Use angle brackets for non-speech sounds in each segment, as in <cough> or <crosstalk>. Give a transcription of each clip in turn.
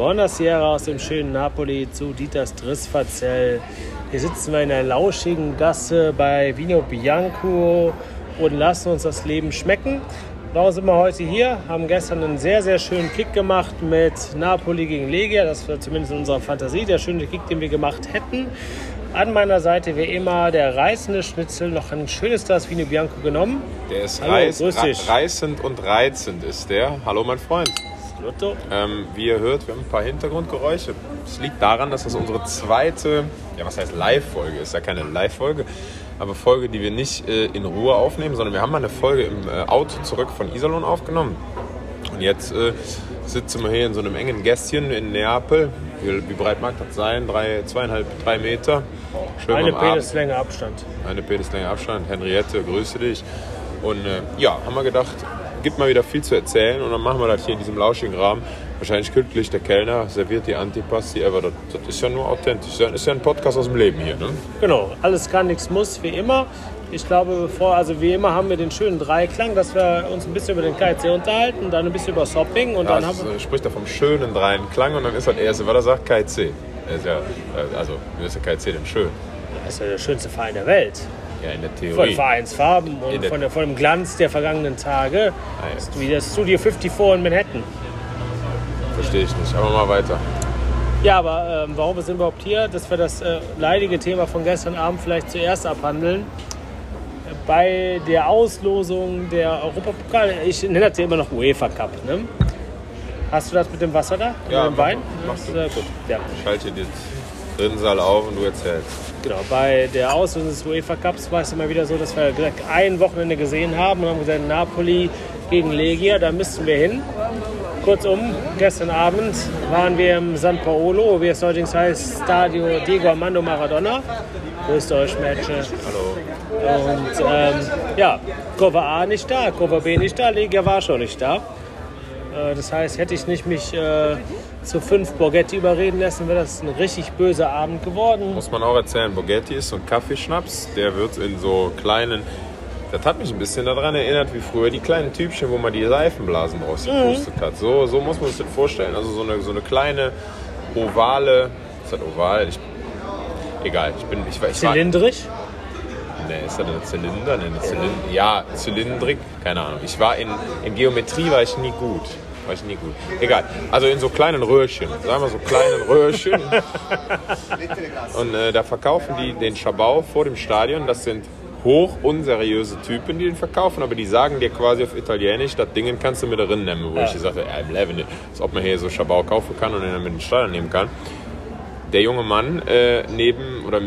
Buonasera aus dem schönen Napoli zu Dieters Drissverzell. Hier sitzen wir in einer lauschigen Gasse bei Vino Bianco und lassen uns das Leben schmecken. Warum sind wir heute hier? Haben gestern einen sehr, sehr schönen Kick gemacht mit Napoli gegen Legia. Das war zumindest in unserer Fantasie der schöne Kick, den wir gemacht hätten. An meiner Seite wie immer der reißende Schnitzel, noch ein schönes Glas Vino Bianco genommen. Der ist Hallo, reiß, reißend und reizend ist der. Hallo mein Freund. Lotto. Ähm, wie ihr hört, wir haben ein paar Hintergrundgeräusche. Es liegt daran, dass das unsere zweite, ja was heißt Live-Folge, ist ja keine Live-Folge, aber Folge, die wir nicht äh, in Ruhe aufnehmen, sondern wir haben mal eine Folge im äh, Auto zurück von Iserlohn aufgenommen. Und jetzt äh, sitzen wir hier in so einem engen Gässchen in Neapel. Wie, wie breit mag das sein? Drei, zweieinhalb, drei Meter. Schön Eine. Penislänge Abstand. Eine Peteslänge Abstand. Henriette, grüße dich. Und äh, ja, haben wir gedacht, gibt mal wieder viel zu erzählen und dann machen wir das hier in diesem lauschigen Rahmen. Wahrscheinlich glücklich, der Kellner serviert die Antipasti, aber das, das ist ja nur authentisch. Das ist ja ein Podcast aus dem Leben hier. Ne? Genau, alles kann, nichts muss, wie immer. Ich glaube, bevor, also wie immer haben wir den schönen Dreiklang, dass wir uns ein bisschen über den KIC unterhalten, dann ein bisschen über Shopping und Ja, dann haben wir. spricht er vom schönen dreien Klang und dann ist das erste, was er sagt, KIC. Er ist ja, äh, also, wie ist der KIC denn schön? Das ist ja der schönste Verein der Welt. Ja, in der Von Theorie. Vereinsfarben In und von, der, von dem Glanz der vergangenen Tage. Ah, ja. Ist wie das Studio 54 in Manhattan. Verstehe ich nicht. Aber mal weiter. Ja, aber ähm, warum sind wir überhaupt hier? Dass wir das äh, leidige Thema von gestern Abend vielleicht zuerst abhandeln. Bei der Auslosung der Europapokal, ich nenne das ja immer noch UEFA Cup. Ne? Hast du das mit dem Wasser da? Ja, mit dem mach- Wein? mach Das ist, du. äh, gut. Ja. Ich halte den Rinnsal auf und du erzählst. Genau, bei der Auslosung des UEFA Cups war es immer wieder so, dass wir ein Wochenende gesehen haben und haben gesagt, Napoli gegen Legia, da müssten wir hin. Kurzum, gestern Abend waren wir im San Paolo, wie es neuerdings heißt, Stadio Diego Armando Maradona. Grüßt euch, Mädchen. Hallo. Und ähm, ja, Kurve A nicht da, Kurve B nicht da, Legia war schon nicht da. Äh, das heißt, hätte ich nicht mich äh, zu fünf Borghetti überreden lassen, wäre das ein richtig böser Abend geworden. Muss man auch erzählen, Bogetti ist so ein Kaffeeschnaps, der wird in so kleinen. Das hat mich ein bisschen daran erinnert, wie früher die kleinen Typchen, wo man die Seifenblasen rausgepustet hat. So, so muss man sich das vorstellen. Also so eine, so eine kleine ovale. Ist das oval? Ich, egal, ich bin. Ich, ich Zylindrisch? Nee, ist das eine Zylinder? Nee, eine Zylinder. Ja, Zylindrik, keine Ahnung. Ich war in, in Geometrie war ich nie gut. War ich nie gut. Egal. Also in so kleinen Röhrchen. Sagen wir so kleinen Röhrchen. <laughs> Und äh, da verkaufen die den Schabau vor dem Stadion. Das sind hoch unseriöse Typen, die den verkaufen, aber die sagen dir quasi auf Italienisch, das Ding kannst du mit darin nehmen. Wo ich gesagt habe, ja, im Leben nicht. Als ob man hier so Schabau kaufen kann und den dann mit den Stadion nehmen kann der junge Mann äh, neben oder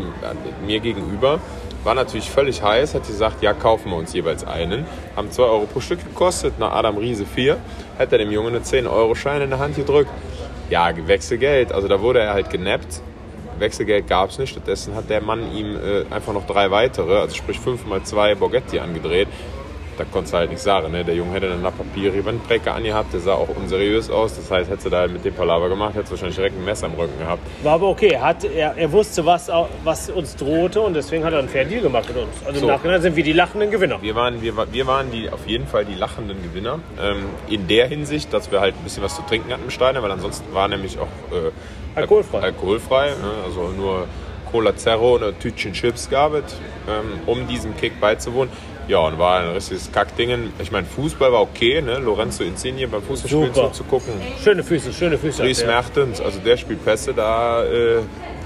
mir gegenüber war natürlich völlig heiß, hat gesagt, ja, kaufen wir uns jeweils einen. Haben 2 Euro pro Stück gekostet, nach Adam Riese 4. Hat er dem Jungen einen 10-Euro-Schein in der Hand gedrückt. Ja, Wechselgeld, also da wurde er halt genappt. Wechselgeld gab es nicht, stattdessen hat der Mann ihm äh, einfach noch drei weitere, also sprich 5 mal 2 Borghetti angedreht. Da konntest du halt nicht sagen, ne? Der Junge hätte dann nach Papier Bandbrecher angehabt, der sah auch unseriös aus. Das heißt, hättest du da halt mit dem Palaver gemacht, hättest du wahrscheinlich direkt ein Messer im Rücken gehabt. War aber okay. Hat, er, er wusste, was, was uns drohte und deswegen hat er einen Fair Deal gemacht mit uns. Also So. im Nachhinein sind wir die lachenden Gewinner. Wir waren, wir, wir waren die, auf jeden Fall die lachenden Gewinner. Ähm, in der Hinsicht, dass wir halt ein bisschen was zu trinken hatten im Stadion, weil ansonsten war nämlich auch äh, Alkoholfrei. alkoholfrei ne? also nur Cola Zero und ein Tütchen Chips gab es, ähm, um diesem Kick beizuwohnen. Ja, und war ein richtiges Kackdingen. Ich meine, Fußball war okay, ne? Lorenzo Insigne beim Fußballspielen Super. zuzugucken. Schöne Füße, schöne Füße. Dries Ja. Mertens, also der spielt Pässe da, äh,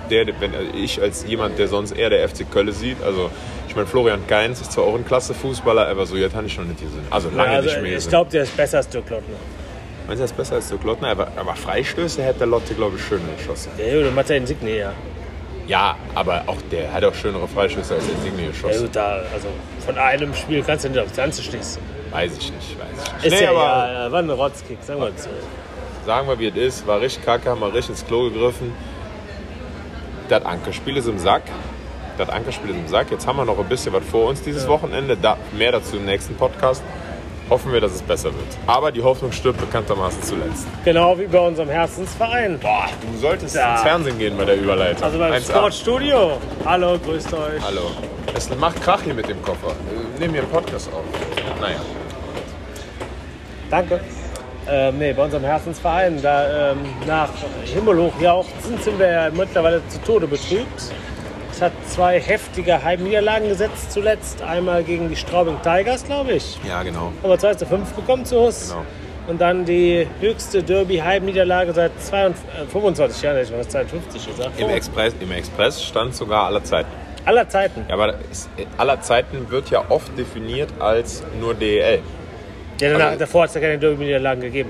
der, wenn ich als jemand, der sonst eher der FC Köln sieht, also ich meine, Florian Kainz ist zwar auch ein klasse Fußballer, aber so jetzt habe ich schon nicht gesehen. Also lange also, nicht mehr ich glaube, der ist besser als Dirk Lottner. Meinst du, er ist besser als der Klottner? Aber, aber Freistöße hätte der Lotte, glaube ich, schöner geschossen. Der Junge macht ja Insigne, ja. Ja, aber auch der hat auch schönere Freistöße als Insigne Ja, geschossen. gut, da, also von einem Spiel kannst du nicht aufs Ganze schließen. Weiß ich nicht, weiß ich nicht. Ist Nee, ja, aber ja, war ein Rotzkick, sagen wir so. sagen wir, wie es ist, war richtig kacke, haben wir richtig ins Klo gegriffen. Das Ankerspiel ist im Sack. Das Ankerspiel ist im Sack. Jetzt haben wir noch ein bisschen was vor uns dieses Wochenende. Da, mehr dazu im nächsten Podcast. Hoffen wir, dass es besser wird. Aber die Hoffnung stirbt bekanntermaßen zuletzt. Genau wie bei unserem Herzensverein. Boah, du solltest Ja. ins Fernsehen gehen bei der Überleitung. Also beim 1A. Sportstudio. Hallo, grüßt euch. Hallo. Es macht Krach hier mit dem Koffer. Äh, Nehmen wir einen Podcast auf. Naja. Danke. Ähm, nee, bei unserem Herzensverein. Da ähm, nach Himmelhoch jauchzend sind wir ja mittlerweile zu Tode betrübt. Es hat zwei heftige Heimniederlagen gesetzt zuletzt. Einmal gegen die Straubing Tigers, glaube ich. Ja, genau. Aber 2 zu 5 bekommen zu Hus. Genau. Und dann die höchste Derby-Heimniederlage seit 22, äh, 25 Jahren, ich was 52 gesagt. Im Express, Im Express stand sogar aller Zeiten. Aller Zeiten. Ja, aber es, aller Zeiten wird ja oft definiert als nur DEL. Ja, danach, Also- davor hat es ja keine Derby-Niederlagen gegeben.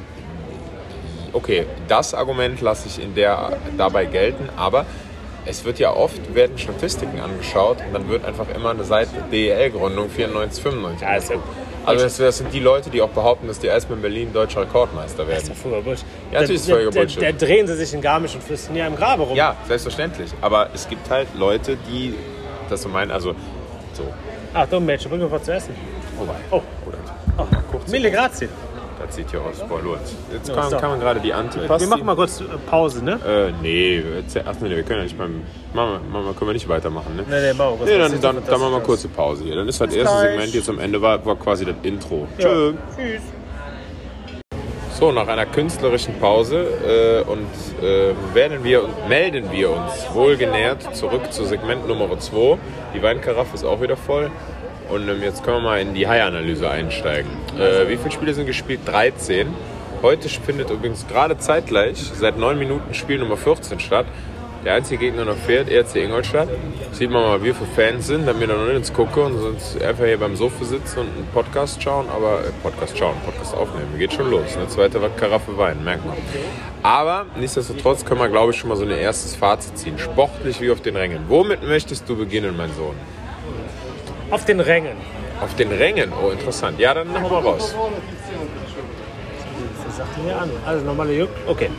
Okay, das Argument lasse ich in der dabei gelten, aber es wird ja oft, werden Statistiken angeschaut und dann wird einfach immer eine Seite DEL-Gründung 94, 95. Ja, ist ja also das, das sind die Leute, die auch behaupten, dass die Eisbären Berlin deutscher Rekordmeister Das ist werden. doch völliger Bullshit. Ja, natürlich ist völliger Bullshit. Da drehen sie sich in Garmisch und flüstern ja im Grabe rum. Ja, selbstverständlich. Aber es gibt halt Leute, die das so meinen, also so. Achtung, Mädchen, bring mir was zu essen. Wobei. Oh, Oder oh. Mille grazie. Das sieht ja aus. Boah, los. Jetzt kann, kann man gerade die Antipasti... Wir machen mal kurz äh, Pause, ne? Äh, nee, jetzt- ach nee, wir können ja nicht beim. Machen wir, können wir nicht weitermachen, ne? Nee, nee, kurz. Nee, dann, dann, dann machen wir kurze Pause hier. Dann ist das erste. Segment jetzt am Ende war, war quasi das Intro. Ja. Tschö. Tschüss. So, nach einer künstlerischen Pause äh, und äh, werden wir, melden wir uns wohlgenährt zurück zu Segment Nummer 2. Die Weinkaraffe ist auch wieder voll. Und ähm, jetzt können wir mal in die Hai-Analyse einsteigen. Äh, wie viele Spiele sind gespielt? 13. Heute findet übrigens gerade zeitgleich, seit 9 Minuten Spiel Nummer 14 statt. Der einzige Gegner noch fehlt, ERC Ingolstadt. Sieht man mal, wie für Fans sind, damit wir da nicht ins gucken und sonst einfach hier beim Sofa sitzen und einen Podcast schauen. Aber äh, Podcast schauen, Podcast aufnehmen, geht schon los. Eine zweite Karaffe Wein, merkt man. Aber nichtsdestotrotz können wir, glaube ich, schon mal so ein erstes Fazit ziehen. Sportlich wie auf den Rängen. Womit möchtest du beginnen, mein Sohn? Auf den Rängen. Auf den Rängen? Oh, interessant. Ja, dann hau mal raus. Was sagt ihr hier an? Also normale Juck. Okay.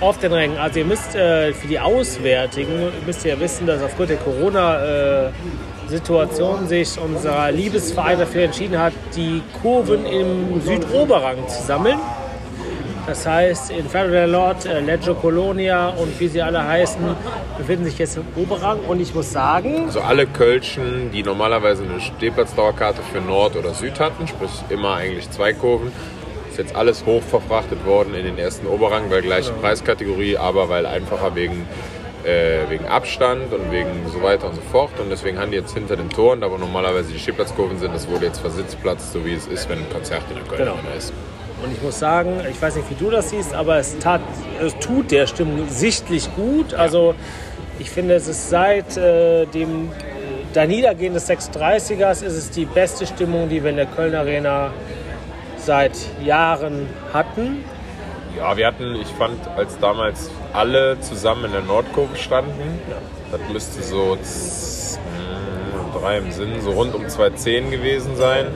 Auf den Rängen. Also ihr müsst äh, für die Auswärtigen müsst ihr ja wissen, dass aufgrund der Corona-Situation sich unser Liebesverein dafür entschieden hat, die Kurven im Südoberrang zu sammeln. Das heißt, Inferno del Nord, äh, Leggio Colonia und wie sie alle heißen, befinden sich jetzt im Oberrang. Und ich muss sagen, Also alle Kölschen, die normalerweise eine Stehplatzdauerkarte für Nord oder Süd hatten, sprich immer eigentlich zwei Kurven, ist jetzt alles hoch verfrachtet worden in den ersten Oberrang, weil gleiche Preiskategorie, aber weil einfacher wegen, äh, wegen Abstand und wegen so weiter und so fort. Und deswegen haben die jetzt hinter den Toren, da wo normalerweise die Stehplatzkurven sind, das wurde jetzt versitzplatzt, so wie es ist, wenn ein Konzert in der Köln Genau. ist. Und ich muss sagen, ich weiß nicht, wie du das siehst, aber es, tat, es tut der Stimmung sichtlich gut. Also ich finde, es ist seit äh, dem der Niedergehen des 36ers ist es die beste Stimmung, die wir in der Köln Arena seit Jahren hatten. Ja, wir hatten, ich fand, als damals alle zusammen in der Nordkurve standen, das müsste so mh, drei im Sinn, so rund um 210 gewesen sein.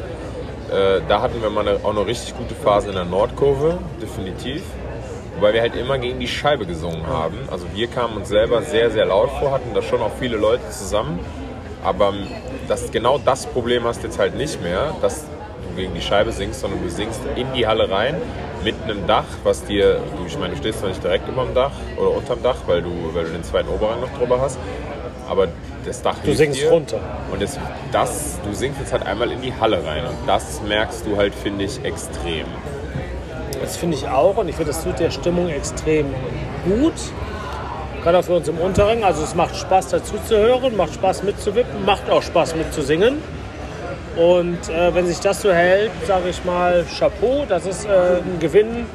Äh, da hatten wir mal eine, auch eine richtig gute Phase in der Nordkurve, definitiv. Wobei wir halt immer gegen die Scheibe gesungen haben. Also wir kamen uns selber sehr, sehr laut vor, hatten da schon auch viele Leute zusammen. Aber das, genau das Problem hast du jetzt halt nicht mehr, dass du gegen die Scheibe singst, sondern du singst in die Halle rein mit einem Dach, was dir, ich meine, du stehst zwar nicht direkt über dem Dach oder unterm Dach, weil du, weil du den zweiten Oberrang noch drüber hast, aber das Dach Du singst runter. Und das, das, du singst jetzt halt einmal in die Halle rein und das merkst du halt, finde ich, extrem. Das finde ich auch und ich finde, das tut der Stimmung extrem gut. Gerade auch für uns im Unterring. Also es macht Spaß dazu zu hören, macht Spaß mitzuwippen, macht auch Spaß mitzusingen. Und äh, wenn sich das so hält, sage ich mal Chapeau, das ist äh, ein Gewinn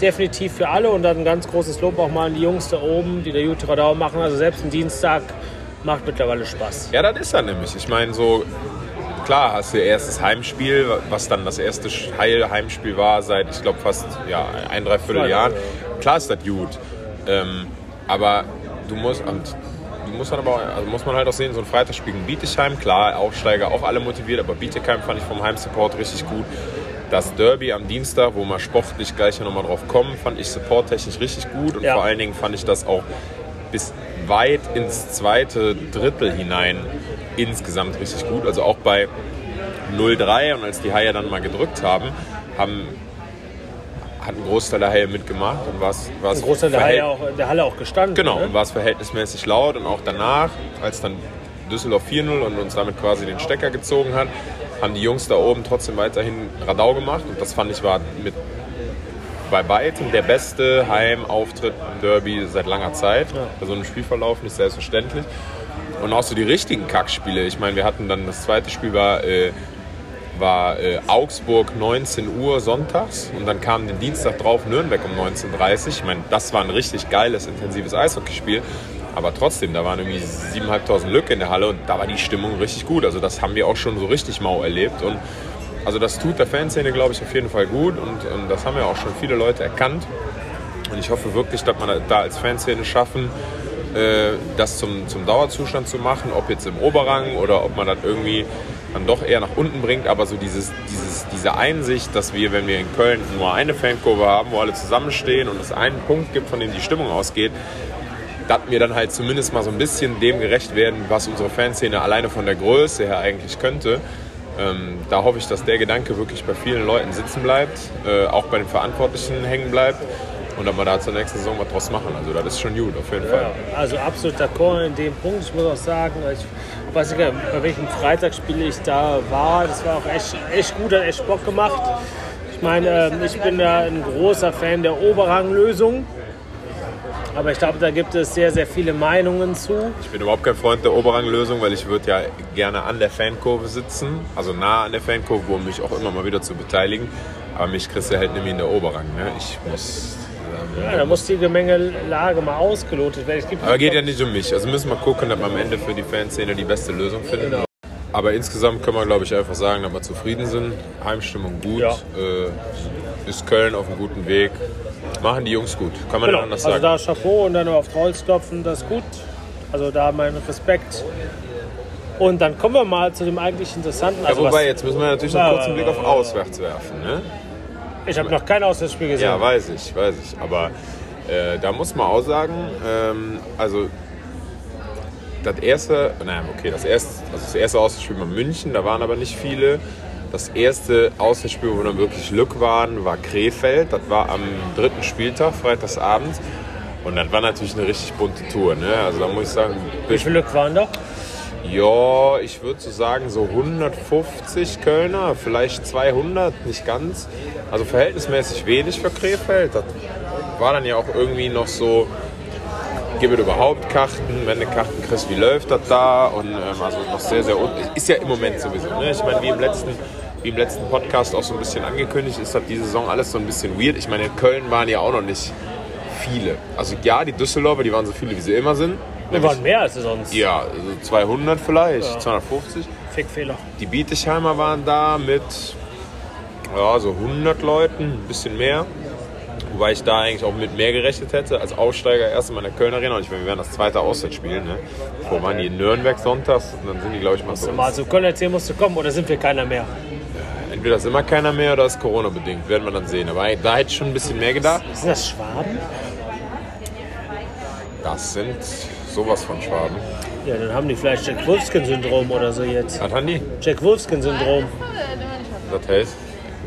definitiv für alle und dann ein ganz großes Lob auch mal an die Jungs da oben, die der Jute Radau machen. Also selbst ein Dienstag macht mittlerweile Spaß. Ja, das ist er nämlich. Ich meine, so klar hast du ihr erstes Heimspiel, was dann das erste Heil Heimspiel war seit, ich glaube, fast ja, ein, dreiviertel Jahren. Jahre, Klar ist das gut. Ähm, aber du musst, und du musst dann aber, also muss man halt auch sehen, so ein Freitagsspiel gegen Bietigheim, klar, Aufsteiger auch alle motiviert, aber Bietigheim fand ich vom Heimsupport richtig gut. Das Derby am Dienstag, wo wir sportlich gleich nochmal drauf kommen, fand ich supporttechnisch richtig gut und Ja. vor allen Dingen fand ich das auch bis weit ins zweite Drittel hinein insgesamt richtig gut. Also auch bei 0-3 und als die Haie dann mal gedrückt haben, haben hat ein Großteil der Haie mitgemacht und war es Ein Großteil der Halle auch, der Halle auch gestanden. Genau, Ne? und war es verhältnismäßig laut und auch danach, als dann Düsseldorf 4-0 und uns damit quasi den Stecker gezogen hat, haben die Jungs da oben trotzdem weiterhin Radau gemacht und das fand ich war mit bei weitem der beste Heimauftritt im Derby seit langer Zeit. Ja. Bei so einem Spielverlauf nicht selbstverständlich. Und auch so die richtigen Kackspiele. Ich meine, wir hatten dann das zweite Spiel war, äh, war äh, Augsburg 19 Uhr sonntags und dann kam den Dienstag drauf Nürnberg um 19.30 Uhr. Ich meine, das war ein richtig geiles, intensives Eishockeyspiel. Aber trotzdem, da waren irgendwie 7.500 Lücke in der Halle und da war die Stimmung richtig gut. Also das haben wir auch schon so richtig mau erlebt. Und also das tut der Fanszene, glaube ich, auf jeden Fall gut und, und das haben ja auch schon viele Leute erkannt. Und ich hoffe wirklich, dass man da als Fanszene schaffen, äh, das zum, zum Dauerzustand zu machen, ob jetzt im Oberrang oder ob man das irgendwie dann doch eher nach unten bringt. Aber so dieses, dieses, diese Einsicht, dass wir, wenn wir in Köln nur eine Fankurve haben, wo alle zusammenstehen und es einen Punkt gibt, von dem die Stimmung ausgeht, dass wir dann halt zumindest mal so ein bisschen dem gerecht werden, was unsere Fanszene alleine von der Größe her eigentlich könnte. Ähm, da hoffe ich, dass der Gedanke wirklich bei vielen Leuten sitzen bleibt, äh, auch bei den Verantwortlichen hängen bleibt und dass wir da zur nächsten Saison was draus machen. Also das ist schon gut, auf jeden Fall. Ja, also absolut d'accord in dem Punkt. Ich muss auch sagen, ich weiß nicht, bei welchem Freitagsspiel ich da war. Das war auch echt, echt gut, hat echt Bock gemacht. Ich meine, ähm, ich bin da ein großer Fan der Oberranglösung. Aber ich glaube, da gibt es sehr, sehr viele Meinungen zu. Ich bin überhaupt kein Freund der Oberranglösung, weil ich würde ja gerne an der Fankurve sitzen, also nah an der Fankurve, um mich auch immer mal wieder zu beteiligen. Aber mich kriegst du halt mehr in der Oberrang. Ne? Ich muss ja, da muss die Gemengelage mal ausgelotet werden. Aber geht ja nicht um mich. Also müssen wir gucken, dass wir am Ende für die Fanszene die beste Lösung finden. Genau. Aber insgesamt können wir, glaube ich, einfach sagen, dass wir zufrieden sind. Heimstimmung gut. Ja. Äh, ist Köln auf einem guten Weg. Machen die Jungs gut. Kann man genau. anders sagen. Also da Chapeau und dann auf Holz klopfen, das ist gut. Also da mein Respekt. Und dann kommen wir mal zu dem eigentlich Interessanten. Also ja, wobei, jetzt müssen wir natürlich noch kurz einen Blick auf Auswärts werfen. Ne? Ich habe noch kein Auswärtsspiel gesehen. Ja, weiß ich, weiß ich. Aber äh, da muss man auch sagen, ähm, also das erste, nein, okay, das erste, also das erste Auswärtsspiel war München, da waren aber nicht viele. Das erste Auswärtsspiel, wo dann wirklich Glück waren, war Krefeld. Das war am dritten Spieltag, freitagsabend. Und das war natürlich eine richtig bunte Tour. Ne? Also da muss ich sagen. Wie viele Glück waren da? Ja, ich würde so sagen, so 150 Kölner, vielleicht 200, nicht ganz. Also verhältnismäßig wenig für Krefeld. Das war dann ja auch irgendwie noch so, gibt es überhaupt Karten? Wenn du Karten kriegst, wie läuft das da? Und ähm, also noch sehr, sehr, ist ja im Moment sowieso. Ne? Ich meine, wie im letzten wie im letzten Podcast auch so ein bisschen angekündigt, ist das die Saison alles so ein bisschen weird. Ich meine, in Köln waren ja auch noch nicht viele. Also ja, die Düsseldorfer, die waren so viele, wie sie immer sind. Wir waren mehr als sonst. Ja, also 200 vielleicht, ja. 250. Fickfehler. Die Bietigheimer waren da mit ja, so 100 Leuten, ein bisschen mehr. Wobei ich da eigentlich auch mit mehr gerechnet hätte. Als Aussteiger erst in der Kölner Arena. Und ich meine, wir werden das zweite Auswärtsspiel. Ne? Wo waren die in Nürnberg sonntags? Und dann sind die, glaube ich, mal so. Mal zu Köln erzählen musst du kommen oder sind wir keiner mehr? Entweder ist immer keiner mehr oder ist Corona-bedingt. Werden wir dann sehen. Aber da hätte ich schon ein bisschen mehr gedacht. Sind das Schwaben? Das sind sowas von Schwaben. Ja, dann haben die vielleicht Jack Wolfskin-Syndrom oder so jetzt. Was haben die? Jack Wolfskin-Syndrom. Das heißt?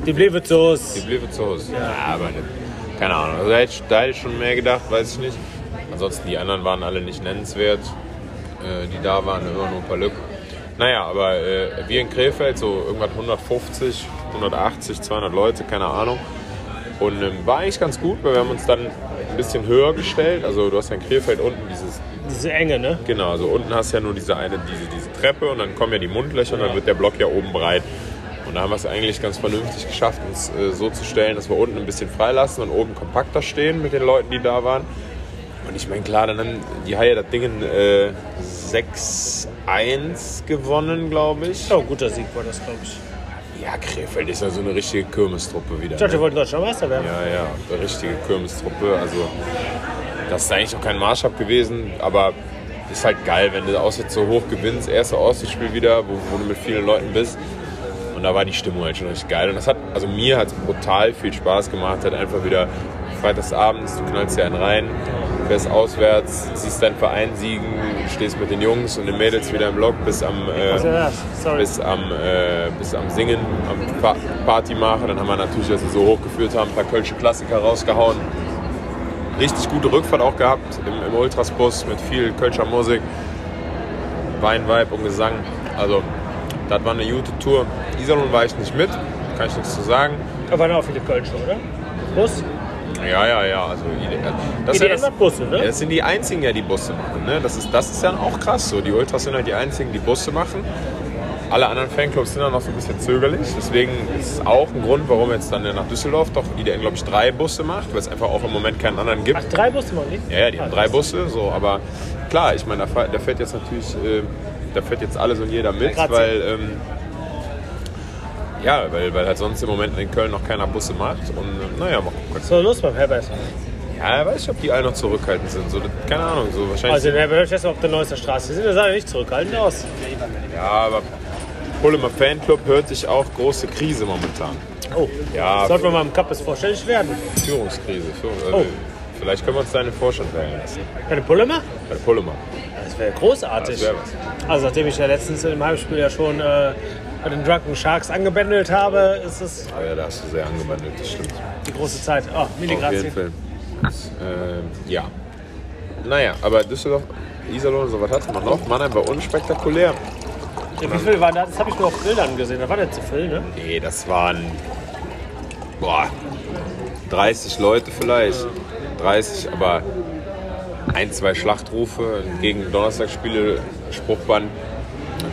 Die bliebe zu Hause. Die bliebe zu Hause. Ja. ja, aber nicht. Keine Ahnung. Also da hätte, ich, da hätte ich schon mehr gedacht, weiß ich nicht. Ansonsten die anderen waren alle nicht nennenswert. Äh, die da waren, immer nur ein paar Lück. Naja, aber äh, wir in Krefeld, so irgendwann 150, 180, 200 Leute, keine Ahnung. Und ähm, war eigentlich ganz gut, weil wir haben uns dann ein bisschen höher gestellt. Also du hast ja in Krefeld unten dieses... Diese Enge, ne? Genau, also unten hast du ja nur diese eine, diese, diese Treppe und dann kommen ja die Mundlöcher und dann wird der Block ja oben breit. Und da haben wir es eigentlich ganz vernünftig geschafft, uns äh, so zu stellen, dass wir unten ein bisschen freilassen und oben kompakter stehen mit den Leuten, die da waren. Und ich meine, klar, dann haben die Haie das Ding äh, 6-1 gewonnen, glaube ich. Oh, guter Sieg war das, glaube ich. Ja, Krefeld ist ja so eine richtige Kirmestruppe wieder. Ich dachte, wir wollten Deutscher Meister werden. Ja, ja, eine richtige Kirmestruppe. Also, das ist eigentlich auch kein Maßstab gewesen, aber ist halt geil, wenn du auswärts so hoch gewinnst. Erste Auswärtsspiel wieder, wo, wo, du mit vielen Leuten bist. Und da war die Stimmung halt schon richtig geil. Und das hat, also mir hat es brutal viel Spaß gemacht, hat einfach wieder freitagsabends, du knallst dir einen rein, fährst auswärts, siehst deinen Verein siegen, stehst mit den Jungs und den Mädels wieder im Block, bis am, äh, bis am, äh, bis am Singen, am pa Party machen. Dann haben wir natürlich, als wir so hochgeführt haben, ein paar Kölsche Klassiker rausgehauen. Richtig gute Rückfahrt auch gehabt im, im Ultrasbus mit viel Kölscher Musik, Wein, Vibe und Gesang. Also, das war eine gute Tour. Iserlohn war ich nicht mit, kann ich nichts zu sagen. Da waren auch viele Kölsche, oder? Bus? Ja, ja, ja. Also, das, ist Die ja das, Busse, ne? ja, das sind die einzigen, ja, die Busse machen. Ne? Das, ist, das ist dann auch krass so. Die Ultras sind halt die einzigen, die Busse machen. Alle anderen Fanclubs sind dann noch so ein bisschen zögerlich. Deswegen ist es auch ein Grund, warum jetzt dann nach Düsseldorf doch IDN, glaube ich, drei Busse macht, weil es einfach auch im Moment keinen anderen gibt. Ach, drei Busse machen die? Ja, ja, die Ah, haben drei. Busse, so, aber klar, ich meine, da, da fährt jetzt natürlich, äh, da fährt jetzt alles und jeder mit, Ja, weil, ähm, ja, weil, weil halt sonst im Moment in Köln noch keiner Busse macht und äh, naja, mal gucken. So, los beim Herbert. Ja, ich weiß nicht, ob die alle noch zurückhaltend sind, so, keine Ahnung, so wahrscheinlich, Also in Herbert du auf der Neusser Straße. Die sind ja nicht zurückhaltend aus. ja, aber Pullema Fanclub hört sich auch große Krise momentan. Oh, Ja, sollte man mal im Kappes vorstellig werden. Führungskrise, Führung, also, Oh. vielleicht können wir uns da einen Vorstand wählen lassen, Bei den Pullemer? bei der Pullema. Das wäre großartig. Das wär. Also nachdem ich ja letztens im Heimspiel ja schon äh, bei den Drunken Sharks angebändelt habe, ist es Aber ja, da hast du sehr angebandelt, das stimmt. die große Zeit. Oh, Auf jeden. Fall. Ähm, ja. Naja, aber Düsseldorf, Iserlohn und so was hatte man noch. Mannheim war unspektakulär. Ja, wie viel waren da? Das habe ich nur auf Bildern gesehen. Da war nicht zu viel, ne? Nee, das waren boah, 30 Leute vielleicht. 30, aber ein, zwei Schlachtrufe gegen Donnerstagsspiele, Spruchband.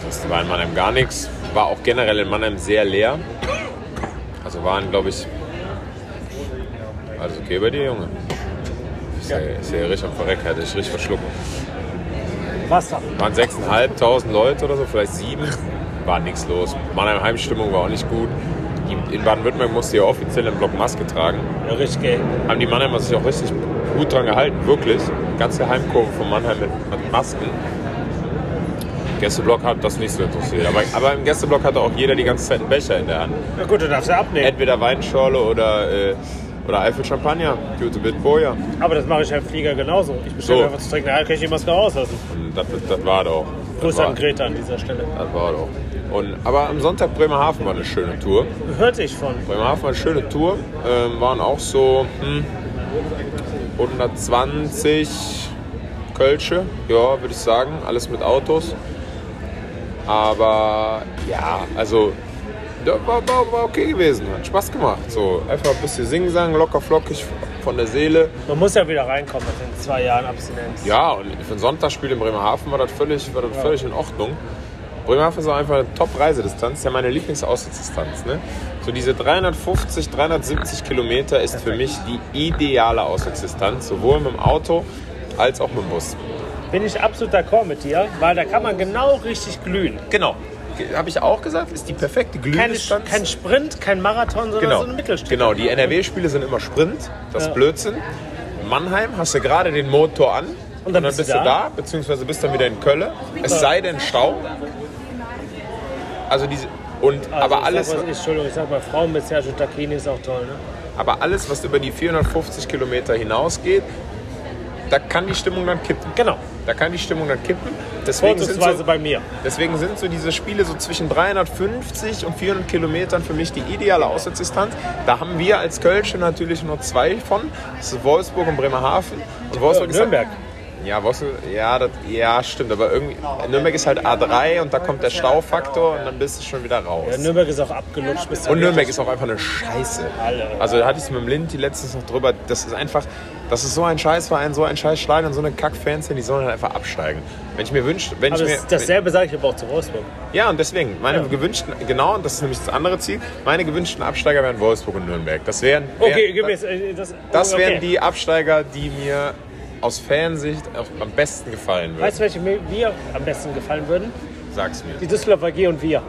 Das war in Mannheim gar nichts. War auch generell in Mannheim sehr leer. Also waren, glaube ich. Alles okay bei dir, Junge? Ist ja, ja richtig am Verrecken, hätte ich richtig verschluckt. Wasser. Waren 6.500 Leute oder so, vielleicht sieben. War nichts los. Mannheim Heimstimmung war auch nicht gut. Die- In Baden-Württemberg musste ja offiziell im Block Maske tragen. Ja, richtig geil. Haben die Mannheimer sich auch richtig gut dran gehalten, wirklich. Ganze Heimkurve von Mannheim mit Masken. Gästeblock hat das nicht so interessiert. Aber, aber im Gästeblock hatte auch jeder die ganze Zeit einen Becher in der Hand. Na gut, du darfst ja abnehmen. Entweder Weinschorle oder, äh, oder Eifel Champagner. Gute Bit Boja. Aber das mache ich ja im Flieger genauso. Ich bestelle So. einfach zu trinken. Da kann ich die Maske rauslassen. Das, das war doch. Grüße an Greta an dieser Stelle. das war doch. Und, aber am Sonntag Bremerhaven war eine schöne Tour. Hörte ich von. Bremerhaven war eine schöne Tour. Ähm, waren auch so hm, 120 Kölsche, ja, würde ich sagen. Alles mit Autos. Aber ja, also ja, war, war, war okay gewesen. Hat Spaß gemacht. So einfach ein bisschen singen, sagen, locker flockig von der Seele. Man muss ja wieder reinkommen nach den zwei Jahren Abstinenz. Ja, und für ein Sonntagsspiel in Bremerhaven war das völlig, war das völlig in Ordnung. Bremerhaven ist auch einfach eine Top-Reisedistanz, ja meine Lieblingsauswärtsdistanz. Ne? So diese 350, 370 Kilometer ist für mich die ideale Auswärtsdistanz, sowohl mit dem Auto als auch mit dem Bus. Bin ich absolut d'accord mit dir, weil da kann man genau richtig glühen. Genau, habe ich auch gesagt, ist die perfekte Kein, Glühdistanz. kein Sprint, kein Marathon, sondern Genau, so eine Mittelstrecke. genau, die NRW-Spiele sind immer Sprint, das ist Ja. Blödsinn. Mannheim hast du gerade den Motor an und dann, bist, du da. beziehungsweise bist dann wieder in Köln. Es sei denn Stau. Also diese und Also, aber alles, Sag, was Entschuldigung, ich sag mal, Frauen mit Sergio Tacchini ist auch toll, ne? aber alles, was über die 450 Kilometer hinausgeht, da kann die Stimmung dann kippen. Genau. Da kann die Stimmung dann kippen. Deswegen sind, so, bei mir. deswegen sind so diese Spiele so zwischen 350 und 400 Kilometern für mich die ideale Auswärtsdistanz. Da haben wir als Kölsche natürlich nur zwei von. Das ist Wolfsburg und Bremerhaven. Und Wolfsburg ist halt- Nürnberg. Ja, Wolfsburg, ja, das, ja, stimmt. Aber irgendwie, Nürnberg ist halt A3 und da kommt der Staufaktor und dann bist du schon wieder raus. Ja, Nürnberg ist auch abgelutscht. bis Und Nürnberg ist auch einfach eine Scheiße. Also da hatte ich es mit dem Linti letztens noch drüber. Das ist einfach, das ist so ein Scheißverein, so ein Scheißschlager und so eine Kackfans, die sollen halt einfach absteigen. Wenn ich mir wünsche, wenn Aber ich das, mir, dasselbe sage ich aber auch zu Wolfsburg. ja und deswegen meine Ja. gewünschten, genau, und das ist nämlich das andere Ziel. Meine gewünschten Absteiger wären Wolfsburg und Nürnberg. Das wären, wär, Okay, gib mir jetzt, äh, das. das okay. wären die Absteiger, die mir aus Fansicht am besten gefallen würden. Weißt du, welche mir wir am besten gefallen würden? Sag's mir. Die Düsseldorfer G und wir.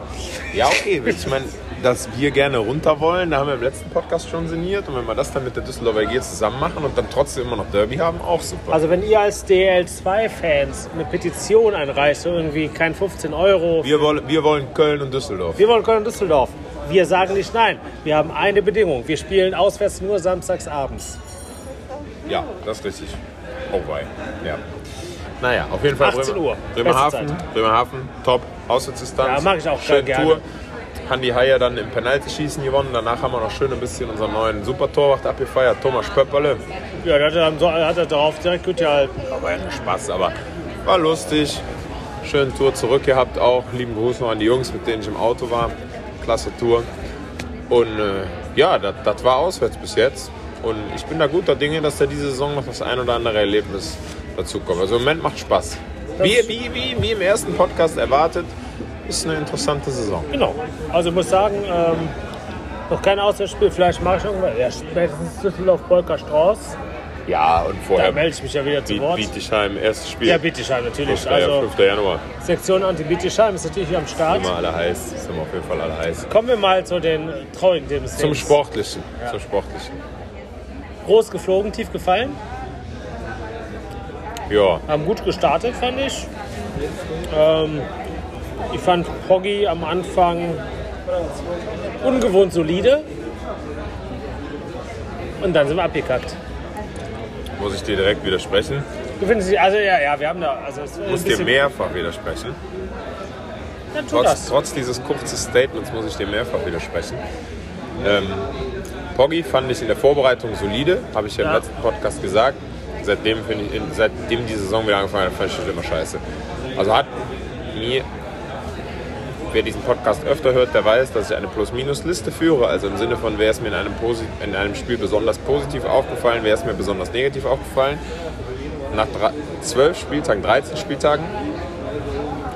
Ja, okay. Ich meine, dass wir gerne runter wollen, da haben wir im letzten Podcast schon sinniert. Und wenn wir das dann mit der Düsseldorfer G zusammen machen und dann trotzdem immer noch Derby haben, auch super. Also wenn ihr als DL2-Fans eine Petition einreicht, so irgendwie kein 15 Euro. wir, wollen, wir wollen Köln und Düsseldorf. Wir wollen Köln und Düsseldorf. Wir sagen nicht nein. Wir haben eine Bedingung. Wir spielen auswärts nur samstags abends. Ja, das ist richtig. Oh, wei. Ja. Naja, auf jeden Fall 18 Uhr. Bremerhaven, Bremerhaven, top, Auswärtsdistanz. Ja, mag ich auch Schöne gerne. Tour. Haben die Haie dann im Penaltyschießen gewonnen. Danach haben wir noch schön ein bisschen unseren neuen Supertorwart abgefeiert, Thomas Spöpperle. Ja, da hat er, dann hat er darauf direkt gut gehalten. Aber ja, Spaß, aber war lustig. Schöne Tour zurück gehabt auch. Lieben Gruß noch an die Jungs, mit denen ich im Auto war. Klasse Tour. Und äh, ja, das war auswärts bis jetzt. Und ich bin da guter Dinge, dass da diese Saison noch das ein oder andere Erlebnis dazu kommt. Also im Moment macht Spaß. Wie, wie, wie, wie im ersten Podcast erwartet, ist eine interessante Saison. Genau. Also ich muss sagen, ähm, noch kein Auswärtsspiel, vielleicht mache ich irgendwann. Ja, spätestens Düsseldorf, Bolker, Strauß. Ja, und Da vorher melde ich mich ja wieder zu Wort. Bietigheim, erstes Spiel. Ja, Bietigheim natürlich. 5. Also 5. Januar. Sektion Anti-Bietigheim ist natürlich am Start. Immer alle heiß. Sind wir auf jeden Fall alle heiß. Kommen wir mal zu den Themen. des Zum. Sportlichen. Zum Sportlichen. Groß geflogen, tief gefallen. Ja, Haben gut gestartet, fand ich. Ähm, ich fand Poggi am Anfang ungewohnt solide. Und dann sind wir abgekackt. muss ich dir direkt widersprechen. Du findest, also ja, ja, wir haben da, also muss dir mehrfach widersprechen. Ja, tu Trotz, das. trotz dieses kurzen Statements muss ich dir mehrfach widersprechen. Ähm, Poggi fand ich in der Vorbereitung solide, habe ich ja im letzten Podcast gesagt. Seitdem, ich, seitdem die Saison wieder angefangen hat, fand ich das immer scheiße. Also hat mir, wer diesen Podcast öfter hört, der weiß, dass ich eine Plus-Minus-Liste führe. Also im Sinne von, wer ist mir in einem, Posi in einem Spiel besonders positiv aufgefallen, wer ist mir besonders negativ aufgefallen. Nach 12 Spieltagen, 13 Spieltagen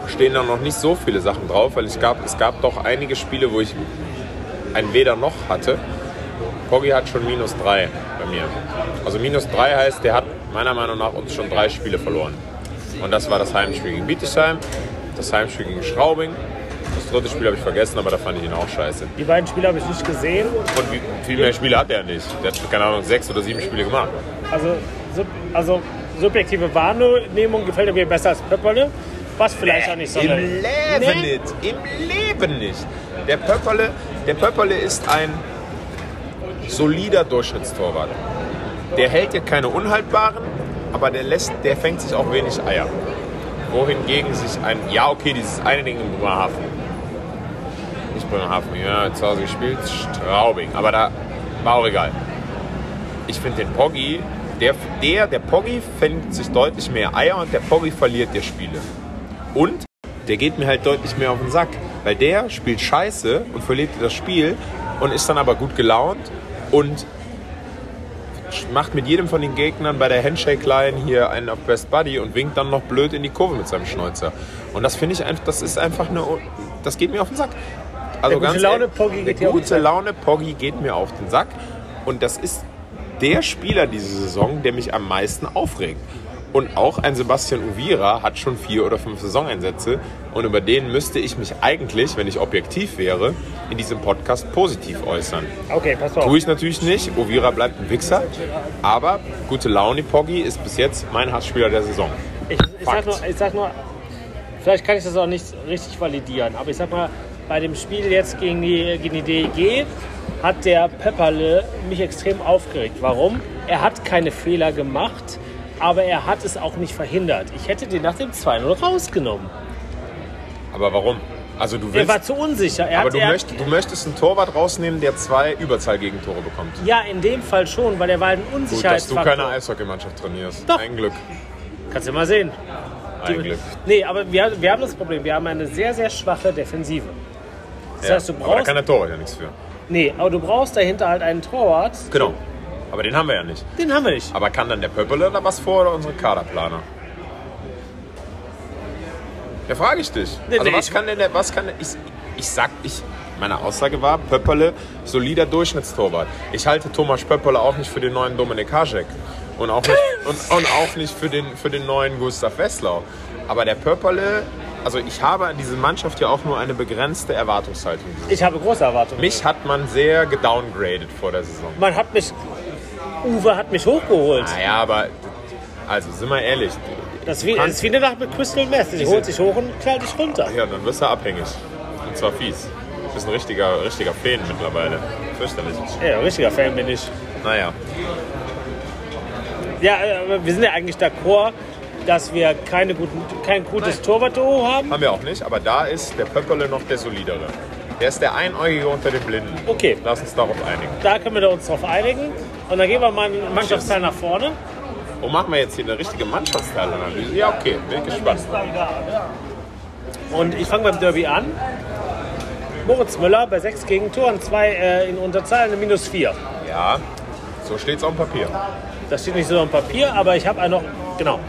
stehen da noch nicht so viele Sachen drauf, weil es gab, es gab doch einige Spiele, wo ich ein Weder noch hatte. Poggi hat schon minus drei bei mir. Also minus drei heißt, der hat meiner Meinung nach uns schon drei Spiele verloren. Und das war das Heimspiel gegen Bietigheim, das Heimspiel gegen Schraubing. Das dritte Spiel habe ich vergessen, aber da fand ich ihn auch scheiße. Die beiden Spiele habe ich nicht gesehen. Und wie, viel mehr Spiele hat er nicht. Der hat, keine Ahnung, sechs oder sieben Spiele gemacht. Also, sub, also subjektive Wahrnehmung gefällt mir besser als Pöpperle. Was vielleicht auch nicht so Im Leben Nee. nicht. Im Leben nicht. Der Pöpperle, der Pöpperle ist ein solider Durchschnittstorwart. Der hält dir keine unhaltbaren, aber der, lässt, der fängt sich auch wenig Eier. Wohingegen sich ein, ja okay, dieses eine Ding in Bremerhaven. Nicht Bremerhaven, ja, zu Hause gespielt, Straubing. Aber da war auch egal. Ich finde den Poggi, der, der, der Poggi fängt sich deutlich mehr Eier und der Poggi verliert dir Spiele. Und der geht mir halt deutlich mehr auf den Sack. Weil der spielt scheiße und verliert das Spiel und ist dann aber gut gelaunt und macht mit jedem von den Gegnern bei der Handshake-Line hier einen auf Best Buddy und winkt dann noch blöd in die Kurve mit seinem Schnäuzer. Und das finde ich einfach, das ist einfach eine, das geht mir auf den Sack. Also Der gute ganz Laune ehrlich, Poggi geht gute. Laune Poggi geht mir auf den Sack und das ist der Spieler diese Saison, der mich am meisten aufregt. Und auch ein Sebastian Uvira hat schon vier oder fünf Saisoneinsätze und über den müsste ich mich eigentlich, wenn ich objektiv wäre, in diesem Podcast positiv äußern. Okay, pass auf. Tue ich natürlich nicht. Uvira bleibt ein Wichser. Aber gute Laune Poggi ist bis jetzt mein Hassspieler der Saison. Ich, ich, sag nur, ich sag nur, vielleicht kann ich das auch nicht richtig validieren, aber ich sag mal, bei dem Spiel jetzt gegen die, gegen die DEG hat der Pepperle mich extrem aufgeregt. Warum? Er hat keine Fehler gemacht, aber er hat es auch nicht verhindert. Ich hätte den nach dem 2-0 rausgenommen. Aber warum? Also du Er willst, war zu unsicher. Er aber hat, du, er, möcht, du möchtest einen Torwart rausnehmen, der zwei Überzahlgegentore bekommt. ja, in dem Fall schon, weil er war ein Gut, dass du Unsicherheitsfaktor. keine Eishockeymannschaft trainierst. Doch. Ein Glück. Kannst du mal sehen. Ein Glück. Nee, aber wir, wir haben das Problem, wir haben eine sehr, sehr schwache Defensive. Das Ja, heißt, du aber da brauchst, kann der Torwart ja nichts für. nee, aber du brauchst dahinter halt einen Torwart. Genau. Aber den haben wir ja nicht. Den haben wir nicht. Aber kann dann der Pöppele da was vor oder unsere Kaderplaner? Ja, frage ich dich. Nee, also nee, was ich- kann denn der, was kann der, ich, ich sag, ich, meine Aussage war, Pöppele, solider Durchschnittstorwart. Ich halte Thomas Pöppele auch nicht für den neuen Dominik Hašek. Und auch nicht, <laughs> und, und auch nicht für, den, für den neuen Gustav Wesslau. Aber der Pöppele, also ich habe an diese Mannschaft ja auch nur eine begrenzte Erwartungshaltung. Ich habe große Erwartungen. Mich hat man sehr gedowngradet vor der Saison. Man hat mich. Uwe hat mich hochgeholt. Naja, aber also sind wir ehrlich, Das ist wie, das ist wie eine Nacht mit Crystal Meth. Sie holt sich hoch und knallt dich runter. Ja, dann wirst du abhängig. Und zwar fies. Du bist ein richtiger, richtiger Fan mittlerweile. Fürchterlich. Ja, richtiger Fan bin ich. Naja. Ja, aber wir sind ja eigentlich d'accord, dass wir keine guten, kein gutes Torwart-Duo haben. Haben wir auch nicht, aber da ist der Pöpperle noch der solidere. Der ist der Einäugige unter den Blinden. Okay. Lass uns darauf einigen. Da können wir uns drauf einigen. Und dann gehen wir mal einen Mannschaftsteil nach vorne. Und machen wir jetzt hier eine richtige Mannschaftsteilanalyse? Ja, okay. Bin gespannt. Und ich fange beim Derby an. Moritz Müller bei sechs Gegentoren, zwei äh, in Unterzahl, eine minus vier. Ja. So steht es auf dem Papier. Das steht nicht so auf dem Papier, aber ich habe auch noch, genau.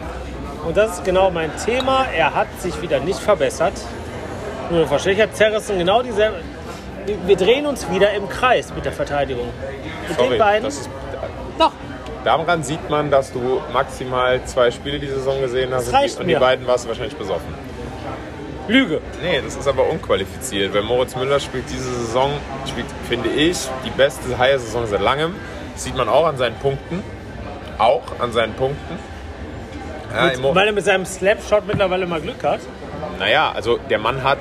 Und das ist genau mein Thema. Er hat sich wieder nicht verbessert. Nur verstehe ich, hat Zerrissen genau dieselbe. Wir drehen uns wieder im Kreis mit der Verteidigung. Mit den Sorry, beiden. das ist, Noch. daran sieht man, dass du maximal zwei Spiele die Saison gesehen hast. Das reicht und die mir. beiden warst du wahrscheinlich besoffen. Lüge. Nee, das ist aber unqualifiziert. Weil Moritz Müller spielt diese Saison, spielt, finde ich, die beste Haie-Saison seit langem. Das sieht man auch an seinen Punkten. Auch an seinen Punkten. Ja, Mit, weil er mit seinem Slapshot mittlerweile mal Glück hat. Naja, also der Mann hat,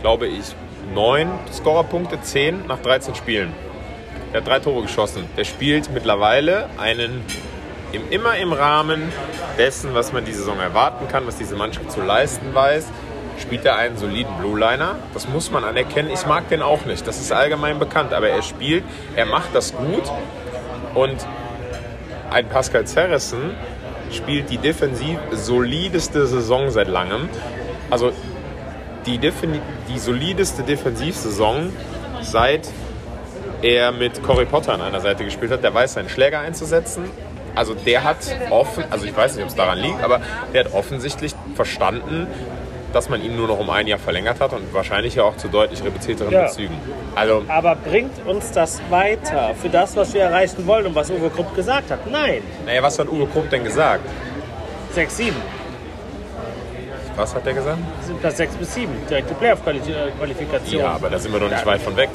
glaube ich, neun Scorerpunkte, zehn nach 13 Spielen. Der hat drei Tore geschossen. Der spielt mittlerweile einen im, immer im Rahmen dessen, was man die Saison erwarten kann, was diese Mannschaft zu leisten weiß, spielt er einen soliden Blue Liner. Das muss man anerkennen. Ich mag den auch nicht. Das ist allgemein bekannt. Aber er spielt, er macht das gut. Und ein Pascal Zerrissen spielt die defensiv solideste Saison seit langem. Also die, die solideste Defensivsaison seit er mit Cory Potter an einer Seite gespielt hat. Der weiß, seinen Schläger einzusetzen. Also der hat offen, also ich weiß nicht, ob es daran liegt, aber der hat offensichtlich verstanden, dass man ihn nur noch um ein Jahr verlängert hat und wahrscheinlich ja auch zu deutlich reduzierteren Ja. Bezügen. Also Aber bringt uns das weiter für das, was wir erreichen wollen und was Uwe Krupp gesagt hat? Nein. Naja, was hat Uwe Krupp denn gesagt? 6, 7. Was hat er gesagt? Sind Platz 6 bis 7. Direkte Playoff-Qualifikation. Ja, aber da sind wir doch nicht weit von weg.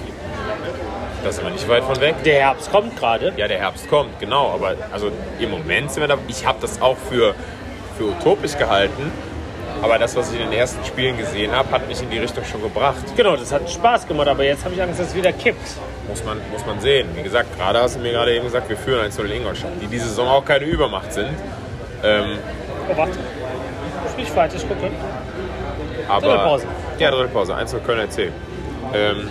Da sind wir nicht weit von weg. Der Herbst kommt gerade. Ja, der Herbst kommt, genau. Aber also im Moment sind wir da. Ich habe das auch für, für utopisch gehalten. Aber das, was ich in den ersten Spielen gesehen habe, hat mich in die Richtung schon gebracht. Genau, das hat Spaß gemacht, aber jetzt habe ich Angst, dass es wieder kippt. Muss man, muss man sehen. Wie gesagt, gerade hast du mir gerade eben gesagt, wir führen 1 0 in Ingolstadt, die diese Saison auch keine Übermacht sind. Ähm, Oh, warte. Spiel ich weiter, ich gucke. aber, Dritte Pause. Ja, dritte Pause. 1 0 Köln RC. Ähm,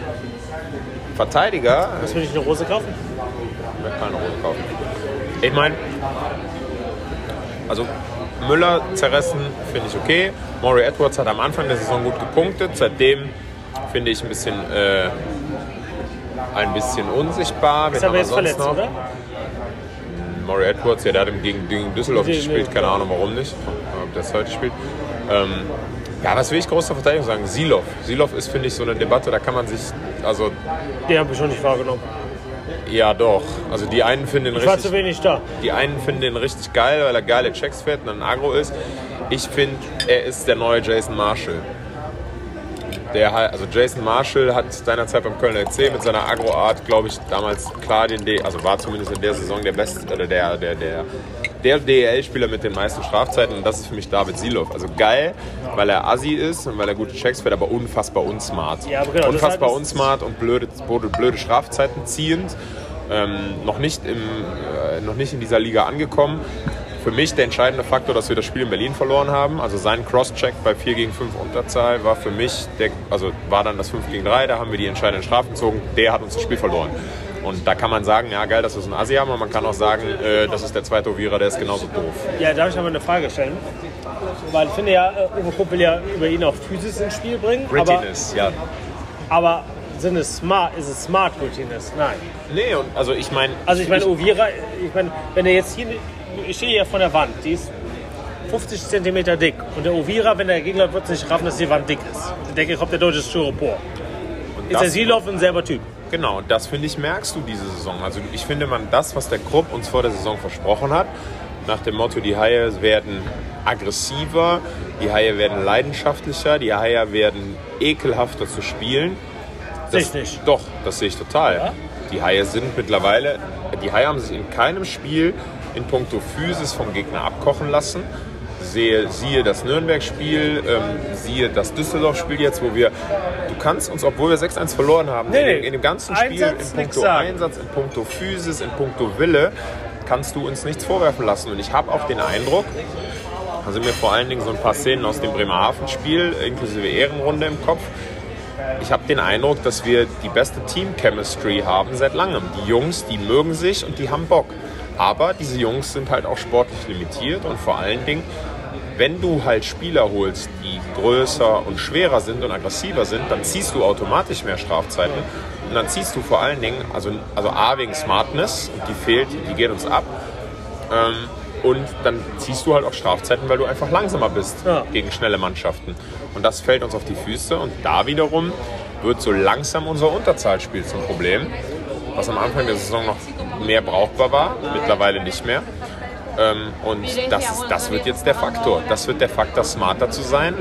Verteidiger, Was will ich eine Rose kaufen? Ich werde keine Rose kaufen. Ich meine, also Müller zerrissen finde ich okay. Maury Edwards hat am Anfang der Saison gut gepunktet. Seitdem finde ich ein bisschen, äh, ein bisschen unsichtbar. Ist Wen aber jetzt verletzt, noch? oder? Maury Edwards, ja, der hat ihm gegen, gegen Düsseldorf Nee, gespielt. nee. Keine Ahnung warum nicht. Ob der es heute spielt. Ähm, ja, was will ich groß zur Verteidigung sagen? Silov. Silov ist, finde ich, so eine Debatte, da kann man sich, also Den habe ich schon nicht wahrgenommen. ja doch. Also die einen finden ihn Ich war richtig zu wenig da. Die einen finden den richtig geil, weil er geile Checks fährt und ein Agro ist. Ich finde, er ist der neue Jason Marshall. Der, halt- also Jason Marshall hat seinerzeit beim Kölner EC mit seiner Agro-Art, glaube ich, damals klar den D, also war zumindest in der Saison der beste oder der der der der DEL-Spieler mit den meisten Strafzeiten und das ist für mich David Silov. Also geil, weil er Assi ist und weil er gute Checks fährt, aber unfassbar unsmart. Ja, aber genau, unfassbar ist- unsmart und blöde, blöde, blöde Strafzeiten ziehend. Ähm, noch, nicht im, äh, noch nicht in dieser Liga angekommen. Für mich der entscheidende Faktor, dass wir das Spiel in Berlin verloren haben. Also sein Cross-Check bei 4 gegen 5 Unterzahl war für mich, der, also war dann das 5 gegen 3, da haben wir die entscheidenden Strafen gezogen. Der hat uns das Spiel verloren. Und da kann man sagen, ja geil, dass wir so einen haben, aber man kann auch sagen, äh, das ist der zweite Ovierer, der ist genauso doof. Ja, darf ich aber eine Frage stellen? Weil ich finde ja, äh, Uwe will ja über ihn auch Physis ins Spiel bringen. Aber, Grittiness, ja. aber sind es smart, ist es smart Grittiness? Nein. Nee, und also ich meine, Also ich meine, Ovira, ich meine, wenn er jetzt hier, ich stehe hier vor der Wand, die ist 50 cm dick. Und der Ovira, wenn der Gegner wird es nicht raffen, dass die Wand dick ist. Ich denke, kommt der deutsche Styropor. und Ist der Silov ein selber Typ? Genau, und das finde ich, merkst du diese Saison. Also ich finde, man das, was der Krupp uns vor der Saison versprochen hat, nach dem Motto, die Haie werden aggressiver, die Haie werden leidenschaftlicher, die Haie werden ekelhafter zu spielen. Sehe Das- ich nicht. Doch, das sehe ich total. Ja? Die Haie sind mittlerweile, die Haie haben sich in keinem Spiel in puncto Physis vom Gegner abkochen lassen. Sehe, siehe das Nürnberg-Spiel, ähm, siehe das Düsseldorf-Spiel jetzt, wo wir, du kannst uns, obwohl wir 6-1 verloren haben, Nee, in, in dem ganzen Spiel, Einsatz, in puncto. Einsatz, in puncto Physis, in puncto Wille, kannst du uns nichts vorwerfen lassen. Und ich habe auch den Eindruck, also mir vor allen Dingen so ein paar Szenen aus dem Bremerhaven-Spiel, inklusive Ehrenrunde im Kopf, ich habe den Eindruck, dass wir die beste Team-Chemistry haben seit langem. Die Jungs, die mögen sich und die haben Bock. Aber diese Jungs sind halt auch sportlich limitiert und vor allen Dingen, wenn du halt Spieler holst, die größer und schwerer sind und aggressiver sind, dann ziehst du automatisch mehr Strafzeiten. Und dann ziehst du vor allen Dingen, also, also A wegen Smartness, die fehlt, die geht uns ab. Ähm, und dann ziehst du halt auch Strafzeiten, weil du einfach langsamer bist Ja. gegen schnelle Mannschaften. Und das fällt uns auf die Füße. Und da wiederum wird so langsam unser Unterzahlspiel zum Problem, was am Anfang der Saison noch mehr brauchbar war, mittlerweile nicht mehr. Ähm, und das, das wird jetzt der Faktor. Das wird der Faktor, smarter zu sein.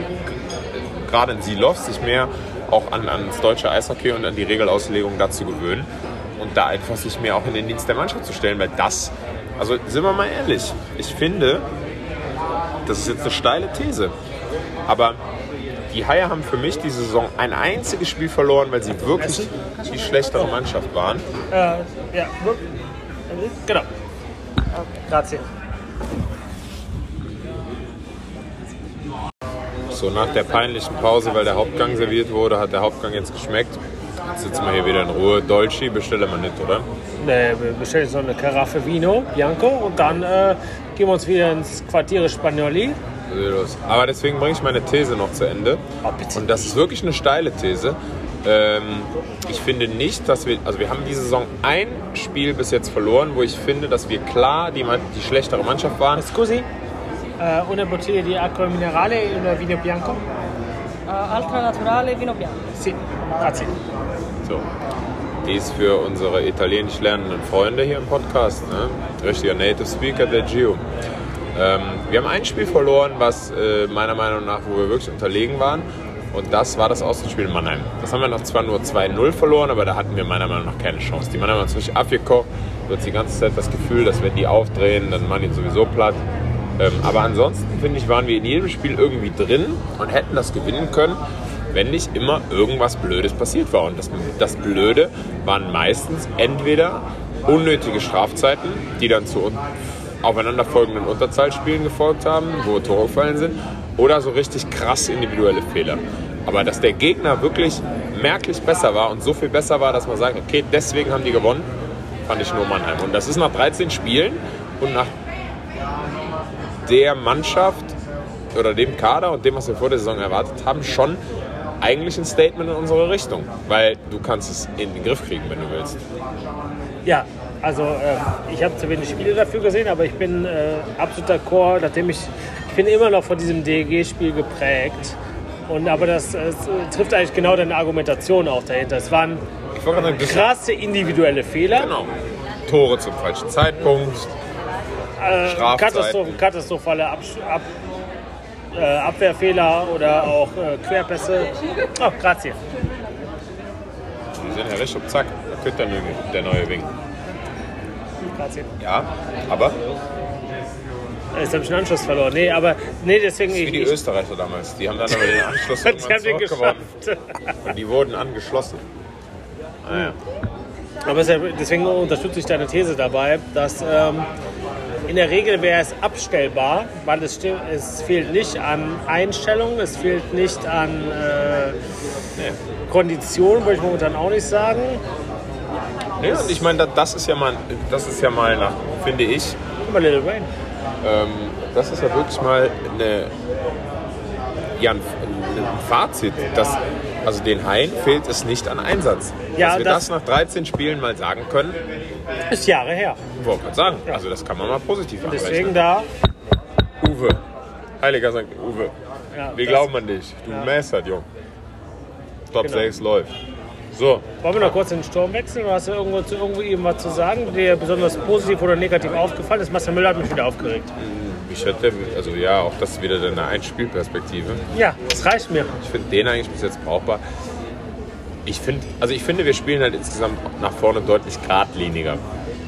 Gerade in Silov, sich mehr auch an, ans deutsche Eishockey und an die Regelauslegung dazu gewöhnen. Und da einfach sich mehr auch in den Dienst der Mannschaft zu stellen, weil das, also sind wir mal ehrlich, ich finde, das ist jetzt eine steile These, aber die Haie haben für mich die Saison ein einziges Spiel verloren, weil sie wirklich die schlechtere Mannschaft waren. Äh, ja, genau. Grazie. So nach der peinlichen Pause, weil der Hauptgang serviert wurde, hat der Hauptgang jetzt geschmeckt. Jetzt sitzen wir hier wieder in Ruhe. Dolci bestelle man nicht, oder? Ne, wir bestellen so eine Karaffe Vino Bianco und dann äh, gehen wir uns wieder ins Quartiere Spagnoli. Aber deswegen bringe ich meine These noch zu Ende. Oh. Und das ist wirklich eine steile These. Ähm, ich finde nicht, dass wir, also wir haben diese Saison ein Spiel bis jetzt verloren, wo ich finde, dass wir klar die, die schlechtere Mannschaft waren. Scusi, äh, una bottiglia di acqua minerale e una Vino Bianco? Uh, altra naturale vino bianco. Sì, grazie. So. Die ist für unsere italienisch lernenden Freunde hier im Podcast. Ne? Richtiger Native Speaker, der Gio. Ähm, wir haben ein Spiel verloren, was äh, meiner Meinung nach, wo wir wirklich unterlegen waren. Und das war das Außenspiel in Mannheim. Das haben wir noch zwar nur 2-0 verloren, aber da hatten wir meiner Meinung nach keine Chance. Die Mannheim haben uns wirklich abgekocht. Du hast die ganze Zeit das Gefühl, dass wenn die aufdrehen, dann machen die sowieso platt. Ähm, aber ansonsten, finde ich, waren wir in jedem Spiel irgendwie drin und hätten das gewinnen können, wenn nicht immer irgendwas Blödes passiert war. Und das, das Blöde waren meistens entweder unnötige Strafzeiten, die dann zu aufeinanderfolgenden Unterzahlspielen gefolgt haben, wo Tore gefallen sind, oder so richtig krass individuelle Fehler. Aber dass der Gegner wirklich merklich besser war und so viel besser war, dass man sagt, okay, deswegen haben die gewonnen, fand ich nur Mannheim. Und das ist nach 13 Spielen und nach der Mannschaft oder dem Kader und dem, was wir vor der Saison erwartet haben, schon eigentlich ein Statement in unsere Richtung. Weil du kannst es in den Griff kriegen, wenn du willst. Ja, also äh, ich habe zu wenig Spiele dafür gesehen, aber ich bin äh, absoluter Chor, nachdem ich, ich bin immer noch von diesem DEG-Spiel geprägt. Und aber das äh, es, äh, trifft eigentlich genau deine Argumentation auch dahinter. Es waren sagen, das- krasse individuelle Fehler, Genau. Tore zum falschen Zeitpunkt. äh. Katastroph katastrophale Absch ab äh, Abwehrfehler oder auch äh, Querpässe. Oh, grazie. Die sind ja richtig auf Zack. Da neue- der neue Wing. Grazie. Ja, aber Jetzt habe ich einen Anschluss verloren. Nee, aber nee, deswegen wie die ich, Österreicher damals. Die haben dann aber den Anschluss <laughs> die haben den geschafft. Und die wurden angeschlossen. Naja. Aber ist ja- deswegen unterstütze ich deine These dabei, dass ähm, in der Regel wäre es abstellbar, weil es, es fehlt nicht an Einstellung, es fehlt nicht an äh, Kondition, würde ich momentan auch nicht sagen. Nee, und ich meine, da- das ist ja mal, das ist ja mal, nach, finde ich, Guck mal, Little Wayne. ähm, das ist ja wirklich mal eine, ja, ein, ein Fazit, dass also den Haien fehlt es nicht an Einsatz. Ja, dass wir das- das, nach 13 Spielen mal sagen können, Ist Jahre her. wollte man sagen. Also das kann man mal positiv Deswegen abrechnen. da. Uwe, Heiliger St. Uwe, Ja, wir glauben an dich. Du Ja. mästert, Jung. Top Genau. 6 läuft. So, Wollen wir noch kurz den Sturm wechseln? Oder hast du irgendwo, zu, irgendwo eben was zu sagen, der besonders positiv oder negativ aufgefallen ist? Marcel Müller hat mich wieder aufgeregt. ich hätte, also ja, auch das wieder eine Einspielperspektive. Ja, das reicht mir. Ich finde den eigentlich bis jetzt brauchbar. Ich finde, also ich finde, wir spielen halt insgesamt nach vorne deutlich geradliniger.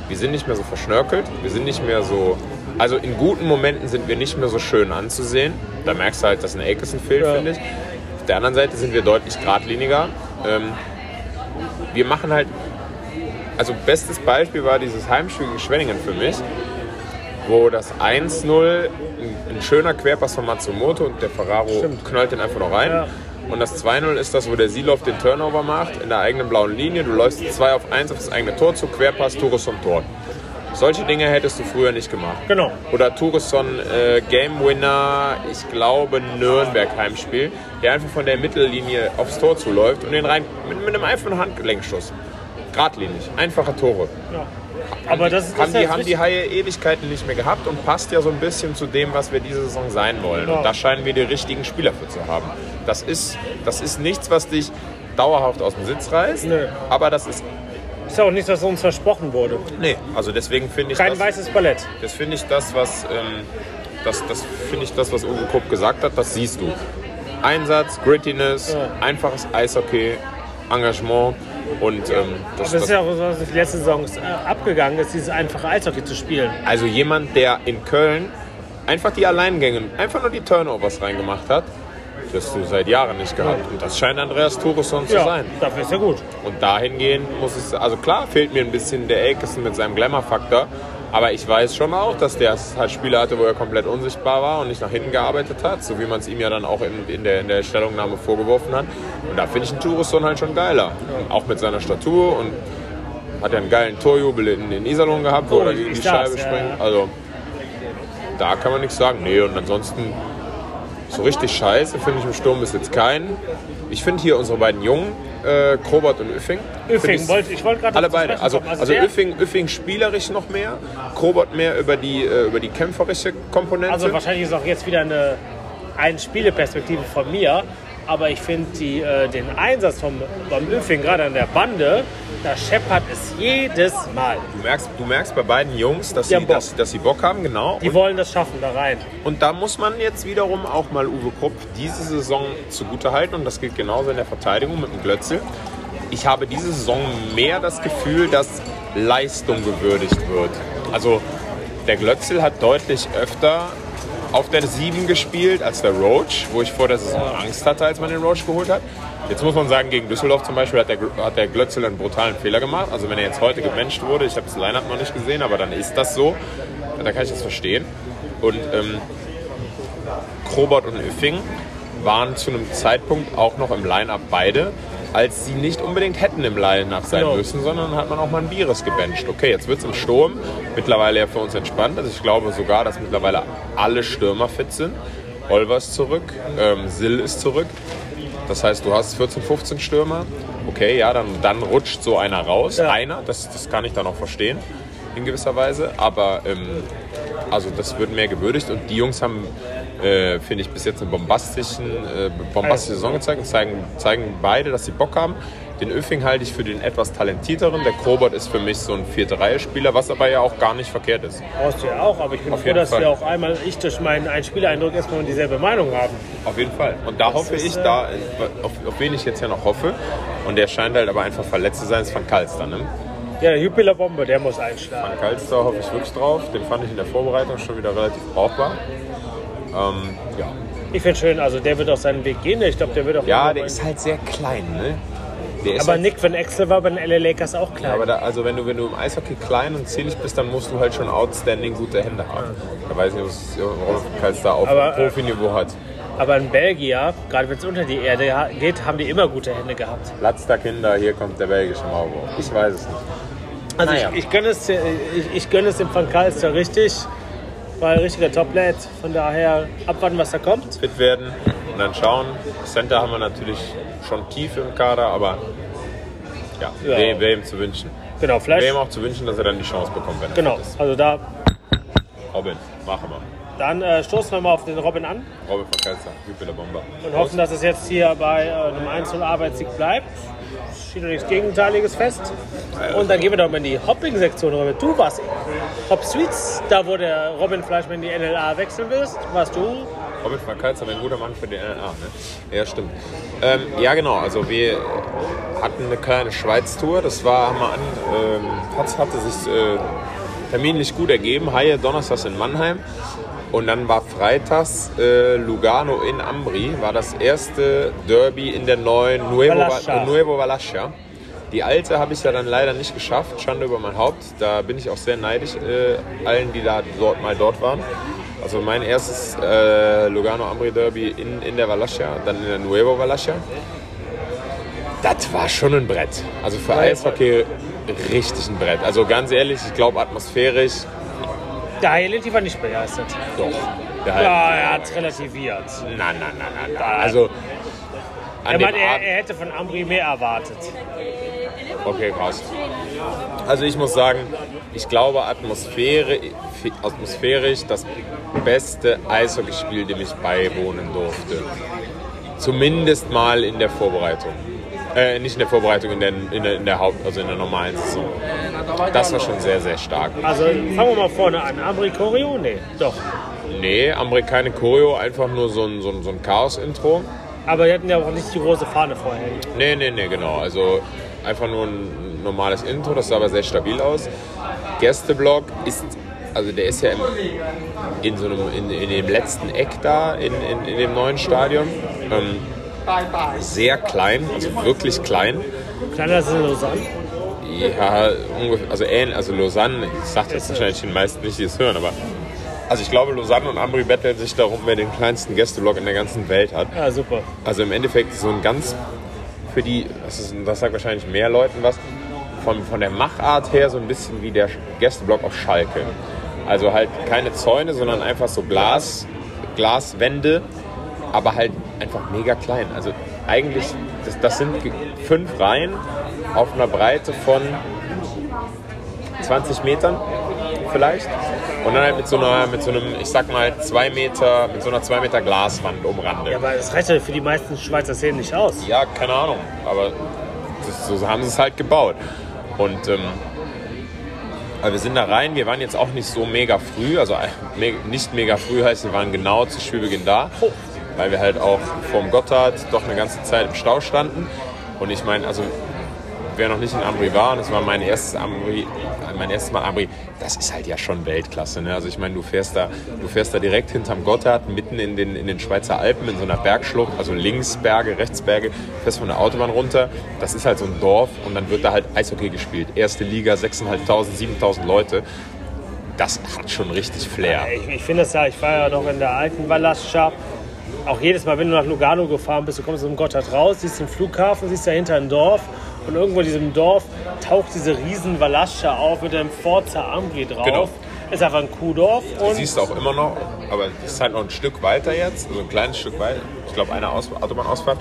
Wir sind nicht mehr so verschnörkelt, wir sind nicht mehr so. Also in guten Momenten sind wir nicht mehr so schön anzusehen. Da merkst du halt, dass ein Akeson fehlt, Ja. finde ich. Auf der anderen Seite sind wir deutlich geradliniger. Ähm, wir machen halt. Also bestes Beispiel war dieses Heimspiel gegen Schwenningen für mich, wo das 1-0 ein, ein schöner Querpass von Matsumoto und der Ferraro Stimmt. knallt den einfach noch rein. Ja. Und das 2-0 ist das, wo der Silov den Turnover macht in der eigenen blauen Linie. Du läufst 2 auf 1 auf das eigene Tor zu, Querpass, Tores vom Tor. Solche Dinge hättest du früher nicht gemacht. Genau. Oder Tourisson äh, Game Winner, ich glaube Nürnberg Heimspiel, der einfach von der Mittellinie aufs Tor zuläuft und den rein mit, mit einem einfachen Handgelenkschuss. Gradlinig, einfache Tore. Ja. Aber das ist haben, das die, haben die. Haie Ewigkeiten nicht mehr gehabt und passt ja so ein bisschen zu dem, was wir diese Saison sein wollen. Ja. Und da scheinen wir die richtigen Spieler für zu haben. Das ist, das ist nichts, was dich dauerhaft aus dem Sitz reißt, Nö. aber das ist, ist ja auch nichts, was uns versprochen wurde. nee, also deswegen finde ich Kein das, weißes Ballett. das finde ich das, was, ähm, das, das finde ich das, was Uwe Kupp gesagt hat, das siehst du. Einsatz, Grittiness, Ja. einfaches Eishockey, Engagement und ähm, das, Das das, ist ja auch so, was die letzte Saison ist, äh, abgegangen ist, dieses einfache Eishockey zu spielen. Also jemand, der in Köln einfach die Alleingänge, einfach nur die Turnovers reingemacht hat, das hast du seit Jahren nicht gehabt. Und das scheint Andreas Turesson zu Ja, sein. dafür ist ja gut. Und dahingehend muss es, also klar fehlt mir ein bisschen der Akeson mit seinem Glamour-Faktor, aber ich weiß schon auch, dass der halt Spiele hatte, wo er komplett unsichtbar war und nicht nach hinten gearbeitet hat, so wie man es ihm ja dann auch in, in, der, in der Stellungnahme vorgeworfen hat. Und da finde ich einen Turesson halt schon geiler. Auch mit seiner Statur und hat ja einen geilen Torjubel in, in Iserlohn gehabt, wo Oh, er gegen die Scheibe springt. Also da kann man nichts sagen. Nee, und ansonsten so richtig scheiße finde ich im Sturm bis jetzt keinen. Ich finde hier unsere beiden Jungen, äh, Krobert und Öffing. Öffing, wollte- ich wollte gerade Alle beide. Also. Also also, der- Öffing, Öffing spielerisch noch mehr, Krobert mehr über die, äh, über die kämpferische Komponente. Also wahrscheinlich ist auch jetzt wieder eine, eine Spieleperspektive von mir. Aber ich finde äh, den Einsatz vom, beim Öfing, gerade an der Bande, da scheppert es jedes Mal. du, merkst, du merkst bei beiden Jungs, dass, sie, dass, dass sie Bock haben, genau. Die Und, wollen das schaffen, da rein. und da muss man jetzt wiederum auch mal Uwe Krupp diese Saison zugutehalten. Und das gilt genauso in der Verteidigung mit dem Glötzel. Ich habe diese Saison mehr das Gefühl, dass Leistung gewürdigt wird. Also der Glötzel hat deutlich öfter auf der 7 gespielt als der Roach, wo ich vor der Saison Angst hatte, als man den Roach geholt hat. Jetzt muss man sagen, gegen Düsseldorf zum Beispiel hat der, hat der Glötzel einen brutalen Fehler gemacht. Also wenn er jetzt heute gebencht wurde, ich habe das Line-Up noch nicht gesehen, aber dann ist das so. Da kann ich das verstehen. Und ähm, Krobert und Öffing waren zu einem Zeitpunkt auch noch im Line-Up beide, als sie nicht unbedingt hätten im Line-Up sein Genau. müssen, sondern hat man auch mal ein Virus gebencht. Okay, jetzt wird es im Sturm mittlerweile ja für uns entspannt. Also ich glaube sogar, dass mittlerweile alle Stürmer fit sind. Olver ist zurück, ähm, Sill ist zurück. Das heißt, du hast 14, 15 Stürmer. Okay, ja, dann, dann rutscht so einer raus. Ja. Einer, das, das kann ich dann auch verstehen in gewisser Weise. Aber ähm, also das wird mehr gewürdigt und die Jungs haben, äh, finde ich, bis jetzt eine bombastischen, äh, bombastische Saison gezeigt und zeigen, zeigen beide, dass sie Bock haben. Den Öffing halte ich für den etwas talentierteren. Der Krobert ist für mich so ein vierte Reihe-Spieler, was aber ja auch gar nicht verkehrt ist. Brauchst du ja auch, aber ich bin Auf froh, dass Fall. wir auch einmal, ich durch meinen Einspielereindruck erstmal dieselbe Meinung haben. Auf jeden Fall. Und da hoffe ist, ich, äh, da, auf, auf wen ich jetzt ja noch hoffe, und der scheint halt aber einfach verletzt zu sein, ist Van Kalster. Ne? Ja, der Jupiler Bombe, der muss einschlagen. Van Kalster hoffe ich wirklich drauf. Den fand ich in der Vorbereitung schon wieder relativ brauchbar. Ähm, ja. Ich finde schön, also der wird auch seinen Weg gehen. Ich glaube, der wird auch. ja, der ist halt sehr klein. Ne? Der aber Nick Van Exel war bei den LA Lakers auch klein. Ja, aber da, also wenn du, wenn du im Eishockey klein und zählig bist, dann musst du halt schon outstanding gute Hände haben. Da weiß ich nicht, was Rolf Kalster auf Aber, äh, Profiniveau hat. Aber in Belgier, gerade wenn es unter die Erde geht, haben die immer gute Hände gehabt. Platz der Kinder, hier kommt der belgische Maulwurf. Ich weiß es nicht. Also Naja. ich, ich gönne es, ich, ich gönne es dem Van Kalster richtig. War ein richtiger Top-Lad. Von daher abwarten, was da kommt. Fit werden und dann schauen. Center haben wir natürlich schon tief im Kader, aber ja, Ja. wär ihm zu wünschen. Genau, vielleicht. auch zu wünschen, dass er dann die Chance bekommt, wenn er Genau, fit ist. also da. Robin, machen wir. Dann äh, stoßen wir mal auf den Robin an Robin von Kelzer, Jupiter Bomber. und hoffen, dass es jetzt hier bei äh, einem Einzel-Arbeitssieg bleibt. Steht noch nichts Gegenteiliges fest. Und dann gehen wir doch mal in die Hopping-Sektion, Robin. Du warst Hop Sweets, da wo der Robin vielleicht mal in die NLA wechseln willst. Warst du? Robin von Kelzer wäre ein guter Mann für die NLA, ne? Ja, stimmt. Ähm, ja, genau. Also wir hatten eine kleine Schweiz-Tour. Das war, haben wir an, ähm, hat, hatte sich äh, terminlich gut ergeben. Haie Donnerstags in Mannheim. Und dann war freitags äh, Lugano in Ambri, war das erste Derby in der neuen Nuevo Valascia. Va- Nuevo Valascia. Die alte habe ich ja dann leider nicht geschafft, Schande über mein Haupt. Da bin ich auch sehr neidisch äh, allen, die da dort mal dort waren. Also mein erstes äh, Lugano Ambri Derby in, in der Valascia, dann in der Nuevo Valascia. Das war schon ein Brett. Also für Eishockey richtig ein Brett. Also ganz ehrlich, ich glaube atmosphärisch Der Highland war nicht begeistert. doch. Der Ja, er hat relativiert. Nein, nein, nein, nein, nein. Also Er, meint, er, er hätte von Ambri mehr erwartet. Okay, krass. Also ich muss sagen, ich glaube Atmosphäre, atmosphärisch das beste Eishockeyspiel, dem ich beiwohnen durfte. Zumindest mal in der Vorbereitung. Äh, nicht in der Vorbereitung, in der, in der, in der Haupt-, also in der normalen Saison. Das war schon sehr, sehr stark. Also fangen wir mal vorne an. Ambri Choreo? Nee, doch. Nee, Amrik keine Choreo, einfach nur so ein, so ein, so ein Chaos-Intro. Aber wir hatten ja auch nicht die große Fahne vorher. Nee, nee, nee, genau. Also einfach nur ein normales Intro, das sah aber sehr stabil aus. Gästeblock ist, also der ist ja im, in, so einem, in, in dem letzten Eck da, in, in, in dem neuen Stadion. Ähm, sehr klein, also wirklich klein. Kleiner als in Lausanne. Ja, ungefähr, also ähnlich, also Lausanne, ich sag jetzt wahrscheinlich den meisten nicht, die es hören, aber also ich glaube, Lausanne und Ambri betteln sich darum, wer den kleinsten Gästeblock in der ganzen Welt hat. Ja, super. Also im Endeffekt so ein ganz für die, das, ist, das sagt wahrscheinlich mehr Leuten was, von, von der Machart her so ein bisschen wie der Gästeblock auf Schalke. Also halt keine Zäune, sondern einfach so Glas, Glaswände, aber halt einfach mega klein. Also eigentlich, das, das sind fünf Reihen auf einer Breite von 20 Metern vielleicht. Und dann halt mit so einer, mit so einem, ich sag mal, zwei Meter, mit so einer zwei Meter Glaswand umrandet. Ja, aber das reicht ja für die meisten Schweizer Szenen nicht aus. Ja, keine Ahnung, aber das, so haben sie es halt gebaut. Und ähm, wir sind da rein, wir waren jetzt auch nicht so mega früh, also äh, nicht mega früh heißt, wir waren genau zu Spielbeginn da, weil wir halt auch vorm Gotthard doch eine ganze Zeit im Stau standen. Und ich meine, also wer noch nicht in Ambri war, und das war mein erstes Ambri, äh, mein erstes Mal Ambri, das ist halt ja schon Weltklasse. Ne? Also ich meine, du fährst da, du fährst da direkt hinterm Gotthard, mitten in den, in den Schweizer Alpen, in so einer Bergschlucht, also links Berge, rechts Berge, fährst von der Autobahn runter. Das ist halt so ein Dorf und dann wird da halt Eishockey gespielt. Erste Liga, 6.500, 7.000 Leute. Das hat schon richtig Flair. Ich, ich finde das ja, ich war ja noch in der alten Valascha. Auch jedes Mal, wenn du nach Lugano gefahren bist, du kommst aus dem Gotthard raus, siehst den Flughafen, siehst dahinter ein Dorf und irgendwo in diesem Dorf taucht diese riesen Valascha auf mit einem Forza Ambri drauf. Genau. Ist einfach ein Kuhdorf Du und siehst auch immer noch, aber es ist halt noch ein Stück weiter jetzt, also ein kleines Stück weiter. Ich glaube, eine Aus Autobahnausfahrt.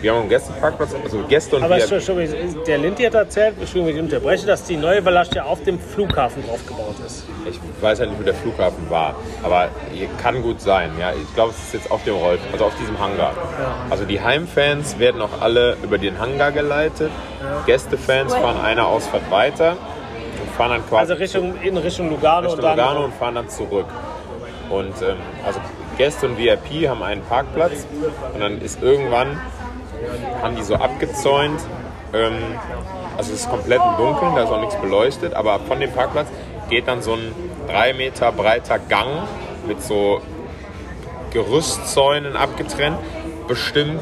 Wir haben einen Gästeparkplatz, also Gäste und aber wir. Entschuldigung, der Lindy hat erzählt, Entschuldigung, ich unterbreche, dass die neue Valascha auf dem Flughafen draufgebaut ist. Ich weiß halt nicht, wo der Flughafen war, aber kann gut sein. Ja, ich glaube, es ist jetzt auf dem Rolf, also auf diesem Hangar. Also die Heimfans werden auch alle über den Hangar geleitet. Gästefans fahren eine Ausfahrt weiter und fahren dann quasi Also Richtung, in Richtung Lugano Richtung und dann Lugano und fahren dann zurück. Und ähm, also Gäste und VIP haben einen Parkplatz und dann ist irgendwann haben die so abgezäunt. Ähm, also es ist komplett im Dunkeln, da ist auch nichts beleuchtet, aber von dem Parkplatz geht dann so ein drei Meter breiter Gang mit so Gerüstzäunen abgetrennt, bestimmt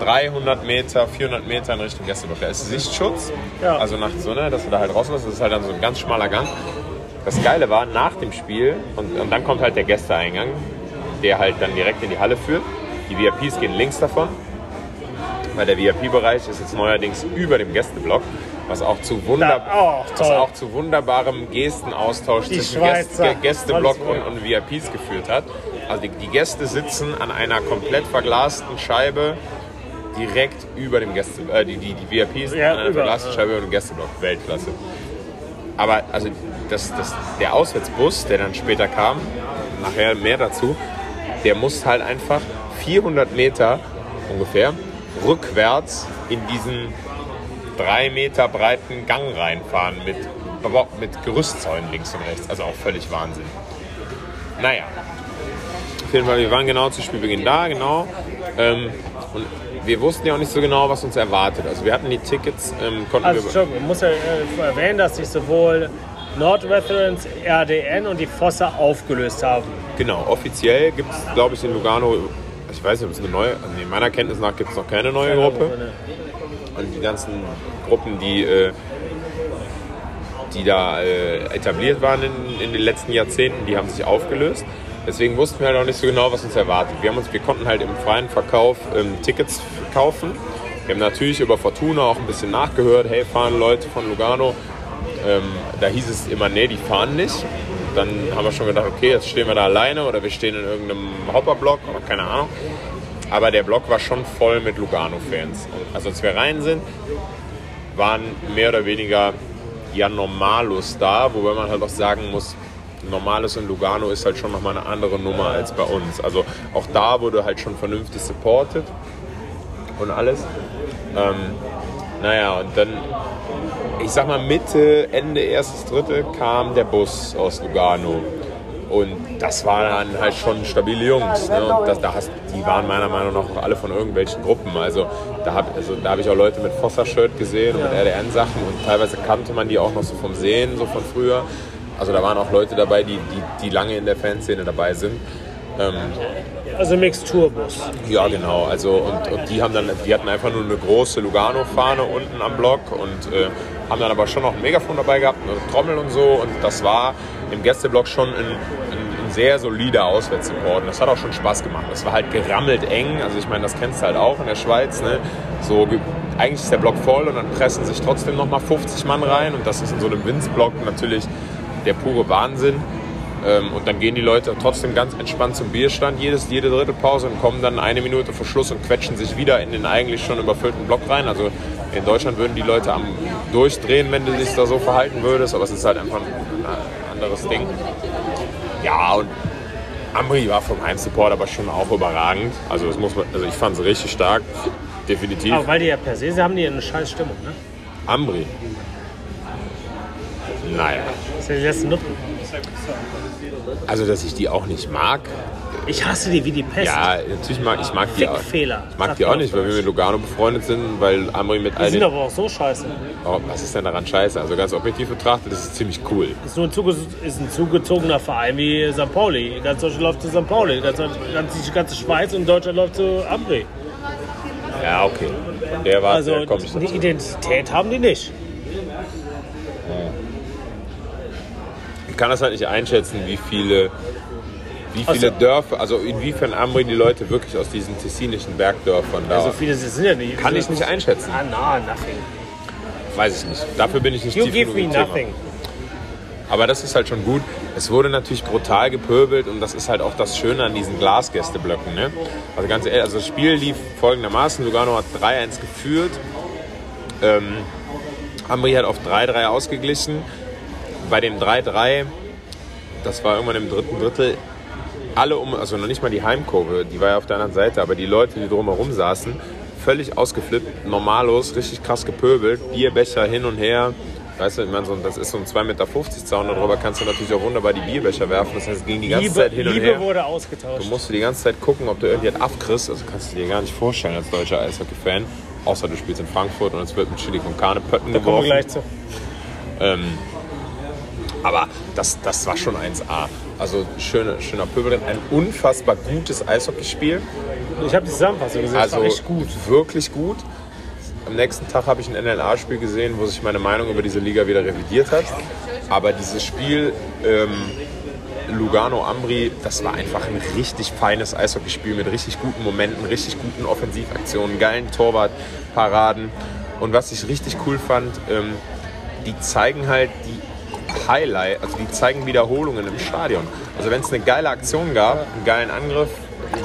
300 Meter, 400 Meter in Richtung Gästeblock. Da ist Sichtschutz, Ja. also nachts so, ne, dass du da halt rauslässt. Das ist halt dann so ein ganz schmaler Gang. Das Geile war, nach dem Spiel, und, und dann kommt halt der Gästeeingang, der halt dann direkt in die Halle führt. Die VIPs gehen links davon, weil der VIP-Bereich ist jetzt neuerdings über dem Gästeblock, was auch zu, wunder oh, was auch zu wunderbarem Gestenaustausch Die zwischen Schweizer. Gäste, Gästeblock und, und VIPs geführt hat. Also die, die Gäste sitzen an einer komplett verglasten Scheibe direkt über dem Gäste, äh, die, die, die VIPs Ja, an einer über, verglasten Scheibe über dem Gästeblock. Weltklasse. Aber also das, das, der Auswärtsbus, der dann später kam, nachher mehr dazu, der muss halt einfach 400 Meter ungefähr rückwärts in diesen drei Meter breiten Gang reinfahren mit, mit Gerüstzäunen links und rechts. Also auch völlig Wahnsinn. Naja, auf jeden Fall, wir waren genau zu Spielbeginn da, genau. Ähm, und wir wussten ja auch nicht so genau, was uns erwartet. Also wir hatten die Tickets, ähm, konnten Also wir... schon, man muss ja äh, erwähnen, dass sich sowohl Nordreference, RDN und die Fossa aufgelöst haben. Genau, offiziell gibt es, glaube ich, in Lugano, ich weiß nicht, ob es eine neue, also in meiner Kenntnis nach gibt es noch keine neue Gruppe. Und die ganzen Gruppen, die, äh, die da äh, etabliert waren in, in den letzten Jahrzehnten, die haben sich aufgelöst. Deswegen wussten wir halt auch nicht so genau, was uns erwartet. Wir, haben uns, wir konnten halt im freien Verkauf ähm, Tickets kaufen. Wir haben natürlich über Fortuna auch ein bisschen nachgehört, hey, fahren Leute von Lugano. Ähm, da hieß es immer, nee, die fahren nicht. Dann haben wir schon gedacht, okay, jetzt stehen wir da alleine oder wir stehen in irgendeinem Hopperblock oder keine Ahnung. Aber der Block war schon voll mit Lugano-Fans. Also als wir rein sind, waren mehr oder weniger ja Normalos da, wobei man halt auch sagen muss, Normales in Lugano ist halt schon nochmal eine andere Nummer als bei uns. Also auch da wurde halt schon vernünftig supported und alles. Ähm, naja, und dann, ich sag mal Mitte, Ende erstes Drittel kam der Bus aus Lugano. Und das waren halt schon stabile Jungs. Ne? Und das, da hast, die waren meiner Meinung nach auch alle von irgendwelchen Gruppen. Also da habe also, da hab ich auch Leute mit Fossa-Shirt gesehen und mit RDN-Sachen und teilweise kannte man die auch noch so vom Sehen, so von früher. Also da waren auch Leute dabei, die, die, die lange in der Fanszene dabei sind. Ähm, Also Mixturbus. ja, genau. Also und, und die haben dann, die hatten einfach nur eine große Lugano-Fahne unten am Block und äh, haben dann aber schon noch ein Megafon dabei gehabt, eine Trommel und so. Und das war im Gästeblock schon ein, ein, ein sehr solider Auswärtssupport. Und das hat auch schon Spaß gemacht. Das war halt gerammelt eng. Also ich meine, das kennst du halt auch in der Schweiz. Ne? So ge- eigentlich ist der Block voll und dann pressen sich trotzdem noch mal 50 Mann rein. Und das ist in so einem Winzblock natürlich der pure Wahnsinn. Ähm, und dann gehen die Leute trotzdem ganz entspannt zum Bierstand, jedes, jede dritte Pause und kommen dann eine Minute vor Schluss und quetschen sich wieder in den eigentlich schon überfüllten Block rein. Also in Deutschland würden die Leute am Durchdrehen, wenn du dich da so verhalten würdest, aber es ist halt einfach ein anderes Ding. Ja, und Amri war vom Heimsupport aber schon auch überragend. Also, das muss man, also ich fand es richtig stark, definitiv. Aber weil die ja per se, sie haben die eine scheiß Stimmung, ne? Amri. Naja, Das ist ja die letzten Nutten. also dass ich die auch nicht mag, Ich hasse die wie die Pest. Ja, natürlich mag ich mag die auch. Fickfehler. Ich mag Sagt die man auch nicht, weil wir mit Lugano befreundet sind, weil Amri mit all Die sind den. aber auch so scheiße. Oh, was ist denn daran scheiße? Also ganz objektiv betrachtet, das ist ziemlich cool. Ist nur ein, zuge ist ein zugezogener Verein wie St. Pauli. Ganz Deutschland läuft zu St. Pauli. Ganz, ganz, die ganze Schweiz und Deutschland läuft zu Amri. Ja, okay. Der war, Also der kommt nicht die dazu. Identität haben die nicht. Ich kann das halt nicht einschätzen, wie viele, wie viele Also- Dörfer, also inwiefern Amri die Leute wirklich aus diesen tessinischen Bergdörfern da. Ja, so viele sind ja nicht. kann ich nicht einschätzen. Ah, na, nothing. Weiß ich nicht. Dafür bin ich nicht You tief give me nothing. Aber das ist halt schon gut. Es wurde natürlich brutal gepöbelt und das ist halt auch das Schöne an diesen Glasgästeblöcken. Ne? Also ganz ehrlich, also das Spiel lief folgendermaßen. Lugano hat 3-1 geführt. Ähm, Ambri hat auf 3-3 ausgeglichen. Bei dem 3-3, das war irgendwann im dritten Drittel, alle um, also noch nicht mal die Heimkurve, die war ja auf der anderen Seite, aber die Leute, die drumherum saßen, völlig ausgeflippt, normalos, richtig krass gepöbelt, Bierbecher hin und her. Weißt du, ich meine, so, das ist so ein 2,50 Meter Zaun, darüber kannst du natürlich auch wunderbar die Bierbecher werfen. Das heißt, es ging die ganze Liebe, Zeit hin und Liebe her. wurde Du ausgetauscht. musst du die ganze Zeit gucken, ob du irgendjemand abkriegst. Also kannst du dir gar nicht vorstellen als deutscher Eishockey-Fan. Außer du spielst in Frankfurt und es wird mit Chili con Carne Pötten Da kommen wir geworfen. gleich zu. Ähm, aber das, das war schon 1A. Also schöne, schöner Pöbel, ein unfassbar gutes Eishockeyspiel. Ich habe die Zusammenfassung gesehen. das Also war echt gut. wirklich gut. Am nächsten Tag habe ich ein NLA-Spiel gesehen, wo sich meine Meinung über diese Liga wieder revidiert hat. Aber dieses Spiel ähm, Lugano-Ambri, das war einfach ein richtig feines Eishockeyspiel mit richtig guten Momenten, richtig guten Offensivaktionen, geilen Torwartparaden. Und was ich richtig cool fand, ähm, die zeigen halt die Highlight, also die zeigen Wiederholungen im Stadion. Also wenn es eine geile Aktion gab, einen geilen Angriff,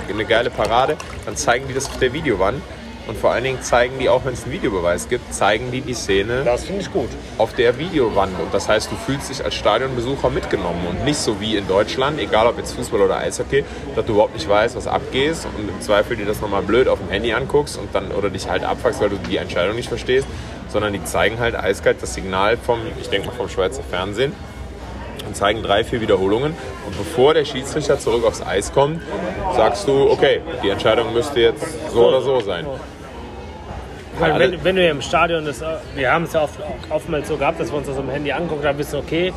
eine geile Parade, dann zeigen die das auf der Videowand. Und vor allen Dingen zeigen die, auch wenn es einen Videobeweis gibt, zeigen die die Szene Das finde ich gut. auf der Videowand. Und das heißt, du fühlst dich als Stadionbesucher mitgenommen und nicht so wie in Deutschland, egal ob jetzt Fußball oder Eishockey, dass du überhaupt nicht weißt, was abgeht und im Zweifel dir das nochmal blöd auf dem Handy anguckst und dann oder dich halt abfuckst, weil du die Entscheidung nicht verstehst, sondern die zeigen halt eiskalt das Signal vom, ich denke mal vom Schweizer Fernsehen und zeigen drei, vier Wiederholungen. Und bevor der Schiedsrichter zurück aufs Eis kommt, sagst du, okay, die Entscheidung müsste jetzt so oder so sein. Alle- wenn, wenn du ja im Stadion, das, wir haben es ja oft, oftmals so gehabt, dass wir uns das am Handy angucken, dann wissen, okay,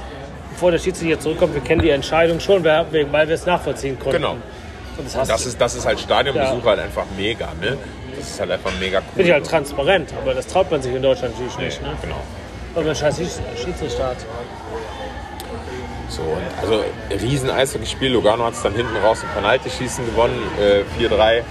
bevor der Schiedsrichter zurückkommt, wir kennen die Entscheidung schon, weil wir es nachvollziehen konnten. Genau. Und das, Das ist, das ist halt Stadionbesuch halt einfach mega, ne? Das ist halt einfach mega cool. Finde ich halt transparent, aber das traut man sich in Deutschland natürlich nicht. Ne? Genau. Weil man scheiß Schieds- Schiedsrichter hat. So, und also riesen Eishockeyspiel. Lugano hat es dann hinten raus im Penalty-Schießen gewonnen, äh, 4-3.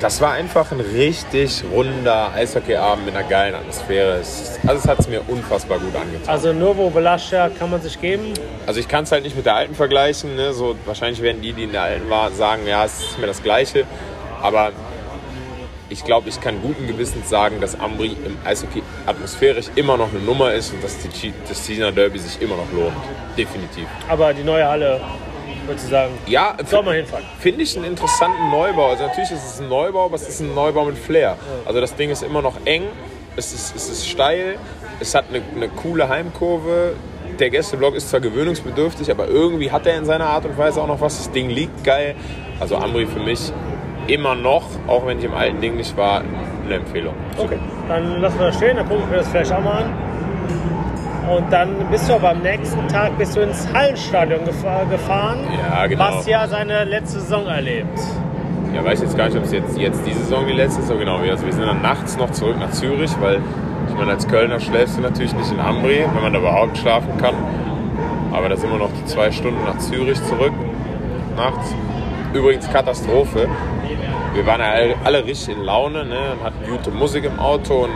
das war einfach ein richtig runder Eishockeyabend mit einer geilen Atmosphäre. Also es hat es mir unfassbar gut angetan. Also Novo Velasquez kann man sich geben. Also ich kann es halt nicht mit der alten vergleichen. Ne? So, wahrscheinlich werden die, die in der alten waren, sagen, ja, es ist mir das Gleiche. Aber ich glaube, ich kann guten Gewissens sagen, dass Ambri im Eishockey atmosphärisch immer noch eine Nummer ist und dass die, das Tina Derby sich immer noch lohnt. Definitiv. Aber die neue Halle, würde ich sagen, Ja, soll man hinfahren. finde ich einen interessanten Neubau. Also natürlich ist es ein Neubau, aber es ist ein Neubau mit Flair. Also das Ding ist immer noch eng, es ist, es ist steil, es hat eine, eine coole Heimkurve. Der Gästeblock ist zwar gewöhnungsbedürftig, aber irgendwie hat er in seiner Art und Weise auch noch was. Das Ding liegt geil. Also Amri für mich immer noch, auch wenn ich im alten Ding nicht war, eine Empfehlung. Okay, dann lassen wir das stehen, dann gucken wir das vielleicht auch mal an. Und dann bist du aber am nächsten Tag bist du ins Hallenstadion gefa gefahren, Ja, genau. was ja seine letzte Saison erlebt. Ja, weiß jetzt gar nicht, ob es jetzt, jetzt diese Saison die letzte ist. So genau. Also wir sind dann nachts noch zurück nach Zürich, weil ich meine, als Kölner schläfst du natürlich nicht in Ambri, wenn man da überhaupt schlafen kann. Aber da sind wir noch die zwei Stunden nach Zürich zurück, nachts. Übrigens Katastrophe. Wir waren ja alle, richtig in Laune ne, und hatten gute Musik im Auto und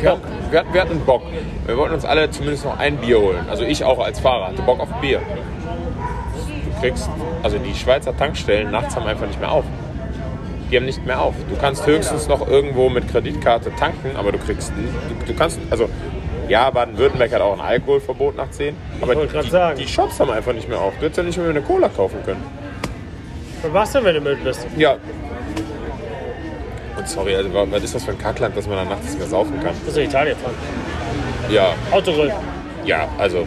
wir hatten, wir, hatten, wir hatten Bock. Wir wollten uns alle zumindest noch ein Bier holen. Also ich auch als Fahrer hatte Bock auf Bier. Du kriegst, also die Schweizer Tankstellen nachts haben einfach nicht mehr auf. Die haben nicht mehr auf. Du kannst höchstens noch irgendwo mit Kreditkarte tanken, aber du kriegst, du, du kannst, also ja, Baden-Württemberg hat auch ein Alkoholverbot nach 10, aber die, sagen. die Shops haben einfach nicht mehr auf. Du hättest ja nicht mehr eine Cola kaufen können. Was machst du, wenn du müde bist? Ja. Und sorry, also wa- was ist das für ein Kackland, dass man dann nachts nicht mehr saufen kann? Musst du in Italien fahren. Ja, Autogrill. ja, also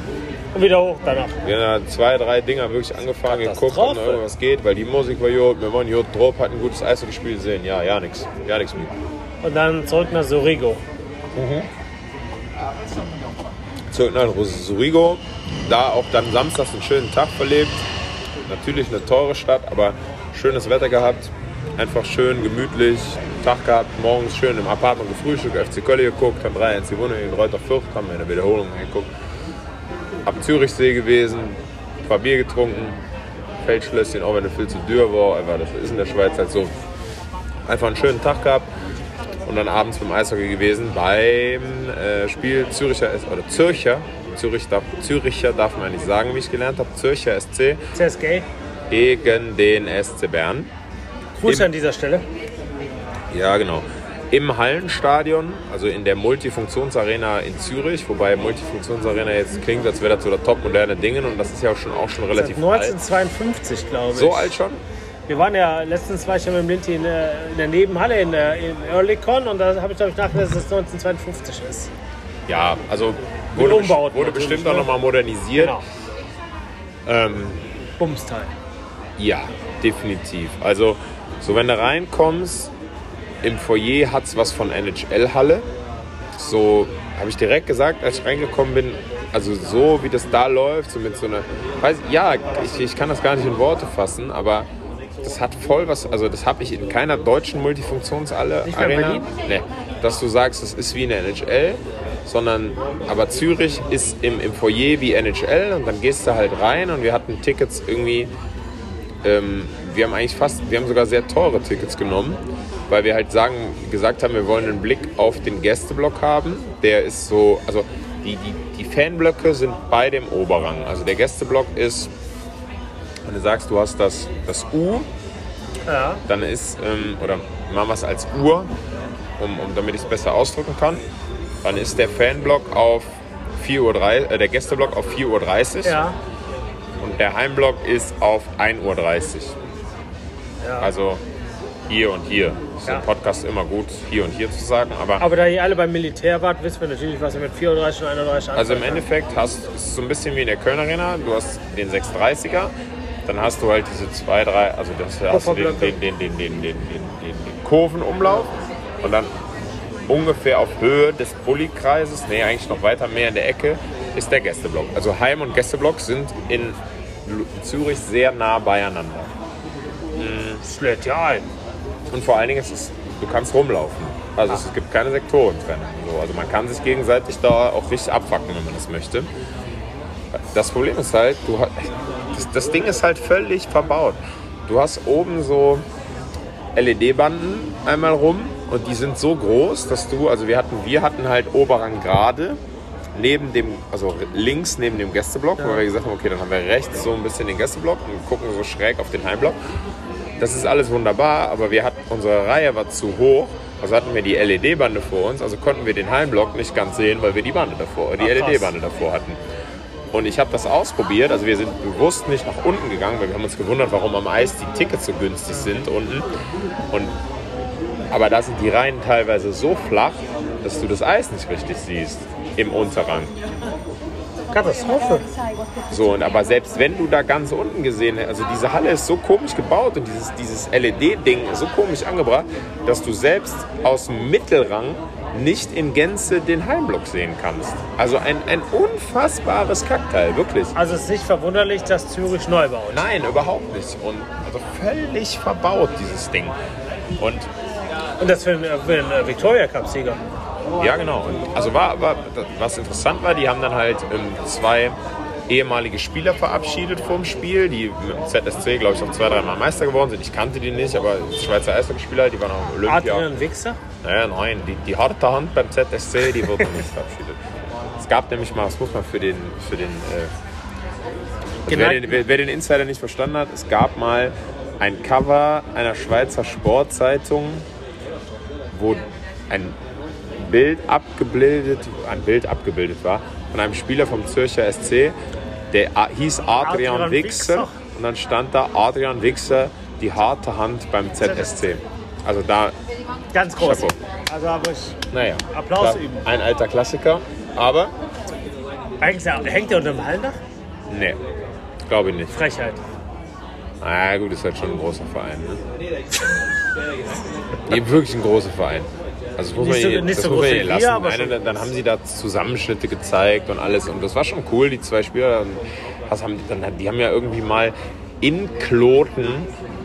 Und wieder hoch danach. Wir haben zwei, drei Dinger wirklich angefangen, geguckt, ob noch irgendwas geht, weil die Musik war gut, wir wollen gut drauf, hatten ein gutes Eishockeyspiel sehen. Ja, ja, nix. Ja, nix mit. Und dann zurück nach Sorigo. Zurück nach Surigo, da auch dann samstags einen schönen Tag verlebt. Natürlich eine teure Stadt, aber schönes Wetter gehabt. Einfach schön, gemütlich, Tag gehabt, morgens schön im Apartment gefrühstückt, FC Köln geguckt, dann 3 1 gewonnen in Reuter Fürth, haben wir in der Wiederholung geguckt. Ab Zürichsee gewesen, ein paar Bier getrunken, Feldschlösschen, auch wenn er viel zu dürr war, aber das ist in der Schweiz halt so. Einfach einen schönen Tag gehabt und dann abends beim Eishockey gewesen beim äh, Spiel Züricher oder Zürcher. Zürich darf, Züricher darf man nicht sagen, wie ich gelernt habe. Zürcher SC CSG. gegen den SC Bern. Grüße Im- an dieser Stelle. Ja, genau. Im Hallenstadion, also in der Multifunktionsarena in Zürich, wobei Multifunktionsarena jetzt klingt, als wäre das so der top moderne Dingen und das ist ja auch schon, auch schon relativ alt. 1952, glaube ich. So alt schon? Wir waren ja letztens war ich ja mit dem Linti in, der- in der Nebenhalle in, der, in Earlycon und da habe ich glaube ich nachgedacht, dass es 1952 ist. Ja, also wurde, Umbauten wurde bestimmt auch ne? nochmal modernisiert. Genau. Ähm, Bumsteil. Ja, definitiv. Also, so wenn du reinkommst, im Foyer hat es was von NHL-Halle. So habe ich direkt gesagt, als ich reingekommen bin, also so wie das da läuft, so mit so einer. Weiß, ja, ich, ich kann das gar nicht in Worte fassen, aber das hat voll was, also das habe ich in keiner deutschen Multifunktionsarena. Nicht mehr in Berlin? Nee, dass du sagst, das ist wie eine NHL, sondern aber Zürich ist im, im Foyer wie NHL und dann gehst du halt rein und wir hatten Tickets irgendwie ähm, wir haben eigentlich fast, wir haben sogar sehr teure Tickets genommen, weil wir halt sagen, gesagt haben, wir wollen einen Blick auf den Gästeblock haben. Der ist so, also die, die, die Fanblöcke sind beide im Oberrang. Also der Gästeblock ist, wenn du sagst, du hast das, das U, Ja. dann ist, ähm, oder machen wir es als Uhr, um, um, damit ich es besser ausdrücken kann, dann ist der Fanblock auf 4.30 Uhr, äh, der Gästeblock auf 4.30 Uhr Ja. und der Heimblock ist auf 1.30 Uhr. ja. Also hier und hier. Ist Ja. im Podcast immer gut, hier und hier zu sagen. Aber Aber da ihr alle beim Militär wart, wissen wir natürlich, was ihr mit 34 und 31 also im Endeffekt hast es ist so ein bisschen wie in der Köln Arena. Du hast den 630er, dann hast du halt diese zwei, drei, also das hast du den, den, den, den, den, den, den, den Kurvenumlauf und dann ungefähr auf Höhe des Bullykreises, nee, eigentlich noch weiter mehr in der Ecke, ist der Gästeblock. Also Heim- und Gästeblock sind in Zürich sehr nah beieinander. Das lädt ja ein. Und vor allen Dingen, es ist, du kannst rumlaufen. Also es gibt keine Sektorentrennung. So, also man kann sich gegenseitig da auch richtig abfacken, wenn man das möchte. Das Problem ist halt, du, das, das Ding ist halt völlig verbaut. Du hast oben so, LED-Banden einmal rum und die sind so groß, dass du, also wir hatten, wir hatten halt Oberrang gerade neben dem, also links neben dem Gästeblock, weil wir gesagt haben, okay, dann haben wir rechts so ein bisschen den Gästeblock und gucken so schräg auf den Heimblock. Das ist alles wunderbar, aber wir hatten, unsere Reihe war zu hoch. Also hatten wir die LED-Bande vor uns, also konnten wir den Heimblock nicht ganz sehen, weil wir die Bande davor, die krass. LED-Bande davor hatten. Und ich habe das ausprobiert, also wir sind bewusst nicht nach unten gegangen, weil wir haben uns gewundert, warum am Eis die Tickets so günstig sind unten. Und, aber da sind die Reihen teilweise so flach, dass du das Eis nicht richtig siehst im Unterrang. Katastrophe. So, und aber selbst wenn du da ganz unten gesehen hättest, also diese Halle ist so komisch gebaut und dieses, dieses LED-Ding ist so komisch angebracht, dass du selbst aus dem Mittelrang nicht in Gänze den Heimblock sehen kannst. Also ein, ein unfassbares Kackteil, wirklich. Also es ist nicht verwunderlich, dass Zürich neu baut. Nein, überhaupt nicht. Und also völlig verbaut, dieses Ding. Und Und das für einen, für einen äh, Victoria Cup-Sieger. Ja, genau. Also war, war, was interessant war, die haben dann halt ähm, zwei ehemalige Spieler verabschiedet vom Spiel, die mit dem ZSC, glaube ich, auch zwei, dreimal Meister geworden sind. Ich kannte die nicht, aber Schweizer Eishockeyspieler, die waren auch im Olympia. Adrian Wichser. Naja, nein, die, die harte Hand beim ZSC, die wurde nicht verabschiedet. Es gab nämlich mal, das muss man für den, für den, äh, also wer, den wer, wer den Insider nicht verstanden hat, es gab mal ein Cover einer Schweizer Sportzeitung, wo ein Bild abgebildet, ein Bild abgebildet war von einem Spieler vom Zürcher SC, der hieß Adrian, Adrian Wichser Wichser. und dann stand da Adrian Wichser, die harte Hand beim ZSC. Also da, Ganz groß. Chapeau. Also habe ich. naja, Applaus üben. ein alter Klassiker, aber Eigentlich hängt der unter dem Hallendach? nee, glaube ich nicht. Frechheit. Na gut, ist halt schon ein großer Verein. Ne? nee, wirklich ein großer Verein. Also das muss Nicht man so- nicht das so muss man lassen. aber Nein, dann, dann haben sie da Zusammenschnitte gezeigt und alles. Und das war schon cool, die zwei Spieler. Was haben, die- dann, die haben ja irgendwie mal in Kloten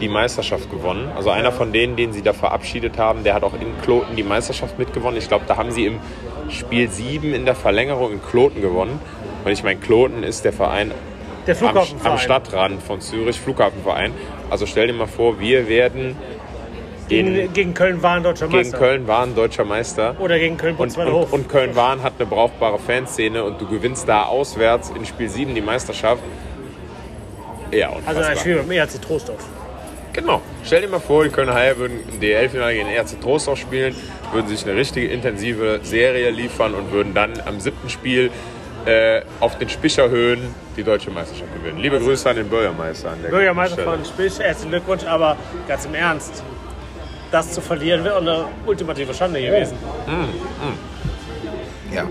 die Meisterschaft gewonnen. Also einer von denen, den sie da verabschiedet haben, der hat auch in Kloten die Meisterschaft mitgewonnen. Ich glaube, da haben sie im Spiel 7 in der Verlängerung in Kloten gewonnen. Und ich meine, Kloten ist der Verein Der am, Flughafenverein. am Stadtrand von Zürich, Flughafenverein. Also stell dir mal vor, wir werden in, Gegen, gegen Köln waren deutscher gegen Meister. Köln waren deutscher Meister. Oder gegen Köln Und, und, und Köln-Wahn hat eine brauchbare Fanszene und du gewinnst da auswärts in Spiel 7 die Meisterschaft. Ja, also unfassbar. ein Spiel beim ERC Trostorf. Genau. Stell dir mal vor, die Kölner Haie würden im DL-Finale gegen ERC Trostorf spielen, würden sich eine richtige intensive Serie liefern und würden dann am siebten Spiel äh, auf den Spicherhöhen die deutsche Meisterschaft gewinnen. Liebe Grüße an den Bürgermeister. An der Bürgermeister von Spich, herzlichen Glückwunsch, aber ganz im Ernst. Das zu verlieren wäre eine ultimative Schande gewesen. Ja.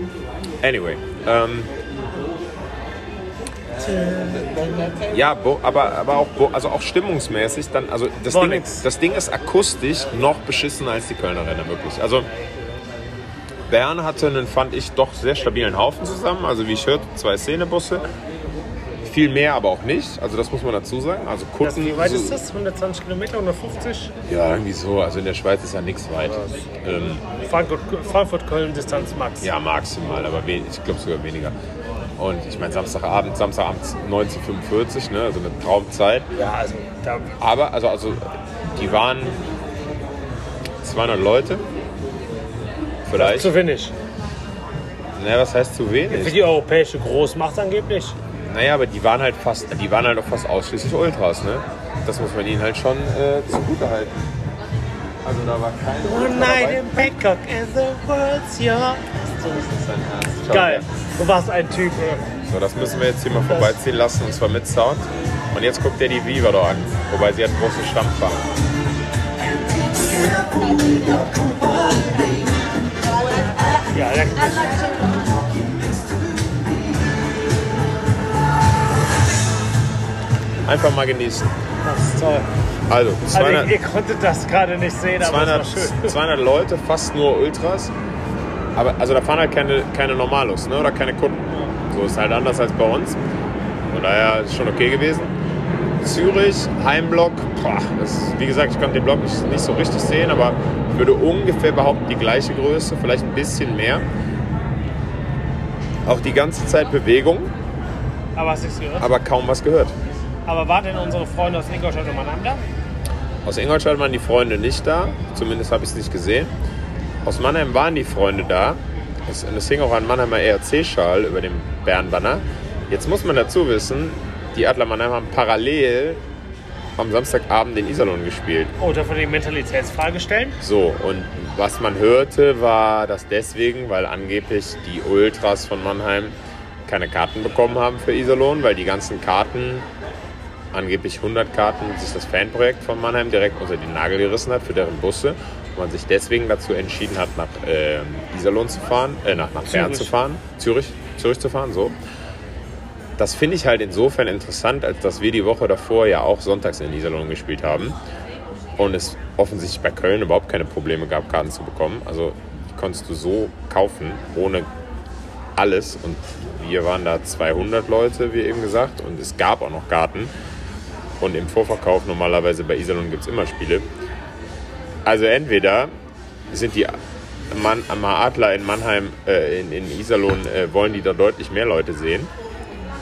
Anyway. Ähm, ja, bo, aber, aber auch, bo, also auch stimmungsmäßig dann, also das Ding, nix. das Ding ist akustisch noch beschissener als die Kölner Renner, wirklich. Also Bern hatte einen, fand ich, doch sehr stabilen Haufen zusammen. Also wie ich hörte, zwei Szenebusse. Viel mehr aber auch nicht. Also das muss man dazu sagen. Also Das, Kutten. wie weit so- ist das? 120 Kilometer, 150? Ja, irgendwie so. Also in der Schweiz ist ja nichts weit. Ähm, Frankfurt, Frankfurt Köln, Distanz max. Ja, maximal, aber wen, ich glaube sogar weniger. Und ich meine, Samstagabend, Samstagabend 1945, ne, also eine Traumzeit. Ja, also da, Aber, also, also die waren 200 Leute. Vielleicht. zu wenig. Naja, was heißt zu Für wenig? die europäische Großmacht angeblich. Naja, aber die waren halt fast, die waren halt auch fast ausschließlich Ultras, ne? Das muss man ihnen halt schon äh, zugute halten. Also da war kein One night in Bangkok and the world's yours. So ist das dein Ernst. Schau, Geil. Du warst ein Typ. ey. So, das müssen wir jetzt hier mal vorbeiziehen lassen, und zwar mit Sound. Und jetzt guckt ihr die Viva da an, wobei sie hat große Stampfer. Ja. Einfach mal genießen. Das ist toll. Also, Also 200, ihr, ihr konntet das gerade nicht sehen, aber 200, es war schön. <laughs> 200 Leute, fast nur Ultras. Aber also da fahren halt keine, keine Normalos ne? oder keine Kunden. So ist halt anders als bei uns. Von daher ist schon okay gewesen. Zürich, Heimblock, boah, das, wie gesagt, ich konnte den Block nicht, nicht so richtig sehen, aber würde ungefähr behaupten, die gleiche Größe, vielleicht ein bisschen mehr. Auch die ganze Zeit Bewegung, Aber hast du es gehört? aber kaum was gehört. Aber waren denn unsere Freunde aus Ingolstadt und Mannheim da? Aus Ingolstadt waren die Freunde nicht da, zumindest habe ich es nicht gesehen. Aus Mannheim waren die Freunde da. Es, es hing auch ein Mannheimer ERC-Schal über dem Bärenbanner. Jetzt muss man dazu wissen, die Adler Mannheim haben parallel am Samstagabend in Iserlohn gespielt. Oh, darf man die Mentalitätsfrage stellen? So, und was man hörte, war das deswegen, weil angeblich die Ultras von Mannheim keine Karten bekommen haben für Iserlohn, weil die ganzen Karten, angeblich 100 Karten, sich das Fanprojekt von Mannheim direkt unter den Nagel gerissen hat für deren Busse. Und man sich deswegen dazu entschieden hat, nach äh, Iserlohn zu fahren, äh, nach, nach Bern zu fahren, Zürich, Zürich zu fahren, so. Das finde ich halt insofern interessant, als dass wir die Woche davor ja auch sonntags in Iserlohn gespielt haben und es offensichtlich bei Köln überhaupt keine Probleme gab, Karten zu bekommen. Also die konntest du so kaufen, ohne alles. Und wir waren da 200 Leute, wie eben gesagt, und es gab auch noch Karten. Und im Vorverkauf normalerweise bei Iserlohn gibt es immer Spiele. Also entweder sind die Mann, Adler in Mannheim, äh, in, in Iserlohn, äh, wollen die da deutlich mehr Leute sehen.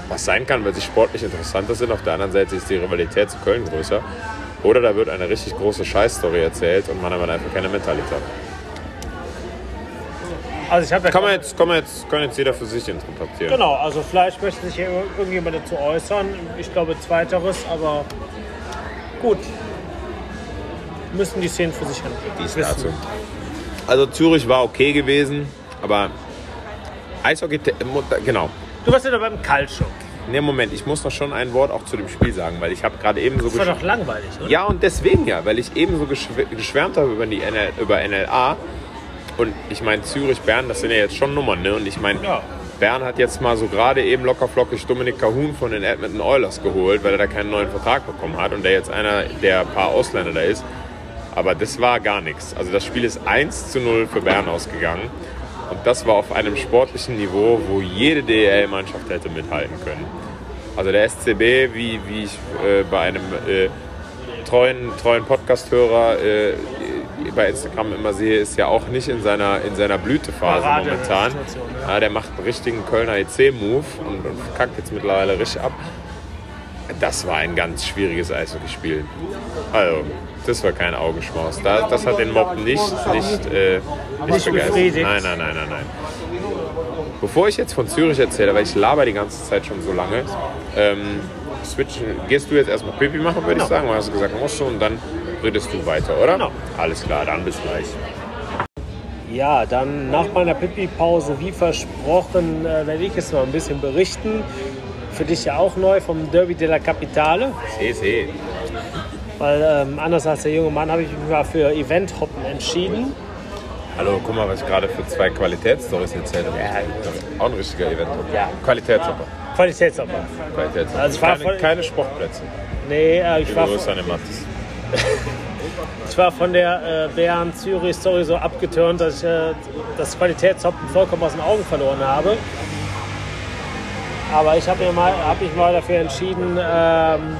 Was sein kann, weil sie sportlich interessanter sind. Auf der anderen Seite ist die Rivalität zu Köln größer. Oder da wird eine richtig große Scheißstory erzählt und Mannheim hat einfach keine Mentalität. Also ich habe ja Kann man jetzt, kann man jetzt, kann jetzt jeder für sich interpretieren. Genau, also vielleicht möchte sich hier irgendjemand dazu äußern. Ich glaube zweiteres, aber gut. Müssen die Szenen für sich Dies wissen. dazu. Also Zürich war okay gewesen, aber Eishockey, genau. Du warst ja da beim Calcio. Ne, Moment, ich muss noch schon ein Wort auch zu dem Spiel sagen, weil ich habe gerade eben so Das war doch langweilig, oder? Ja, und deswegen ja, weil ich eben so geschw- geschwärmt habe über, die NL, über NLA. Und ich meine, Zürich, Bern, das sind ja jetzt schon Nummern, ne? Und ich meine, Ja. Bern hat jetzt mal so gerade eben lockerflockig Dominik Cahun von den Edmonton Oilers geholt, weil er da keinen neuen Vertrag bekommen hat und der jetzt einer der paar Ausländer da ist. Aber das war gar nichts. Also das Spiel ist 1 zu 0 für Bern ausgegangen. Und das war auf einem sportlichen Niveau, wo jede DEL-Mannschaft hätte mithalten können. Also der SCB, wie, wie ich äh, bei einem äh, treuen, treuen Podcast-Hörer äh, bei Instagram immer sehe, ist ja auch nicht in seiner, in seiner Blütephase Parade- momentan. Ja. Ja, der macht einen richtigen Kölner EC-Move und, und verkackt jetzt mittlerweile richtig ab. Das war ein ganz schwieriges Eishockeyspiel. Also, das war kein Augenschmaus. Da, das hat den Mob nicht, nicht, äh, nicht, begeistert. Nein, nein, nein, nein, nein. Bevor ich jetzt von Zürich erzähle, weil ich laber die ganze Zeit schon so lange, ähm, switchen, gehst du jetzt erstmal Pipi machen, würde ich sagen, weil hast du gesagt, musst du und dann redest du weiter, oder? Genau. Alles klar, dann bis gleich. Ja, dann nach meiner Pipi-Pause, wie versprochen, äh, werde ich jetzt mal ein bisschen berichten. Für dich ja auch neu vom Derby della Capitale. Seh, seh. Weil ähm, anders als der junge Mann habe ich mich mal für Event-Hoppen entschieden. Hallo, guck mal, was ich gerade für zwei Qualitätsstories erzählt habe. Auch ein richtiger Event. Ja. Qualitätshopper. Qualitätshoppen. Qualitätshopper. Also ich war keine, voll- keine Sportplätze. Nee, äh, ich, war, Mattes. <laughs> ich war von der äh, Bären-Zürich-Story so abgeturnt, dass ich äh, das Qualitätshoppen vollkommen aus den Augen verloren habe. Aber ich habe mir mal, hab mich mal dafür entschieden, ähm,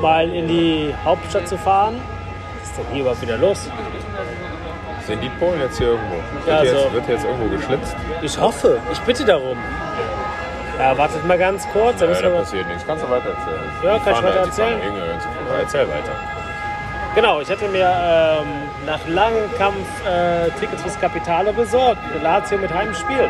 mal in die Hauptstadt zu fahren. Was ist denn hier überhaupt wieder los? Sind die Polen jetzt hier irgendwo? Ja, wird, so. jetzt, wird jetzt irgendwo geschlitzt? Ich hoffe, ich bitte darum. Ja, wartet mal ganz kurz. Dann Ja, müssen da passiert nichts. Kannst du weiter erzählen? Ja, Die kann ich weiter da- erzählen? da Fuß. Erzähl weiter. Genau, ich hatte mir ähm, nach langem Kampf äh, Tickets fürs Kapitale besorgt. Lazio mit Heimspiel.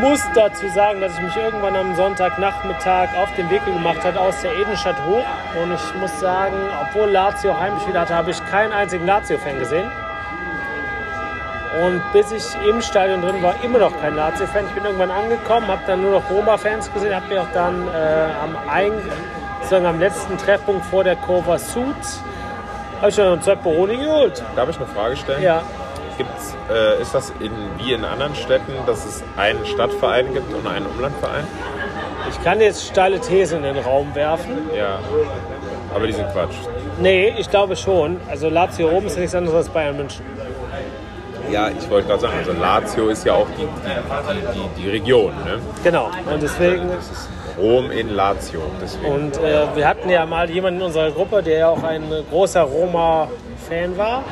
Muss dazu sagen, dass ich mich irgendwann am Sonntagnachmittag auf den Weg gemacht habe aus der Edenstadt hoch. Und ich muss sagen, obwohl Lazio Heimspiel hatte, habe ich keinen einzigen Lazio-Fan gesehen. Und bis ich im Stadion drin war, immer noch kein Lazio-Fan. Ich bin irgendwann angekommen, habe dann nur noch Roma-Fans gesehen, habe mir auch dann äh, am, Ein sozusagen am letzten Treffpunkt vor der Curva Sud habe ich dann noch zwei Peroni geholt. Darf ich eine Frage stellen? Ja, Gibt's, äh, ist das in, wie in anderen Städten, dass es einen Stadtverein gibt und einen Umlandverein? ich kann jetzt steile These in den Raum werfen. Ja. Aber die sind Quatsch. Nee, ich glaube schon. Also Lazio Rom ist ja nichts anderes als Bayern München. Ja, ich wollte gerade sagen, also Lazio ist ja auch die, die, die, die Region. Ne? Genau. Und deswegen Rom in Lazio. Deswegen. Und äh, wir hatten ja mal jemanden in unserer Gruppe, der ja auch ein großer Roma-Fan war.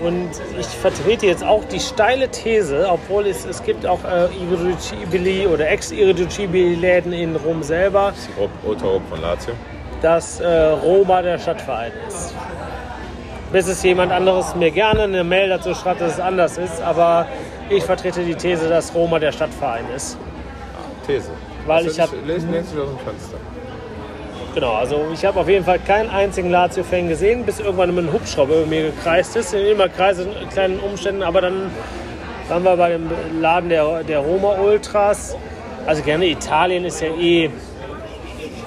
Und ich vertrete jetzt auch die steile These, obwohl es, es gibt auch äh, oder Ex-Irriducibili-Läden in Rom selber. Ultra Rob von Lazio. dass äh, Roma der Stadtverein ist. Bis es jemand anderes mir gerne eine Mail dazu schreibt, dass es anders ist, aber ich vertrete die These, dass Roma der Stadtverein ist. These. Weil Also ich hab- Lesen jetzt wieder aus dem Fenster. Genau, also ich habe auf jeden Fall keinen einzigen Lazio-Fan gesehen, bis irgendwann ein Hubschrauber über mir gekreist ist, in immer Kreise, in kleinen Umständen, aber dann waren wir bei dem Laden der, der Roma-Ultras. Also gerne Italien ist ja eh,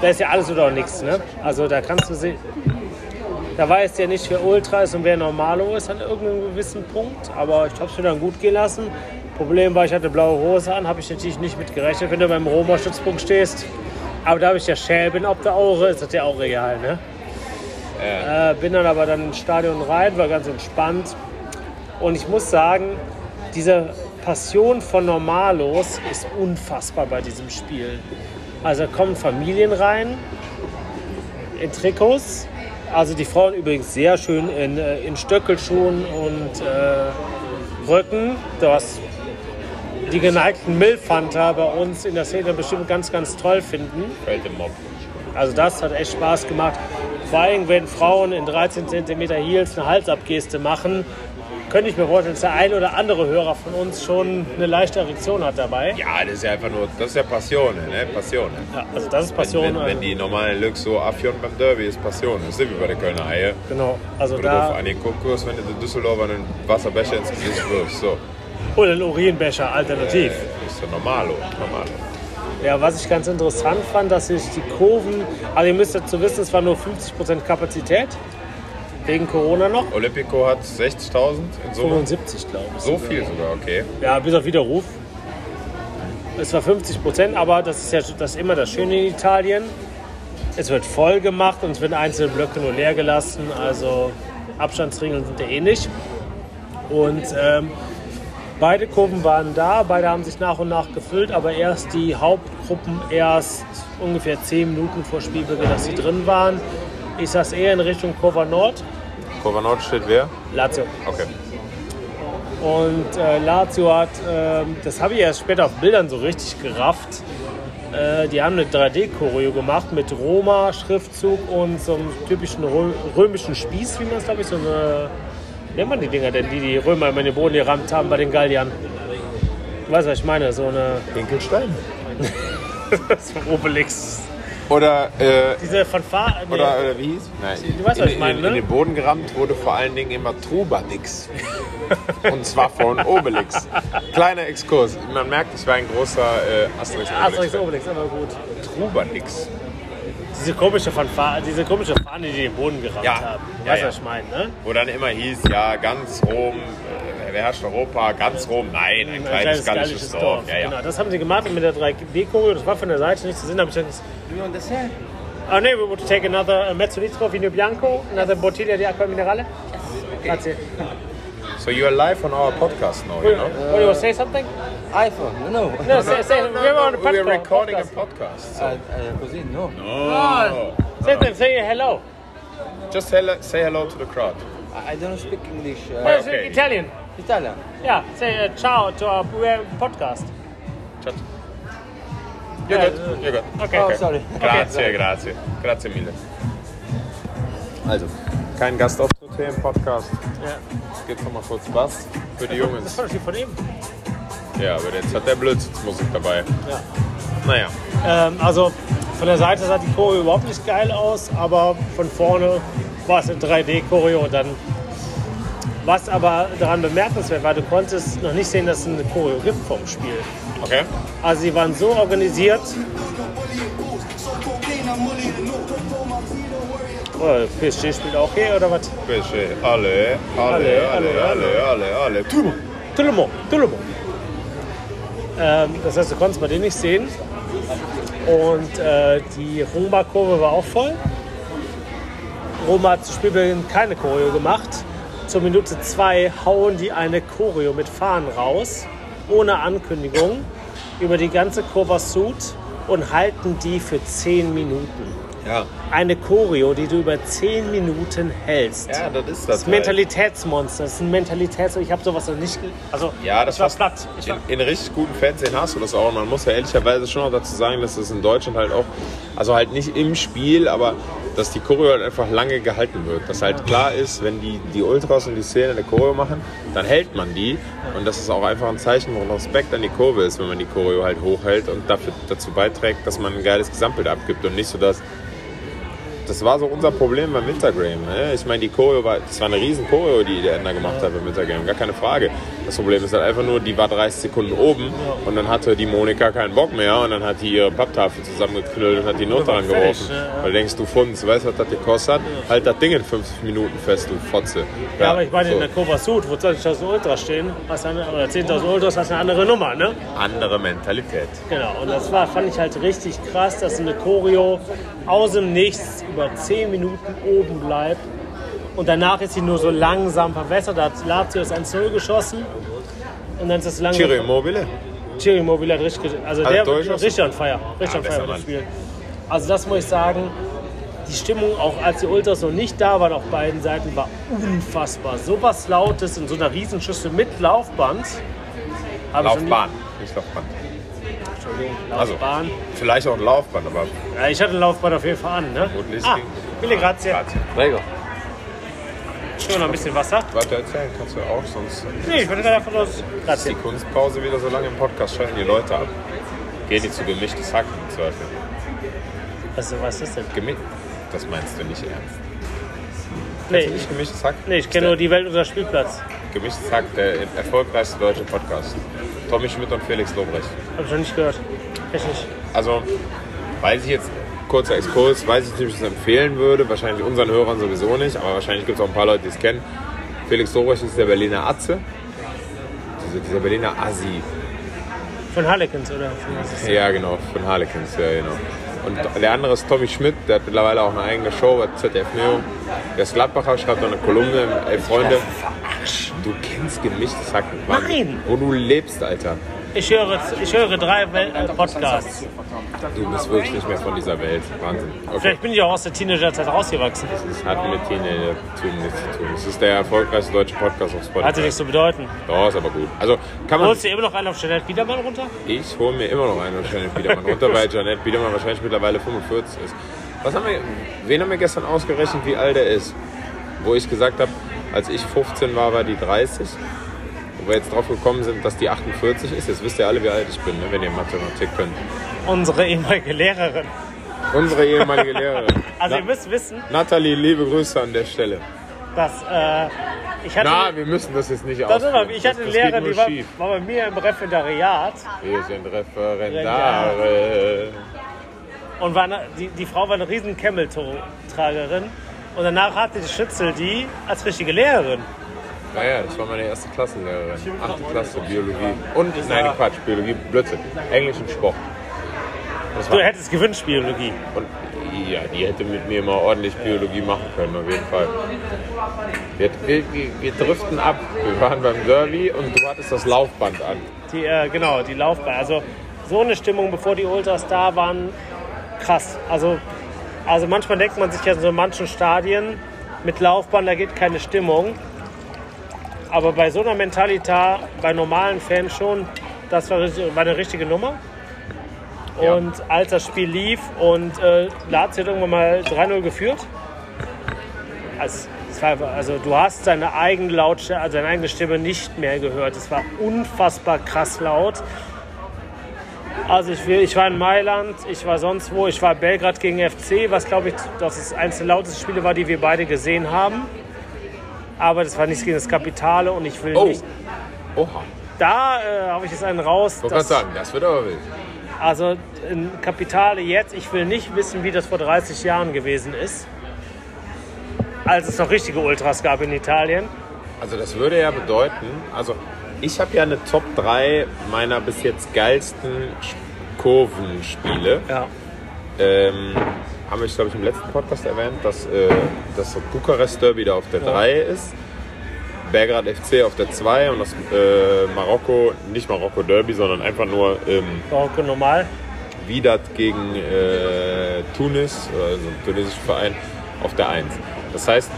da ist ja alles oder nichts, ne? Also da kannst du sehen, da weißt du ja nicht, wer Ultra ist und wer Normalo ist an irgendeinem gewissen Punkt, aber ich habe es mir dann gut gehen lassen. Problem war, ich hatte blaue Hose an, habe ich natürlich nicht mit gerechnet, wenn du beim Roma-Stützpunkt stehst. Aber da habe ich ja Schäben ob der Aure, ist das ja auch egal, ne? Äh, bin dann aber dann ins Stadion rein, war ganz entspannt. Und ich muss sagen, diese Passion von Normalos ist unfassbar bei diesem Spiel. Also da kommen Familien rein in Trikots. Also die Frauen übrigens sehr schön in, äh, in Stöckelschuhen und äh, Röcken. Das die geneigten Milfhunter bei uns in der Szene bestimmt ganz, ganz toll finden. Fällt im Mob. Also das hat echt Spaß gemacht. Vor allem, wenn Frauen in 13 cm Heels eine Halsabgeste machen, könnte ich mir vorstellen, dass der ein oder andere Hörer von uns schon eine leichte Erektion hat dabei. Ja, das ist ja einfach nur, das ist ja Passion, ne? Passion. Ja, also das ist Passion. Wenn, wenn die normalen Looks so abführen beim Derby, ist Passion. Das sind wir bei der Kölner Haie. genau, also Oder auf da. einen Konkurs, wenn du den Düsseldorfer einen Wasserbecher ins Gesicht wirfst. So. Oder ein Urinbecher, alternativ. Äh, ist ja normalo. normalo. Ja, was ich ganz interessant fand, dass sich die Kurven, also ihr müsst dazu wissen, es war nur 50% Kapazität, wegen Corona noch. Olympico hat 60.000 in Summe. 75, glaube ich. So viel sogar, okay. Ja, bis auf Widerruf. Es war 50 Prozent, aber das ist ja das ist immer das Schöne in Italien. Es wird voll gemacht und es werden einzelne Blöcke nur leer gelassen. Also Abstandsregeln sind ja ähnlich. Und ähm, beide Kurven waren da, beide haben sich nach und nach gefüllt, aber erst die Hauptgruppen erst ungefähr 10 Minuten vor Spielbeginn, dass sie drin waren. Ich saß eher in Richtung Kurva Nord, Kurva Nord steht wer? Lazio. Okay. Und äh, Lazio hat, ähm, das habe ich erst später auf Bildern so richtig gerafft. Äh, die haben eine 3D-Choreo gemacht mit Roma-Schriftzug und so einem typischen rö römischen Spieß, wie man es glaube ich, so eine. Nennt man die Dinger denn, die die Römer immer in den Boden gerammt haben bei den Galliern? Du weißt, was ich meine? So eine. Hinkelstein. <laughs> so Obelix. Oder, äh, Diese Fanfare. Nee, oder, oder wie hieß? Nein, Du weißt, was ich in, meine, in, ne? in den Boden gerammt wurde vor allen Dingen immer Trubadix. <laughs> Und zwar von Obelix. Kleiner Exkurs. Man merkt, ich war ein großer äh, Asterix Asterix Obelix. Obelix, aber gut. Trubadix. Diese komische Fanfare, diese komische Fahne, die den Boden gerammt Ja. haben. Ja, Weißt du, ja. was ich meine, ne? Wo dann immer hieß, ja, ganz Rom, äh, beherrscht Europa, ganz Rom. Nein, ein, kleines, gallisches Dorf. Ja, ja. Genau, das haben sie gemacht mit der 3D-Choreo, das war von der Seite nicht zu sehen, da habe ich gedacht, Do you want dessert? oh ne, we would take another uh, mezzo litro vino bianco, another bottiglia di acqua minerale. Grazie. <laughs> So you are live on our podcast now, you Will, know? will you want to say something? iPhone? No. No, say, say, we're on the We are podcast. recording a podcast. podcast. Uh, uh, così no. Oh. Say, them, say hello. Just hello, say hello to the crowd. I I don't speak English. Uh, speak okay. Italian. Italian. Yeah, say uh, ciao to our podcast. Chat. You're Yeah, good. You're good. Okay. Oh, sorry. Grazie, grazie. Grazie mille. Also, kein Gastauftritt hier im Podcast. Ja. Jetzt geht's nochmal kurz Bass für die Das Jungs. war doch die von ihm. Ja, aber jetzt hat der Blödsinnsmusik dabei. Ja. Naja, Ähm, also von der Seite sah die Choreo überhaupt nicht geil aus, aber von vorne war es eine 3D-Choreo und dann. Was aber daran bemerkenswert war, du konntest noch nicht sehen, dass es eine Choreo gibt vom Spiel. okay. Also sie waren so organisiert. Oh, PSG spielt auch hier oder was? Bitte, alle, alle, alle, alle, alle, alle. Tu mal. Tout le monde, tout le monde. Ähm, das heißt, du konntest bei denen nicht sehen. Und äh, die Roma-Kurve war auch voll. Roma hat zu Spielbeginn keine Choreo gemacht. Zur Minute 2 hauen die eine Choreo mit Fahnen raus, ohne Ankündigung, über die ganze Kurva Sud und halten die für 10 Minuten. Ja. Eine Choreo, die du über 10 Minuten hältst. ja, das ist Das das. ist ein Mentalitätsmonster. Das ist ein Mentalitäts... Ich habe sowas noch nicht... Also, Ja, das war platt. War, In, in richtig guten Fernsehen hast du das auch. Und man muss ja ehrlicherweise schon noch dazu sagen, dass das in Deutschland halt auch. Also halt nicht im Spiel, aber dass die Choreo halt einfach lange gehalten wird. Dass halt klar ist, wenn die, die Ultras und die Szene eine Choreo machen, dann hält man die. Und das ist auch einfach ein Zeichen von Respekt an die Kurve ist, wenn man die Choreo halt hochhält und dafür, dazu beiträgt, dass man ein geiles Gesamtbild abgibt und nicht so, dass das war so unser Problem beim Wintergrame. Ne? Ich meine, die Choreo war, das war eine riesen Choreo, die der Ender gemacht hat beim Wintergrame, gar keine Frage. Das Problem ist halt einfach nur, die war 30 Sekunden oben und dann hatte die Monika keinen Bock mehr und dann hat die ihre Papptafel zusammengeknüllt und hat die Not fertig, geworfen. ja, ja. Weil du denkst, du Funds, weißt du, was das gekostet hat? Halt das Ding in 50 Minuten fest, du Fotze. Ja, aber ich meine, so. in der Cobra Suit, wo 20.000 Ultras stehen, hast eine, oder 10.000 Ultras, hast du eine andere Nummer, ne? andere Mentalität. Genau, und das war, fand ich halt richtig krass, dass eine Choreo aus dem Nichts über 10 Minuten oben bleibt. Und danach ist sie nur so langsam verwässert. Da hat Lazio das 1-0 geschossen. Und dann ist das langsam. Ciro Immobile? Ciro Immobile hat richtig, also Hat der richtig on fire. Richtig Ah, das Spiel. Also das muss ich sagen, die Stimmung, auch als die Ultras noch nicht da waren auf beiden Seiten, war unfassbar. So was Lautes in so einer Riesenschüssel mit Laufband. Laufbahn, nicht Laufband. Entschuldigung, Also. Laufbahn. Vielleicht auch ein Laufband, aber Ja, ich hatte ein Laufband auf jeden Fall an. Ne? gut Licht Ah. Mille grazie. Grazie. Prego. Schön noch ein bisschen Wasser. Weiter erzählen kannst du auch, sonst Nee, ich würde gerade davon aus. ist die Grazie. Kunstpause wieder so lange im Podcast, schalten die Leute ab. Gehen die zu gemischtes Hack im Zweifel. Also, was ist das denn? Gemi das meinst du nicht ernst. Nee, Nicht gemischtes Hack? nee ich kenne nur die Welt unser Spielplatz. Gemischtes Hack, der erfolgreichste deutsche Podcast. Tommy Schmidt und Felix Lobrecht. Hab ich noch nicht gehört. Echt nicht. Also, weiß ich jetzt, kurzer Exkurs, weiß ich nicht, ob ich es empfehlen würde. Wahrscheinlich unseren Hörern sowieso nicht, aber wahrscheinlich gibt es auch ein paar Leute, die es kennen. Felix Lobrecht ist der Berliner Atze. Diese, dieser Berliner Assi. Von Harlequins, oder? Von? Ja, genau, von Harlequins, ja, genau. Und der andere ist Tommy Schmidt, der hat mittlerweile auch eine eigene Show bei ZDF Neo. Der ist Gladbacher, schreibt auch eine Kolumne Ey Freunde. Du kennst gemischtes Hack. Wahnsinn. Nein! Wo du lebst, Alter. Ich höre, ich höre drei Podcasts. Du bist wirklich nicht mehr von dieser Welt. Wahnsinn. Okay. Vielleicht bin ich auch aus der Teenagerzeit rausgewachsen. Das hat mit Teenager-Tum nichts zu tun. Es ist der erfolgreichste deutsche Podcast auf Spotify. Hatte nichts zu bedeuten. Doch, ist aber gut. Also kann man. Holst du immer noch einen auf Jeanette Biedermann runter? Ich hole mir immer noch einen und Janet Biedermann runter, weil <laughs> Janet Biedermann wahrscheinlich mittlerweile 45 ist. Was haben wir, wen haben wir gestern ausgerechnet, wie alt er ist? Wo ich gesagt habe, als ich 15 war, war die 30. Wo wir jetzt drauf gekommen sind, dass die 48 ist. Jetzt wisst ihr alle, wie alt ich bin, ne, wenn ihr Mathematik könnt. Unsere ehemalige Lehrerin. Unsere ehemalige <laughs> Lehrerin. Also Na, ihr müsst wissen, Nathalie, liebe Grüße an der Stelle. dass äh, ich hatte... Na, wir müssen das jetzt nicht doch, ich hatte eine Lehrerin, die war, war bei mir im Referendariat Wir sind Referendare. und war eine, die, die Frau war eine riesen Camel-Tragerin. Und danach hatte die Schützel die als richtige Lehrerin. Naja, das war meine erste Klassenlehrerin. Achte Klasse, Biologie. Und, nein, Quatsch, Biologie, Blödsinn. Englisch und Sport. Das Du hättest gewünscht, Biologie. und ja, die hätte mit mir mal ordentlich Biologie machen können, auf jeden Fall. Wir, wir, wir, wir driften ab. Wir waren beim Derby und du hattest das Laufband an. Die, äh, genau, die Laufbahn. Also so eine Stimmung, bevor die Ultras da waren, krass. Also, also manchmal denkt man sich ja in so manchen Stadien, mit Laufbahn, da geht keine Stimmung. Aber bei so einer Mentalität, bei normalen Fans schon, das war, war eine richtige Nummer. Ja. Und als das Spiel lief und äh, Lazio hat irgendwann mal 3-0 geführt, also, es war, also du hast deine eigene Lautstärke, also deine eigene Stimme nicht mehr gehört. Es war unfassbar krass laut. Also ich, ich war in Mailand, ich war sonst wo, ich war Belgrad gegen FC, was glaube ich, das ist eines der lautesten Spiele war, die wir beide gesehen haben. Aber das war nichts gegen das Kapitale und ich will Oh. nicht. Oha. Da äh, habe ich jetzt einen raus. Ich wollte sagen, das wird aber wild. also in Kapitale jetzt, ich will nicht wissen, wie das vor 30 Jahren gewesen ist. Als es noch richtige Ultras gab in Italien. Also das würde ja bedeuten, also ich habe ja eine Top 3 meiner bis jetzt geilsten Kurvenspiele. Ja. Ähm, haben wir, glaube ich, im letzten Podcast erwähnt, dass äh, das Bukarest Derby da auf der 3 ist, Belgrad FC auf der 2 und das äh, Marokko, nicht Marokko Derby, sondern einfach nur ähm, Marokko normal. Widat gegen äh, Tunis, also ein tunesischer Verein, auf der 1. Das heißt,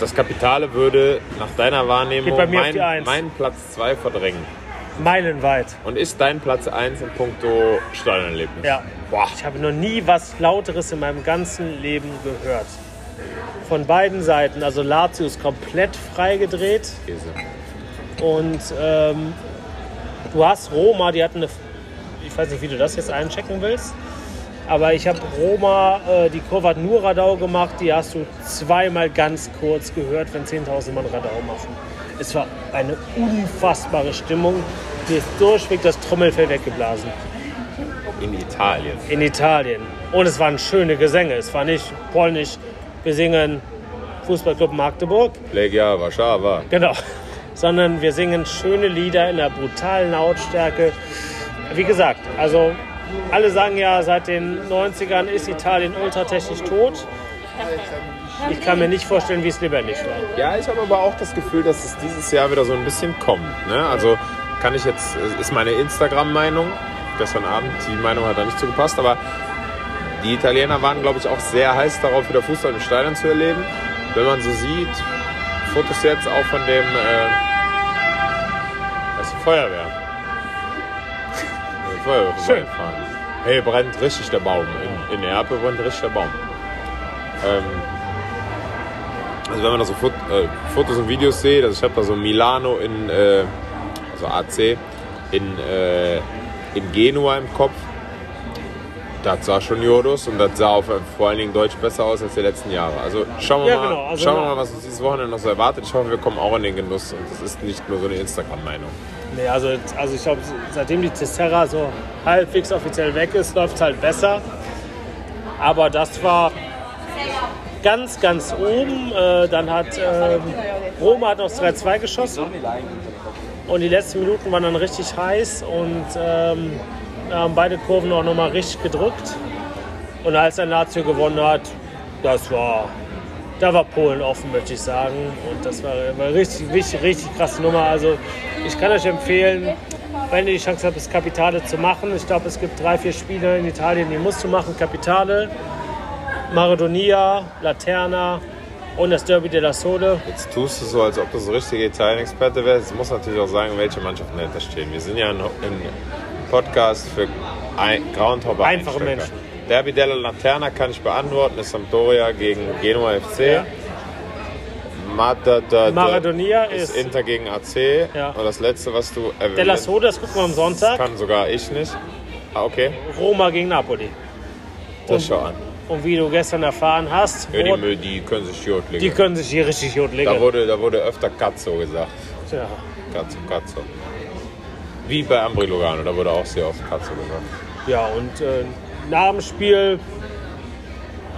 das Kapitale würde nach deiner Wahrnehmung auf mein, meinen Platz 2 verdrängen. Meilenweit. Und ist dein Platz 1 in puncto Stadionerlebnis? Ja. Boah. Ich habe noch nie was Lauteres in meinem ganzen Leben gehört. Von beiden Seiten. Also Lazio ist komplett freigedreht. Und ähm, du hast Roma, die hatten eine. Ich weiß nicht, wie du das jetzt einchecken willst. Aber ich habe Roma, äh, die Kurve hat nur Radau gemacht. Die hast du zweimal ganz kurz gehört, wenn 10.000 Mann Radau machen. Es war eine unfassbare Stimmung. Mir ist durchweg das Trommelfell weggeblasen. In Italien. In Italien. Und es waren schöne Gesänge. Es war nicht polnisch. Wir singen Fußballclub Magdeburg. Legia Warszawa. Genau. <laughs> Sondern wir singen schöne Lieder in einer brutalen Lautstärke. Wie gesagt, also alle sagen ja, seit den 90ern ist Italien ultratechnisch tot. Ich kann mir nicht vorstellen, wie es lebendig war. Ja, ich habe aber auch das Gefühl, dass es dieses Jahr wieder so ein bisschen kommt. Ne? Also kann ich jetzt, ist meine Instagram-Meinung, gestern Abend, die Meinung hat da nicht zugepasst, aber die Italiener waren, glaube ich, auch sehr heiß darauf, wieder Fußball im Stadion zu erleben. Wenn man so sieht, Fotos jetzt auch von dem, äh, das Feuerwehr. Die Feuerwehr Schön. Hey, brennt richtig der Baum. In, in Neapel brennt richtig der Baum. Ähm, also wenn man da so Fot äh, Fotos und Videos sieht, also ich habe da so Milano in, äh, also AC, in, äh, in Genua im Kopf. Das sah schon Jodos und das sah auf, vor allen Dingen Deutsch besser aus als die letzten Jahre. Also schauen wir, Ja, mal, genau, also schauen wir mal, was uns dieses Wochenende noch so erwartet. Ich hoffe, wir kommen auch in den Genuss und das ist nicht nur so eine Instagram-Meinung. Nee, also, also ich glaube, seitdem die Tessera so halbwegs offiziell weg ist, läuft es halt besser. Aber das war ganz, ganz oben. Äh, dann hat ähm, Roma hat noch 3-2 geschossen. Und die letzten Minuten waren dann richtig heiß und ähm, haben beide Kurven auch nochmal richtig gedrückt. Und als dann Lazio gewonnen hat, das war, da war Polen offen, möchte ich sagen. Und das war eine richtig, richtig, richtig krasse Nummer. Also ich kann euch empfehlen, wenn ihr die Chance habt, das Kapitale zu machen. Ich glaube, es gibt drei, vier Spiele in Italien, die musst du machen. Kapitale, Maradona, Laterna und das Derby della Sole. Jetzt tust du so, als ob du so richtige Italien-Experte wärst. Du musst natürlich auch sagen, welche Mannschaften dahinter stehen. Wir sind ja ein, Podcast für ein, Groundhopper. Einfache. Menschen. Derby della Lanterna kann ich beantworten, ist Sampdoria gegen Genua FC. Ja. Maradona ist ist Inter gegen AC. Ja. Und das letzte, was du erwähnt della Sole, das gucken wir am Sonntag. kann sogar ich nicht. Ah, okay. Roma gegen Napoli. Das schau an. Und wie du gestern erfahren hast, Ja, die, die können sich Jod legen. die können sich hier richtig gut legen. da, wurde, da wurde öfter Cazzo gesagt. ja. Cazzo, Cazzo. Wie bei Ambri Lugano, da wurde auch sehr oft Cazzo gesagt. ja, und äh, nach dem Spiel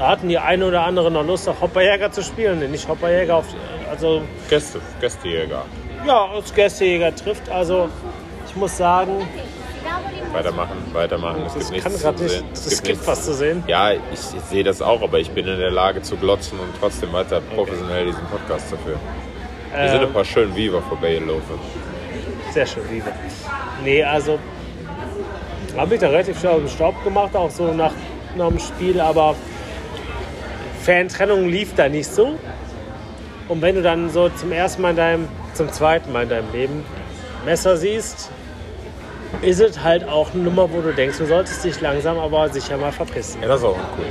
hatten die eine oder andere noch Lust, auf Hopperjäger zu spielen. Nicht Hopperjäger, auf, also Gäste, Gästejäger. ja, als Gästejäger trifft. Also ich muss sagen, Weitermachen, weitermachen. Es das gibt nichts zu nicht, sehen. es, gibt nichts was zu sehen. Ja, ich, ich sehe das auch, aber ich bin in der Lage zu glotzen und trotzdem weiter professionell diesen Podcast zu führen. Wir sind ein Ähm, paar schön Viva vorbeigelaufen. Sehr schön, Liebe. Nee, also habe ich da relativ schnell aus dem Staub gemacht, auch so nach, nach dem Spiel, aber Fantrennung lief da nicht so. Und wenn du dann so zum ersten Mal in deinem, zum zweiten Mal in deinem Leben Messer siehst, ist es halt auch eine Nummer, wo du denkst, du solltest dich langsam aber sicher mal verpissen. Ja, das ist auch uncool.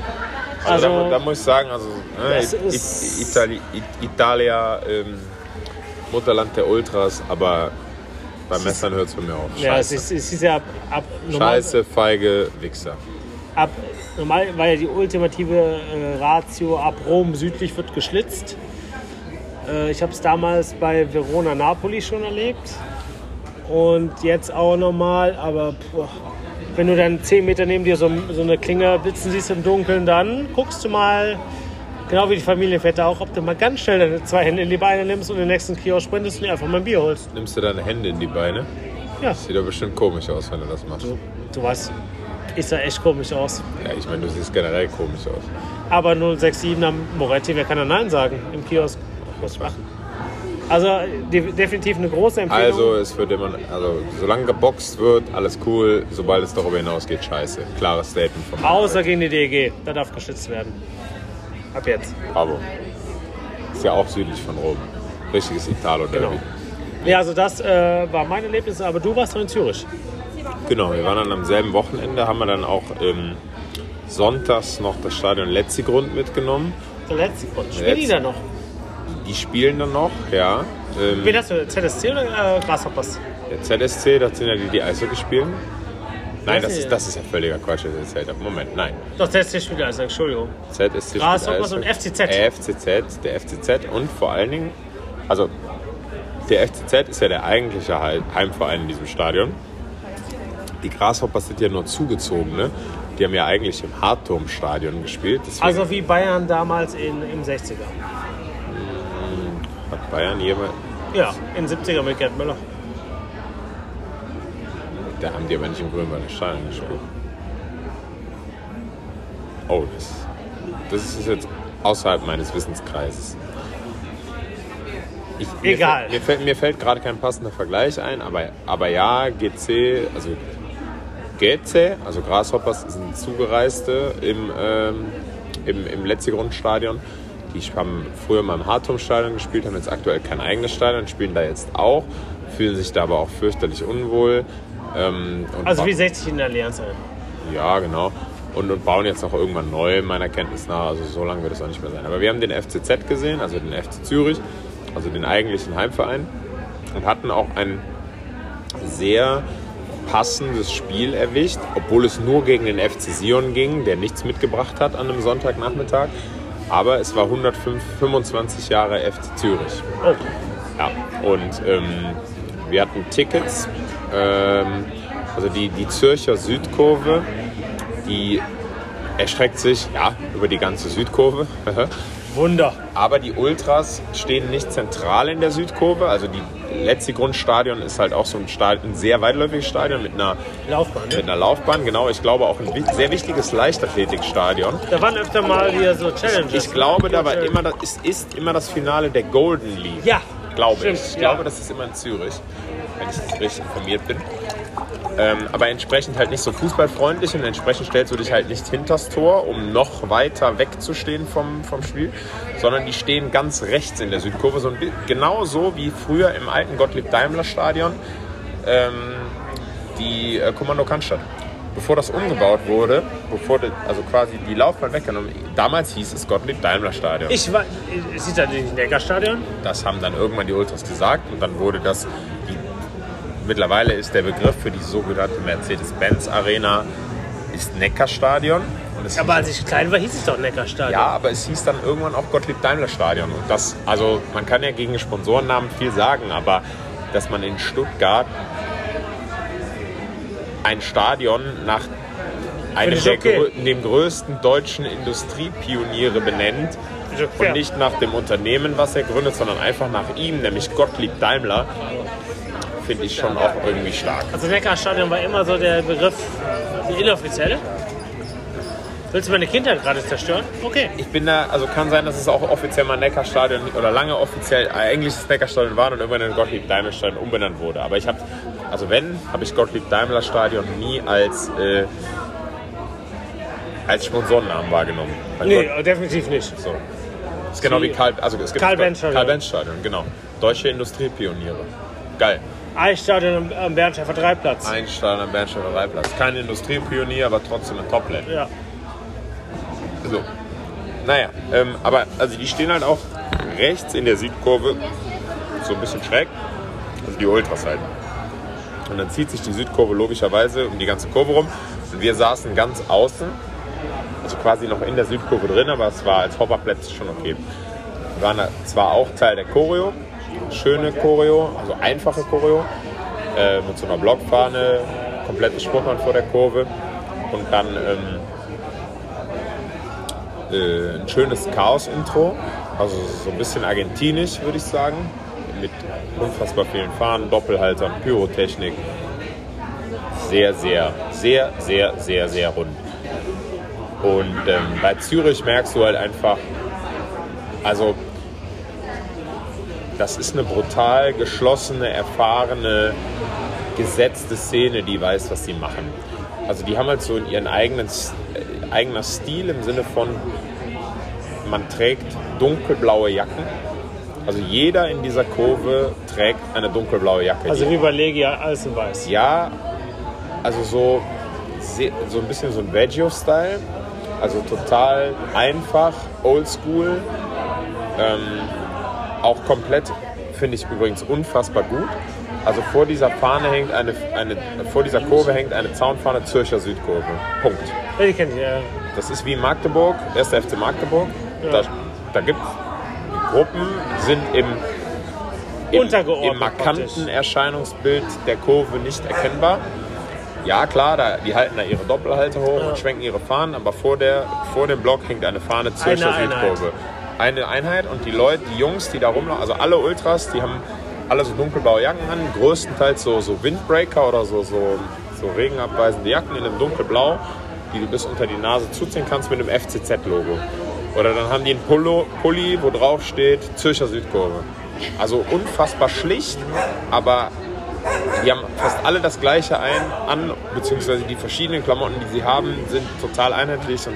Also, Also- da, da muss ich sagen, also ne, Das I- ist- I- Itali Italia, ähm, Mutterland der Ultras, aber bei Messern hört es bei mir auf. Ja, es Scheiße. ist, es ist ja ab, ab normal, Scheiße, feige Wichser. ab, normal war ja die ultimative äh, Ratio, ab Rom südlich wird geschlitzt. Äh, ich habe es damals bei Verona Napoli schon erlebt. Und jetzt auch nochmal, aber boah, wenn du dann 10 Meter neben dir so, so eine Klinge blitzen siehst im Dunkeln, dann guckst du mal, genau wie die Familienväter auch, ob du mal ganz schnell deine zwei Hände in die Beine nimmst und den nächsten Kiosk sprintest und dir einfach mal ein Bier holst. Nimmst du deine Hände in die Beine? Ja, Sieht doch bestimmt komisch aus, wenn du das machst. du weißt, ich sah echt komisch aus. Ja, ich meine, du siehst generell komisch aus. Aber 067 am Moretti, wer kann da Nein sagen im Kiosk? Was ich machen? Also de definitiv eine große Empfehlung. Also, es wird immer, also, solange geboxt wird, alles cool. Sobald es darüber hinausgeht, scheiße. Klares Statement von mir. Außer gegen die DEG, da darf geschützt werden. Ab jetzt. Bravo. Ist ja auch südlich von Rom. Richtiges Italo-Derby. Genau. Ja, also das äh, war mein Erlebnis, aber du warst doch in Zürich. Genau, wir waren dann am selben Wochenende, haben wir dann auch ähm, sonntags noch das Stadion Letzigrund mitgenommen. Der letzte Grund. Spielen die Letz- da noch? Die spielen dann noch, ja. Ähm, Wen hast du? ZSC oder äh, Grasshoppers? der ZSC, das sind ja die, die Eishockey spielen. Nein, das ist, ich. das ist ja völliger Quatsch, das ist ja, Moment, nein. Doch, ZSC spielt also, Entschuldigung. ZSC spielt Grasshoppers und Eishockey. FCZ. Äh, FCZ, der FCZ und vor allen Dingen, also der FCZ ist ja der eigentliche Heim- Heimverein in diesem Stadion. Die Grasshoppers sind ja nur zugezogen, ne? Die haben ja eigentlich im Hartturmstadion gespielt. Also wie Bayern damals in, im 60er. Hat Bayern jemand. Ja, in 70er mit Gerd Müller. Da haben die aber nicht im Grünwalder Stadion gespielt. Oh, das, das ist jetzt außerhalb meines Wissenskreises. Ich, mir Egal. Fällt, mir, fällt, mir fällt gerade kein passender Vergleich ein, aber, aber ja, GC, also GC, also Grasshoppers sind Zugereiste im, ähm, im, im Letzigrund-Stadion. Die haben früher mal im Hartum-Stadion gespielt, haben jetzt aktuell kein eigenes Stadion, spielen da jetzt auch, fühlen sich da aber auch fürchterlich unwohl. Ähm, Also wie 60 in der Allianz Arena. ja, genau. Und, und bauen jetzt auch irgendwann neu, meiner Kenntnis nach. Also so lange wird es auch nicht mehr sein. Aber wir haben den FCZ gesehen, also den FC Zürich, also den eigentlichen Heimverein. Und hatten auch ein sehr passendes Spiel erwischt, obwohl es nur gegen den FC Sion ging, der nichts mitgebracht hat an einem Sonntagnachmittag. Aber es war 125 Jahre FC Zürich. Oh, Ja, und ähm, wir hatten Tickets. Ähm, also die, die Zürcher Südkurve, die erstreckt sich ja über die ganze Südkurve. <laughs> Wunder. Aber die Ultras stehen nicht zentral in der Südkurve. Also die Letzigrundstadion ist halt auch so ein, Stadion, ein sehr weitläufiges Stadion mit einer, Laufbahn, mit ne? einer Laufbahn. Genau, ich glaube auch ein sehr wichtiges Leichtathletikstadion. Da waren öfter mal hier so Challenges. Ich glaube, da war immer das, es ist immer das Finale der Golden League. Ja, glaube stimmt, ich. Ich ja. glaube, das ist immer in Zürich, wenn ich richtig informiert bin. Ähm, aber entsprechend halt nicht so fußballfreundlich und entsprechend stellst du dich halt nicht hinters Tor, um noch weiter wegzustehen vom, vom Spiel, sondern die stehen ganz rechts in der Südkurve, so ein genau so wie früher im alten Gottlieb-Daimler-Stadion ähm, die äh, Kommando Cannstatt. Bevor das umgebaut wurde, bevor die, also quasi die Laufbahn weggenommen, damals hieß es Gottlieb-Daimler-Stadion. Ich war, es ist ja nicht Neckarstadion. Das haben dann irgendwann die Ultras gesagt und dann wurde das. Mittlerweile ist der Begriff für die sogenannte Mercedes-Benz-Arena ist Neckarstadion. Aber als ich klein war, hieß es doch Neckarstadion. ja, aber es hieß dann irgendwann auch Gottlieb-Daimler-Stadion. Und das, also man kann ja gegen Sponsorennamen viel sagen, aber dass man in Stuttgart ein Stadion nach einem der okay. grö- dem größten deutschen Industriepioniere benennt, okay. und nicht nach dem Unternehmen, was er gründet, sondern einfach nach ihm, nämlich Gottlieb Daimler, finde ich schon auch irgendwie stark. Also Neckarstadion war immer so der Begriff, die inoffizielle. Willst du meine Kindheit gerade zerstören? Okay. Ich bin da, also kann sein, dass es auch offiziell mal Neckarstadion oder lange offiziell eigentlich das Neckarstadion war und irgendwann in Gottlieb Daimler Stadion umbenannt wurde. Aber ich habe, also wenn, habe ich Gottlieb Daimler Stadion nie als, äh, als Sponsorennamen wahrgenommen. Weil Nee, Gott- definitiv nicht. so. ist genau wie Karl, also es gibt Karl-Benz-Stadion. Karl-Benz-Stadion, genau. Deutsche Industriepioniere. Geil. Eisstadion am, am Bernschaffer Dreiplatz. Ein Stadion am Bernstädter Reitplatz. Kein Industriepionier, aber trotzdem ein Top-Land. Ja. So. Naja, ähm, aber also die stehen halt auch rechts in der Südkurve, so ein bisschen schräg. Also die Ultras halt. Und dann zieht sich die Südkurve logischerweise um die ganze Kurve rum. Und wir saßen ganz außen, also quasi noch in der Südkurve drin, aber es war als Hopperplätze schon okay. Wir waren zwar auch Teil der Choreo, schöne Choreo, also einfache Choreo, äh, mit so einer Blockfahne, komplettes Spruchband vor der Kurve und dann ähm, äh, ein schönes Chaos-Intro, also so ein bisschen argentinisch, würde ich sagen, mit unfassbar vielen Fahnen, Doppelhaltern, Pyrotechnik. Sehr, sehr, sehr, sehr, sehr, sehr rund. Und ähm, bei Zürich merkst du halt einfach, also das ist eine brutal geschlossene, erfahrene, gesetzte Szene, die weiß, was sie machen. Also die haben halt so ihren eigenen äh, Stil im Sinne von, man trägt dunkelblaue Jacken. Also jeder in dieser Kurve trägt eine dunkelblaue Jacke. Also wie bei Legia, alles in weiß. ja, also so, so ein bisschen so ein Veggio-Style. Also total einfach, oldschool. Ähm, auch komplett, finde ich übrigens unfassbar gut. Also vor dieser Fahne hängt eine, eine, vor dieser Kurve hängt eine Zaunfahne Zürcher Südkurve. Punkt. Ja, die ihr, ja. Das ist wie in Magdeburg, 1. FC Magdeburg. Da, da gibt die Gruppen, sind im, im, im markanten praktisch. Erscheinungsbild der Kurve nicht erkennbar. Ja, klar, da, die halten da ihre Doppelhalte hoch Ja. und schwenken ihre Fahnen, aber vor, der, vor dem Block hängt eine Fahne Zürcher Eine Einheit. Eine Einheit und die Leute, die Jungs, die da rumlaufen, also alle Ultras, die haben alle so dunkelblaue Jacken an, größtenteils so, so Windbreaker oder so, so, so regenabweisende Jacken in einem dunkelblau, die du bis unter die Nase zuziehen kannst mit einem FCZ-Logo. Oder dann haben die einen Pullo, Pulli, wo drauf steht Zürcher Südkurve. Also unfassbar schlicht, aber die haben fast alle das gleiche ein, an, beziehungsweise die verschiedenen Klamotten, die sie haben, sind total einheitlich und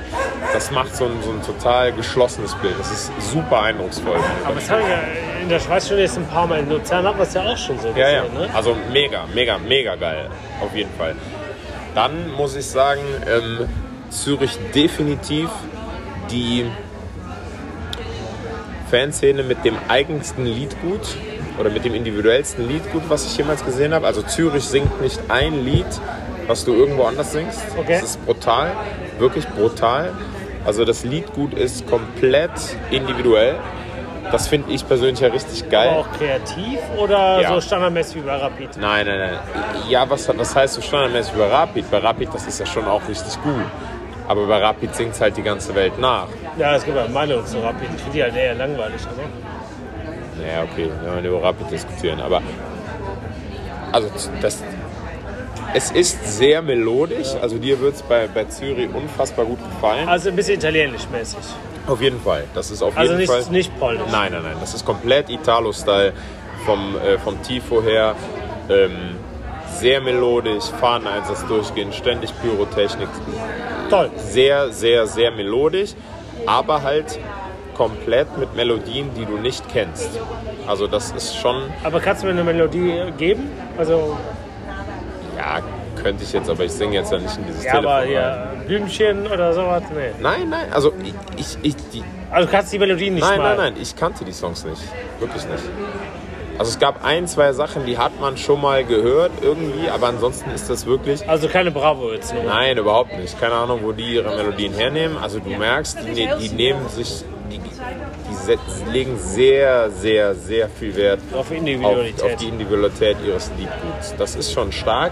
das macht so ein, so ein total geschlossenes Bild. Das ist super eindrucksvoll. Aber das haben wir in der Schweiz schon jetzt ein paar Mal. In Luzern hat man es ja auch schon so Ja, ja. gesehen, ne? Also mega, mega, mega geil. Auf jeden Fall. Dann muss ich sagen, ähm, Zürich definitiv die Fanszene mit dem eigensten Liedgut oder mit dem individuellsten Liedgut, was ich jemals gesehen habe. Also Zürich singt nicht ein Lied, was du irgendwo anders singst. Okay. Das ist brutal, wirklich brutal. Also das Liedgut ist komplett individuell. Das finde ich persönlich ja richtig geil. Aber auch kreativ oder Ja. so standardmäßig wie bei Rapid? Nein, nein, nein. Ja, was, was heißt so standardmäßig bei Rapid? Bei Rapid, das ist ja schon auch richtig gut. Aber bei Rapid singt halt die ganze Welt nach. Ja, es gibt ja Meinungen zu Rapid. Ich finde die halt eher langweilig. Aber Naja, okay, wenn wir über Rapid diskutieren. Aber also das, es ist sehr melodisch. Also dir wird es bei, bei Zürich unfassbar gut gefallen. also ein bisschen italienisch mäßig. Auf jeden Fall. Das ist auf Also jeden nicht, Fall. nicht polnisch. Nein, nein, nein. Das ist komplett Italo-Style vom, äh, vom Tifo her. Ähm, sehr melodisch, Fahneneinsatz durchgehend, ständig Pyrotechnik. Toll. Sehr, sehr, sehr melodisch, aber halt komplett mit Melodien, die du nicht kennst. Also das ist schon, Aber kannst du mir eine Melodie geben? Also, ja, könnte ich jetzt, aber ich singe jetzt ja nicht in dieses ja, Telefon aber ja, Blümchen oder sowas? Nee. Nein, nein, also ich, ich, die, Also du kannst die Melodie nicht Nein, mal. nein, nein, ich kannte die Songs nicht. Wirklich nicht. Also es gab ein, zwei Sachen, die hat man schon mal gehört irgendwie, aber ansonsten ist das wirklich. Also keine Bravo jetzt nur. Nein, überhaupt nicht. Keine Ahnung, wo die ihre Melodien hernehmen. Also du merkst, die, ne- die nehmen sich, legen sehr, sehr, sehr viel Wert Auf auf, Individualität. auf die Individualität ihres Liedguts. Das ist schon stark.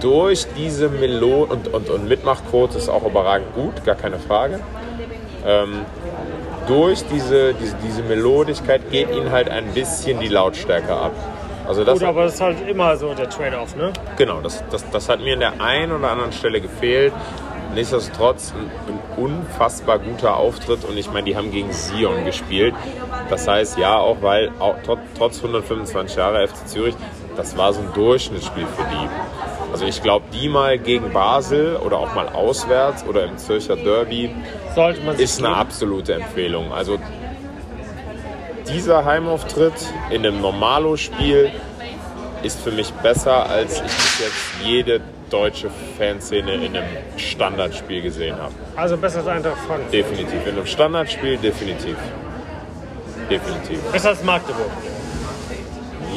Durch diese Melodie und, und, und Mitmachquote ist auch überragend gut, gar keine Frage. Ähm, durch diese, diese, diese Melodischkeit geht ihnen halt ein bisschen die Lautstärke ab. Also das, Gut, aber das ist halt immer so der Trade-off, ne? genau, das, das, das hat mir an der einen oder anderen Stelle gefehlt. Nichtsdestotrotz ein, ein unfassbar guter Auftritt und ich meine, die haben gegen Sion gespielt. Das heißt, ja, auch weil auch, trotz, trotz 125 Jahre FC Zürich, das war so ein Durchschnittsspiel für die. Also ich glaube, die mal gegen Basel oder auch mal auswärts oder im Zürcher Derby ist eine absolute Empfehlung. Also dieser Heimauftritt in einem Normalo-Spiel ist für mich besser, als ich bis jetzt jede deutsche Fanszene in einem Standardspiel gesehen habe. Also besser als Eintracht Frankfurt. Definitiv. In einem Standardspiel definitiv. Definitiv. Besser als Magdeburg.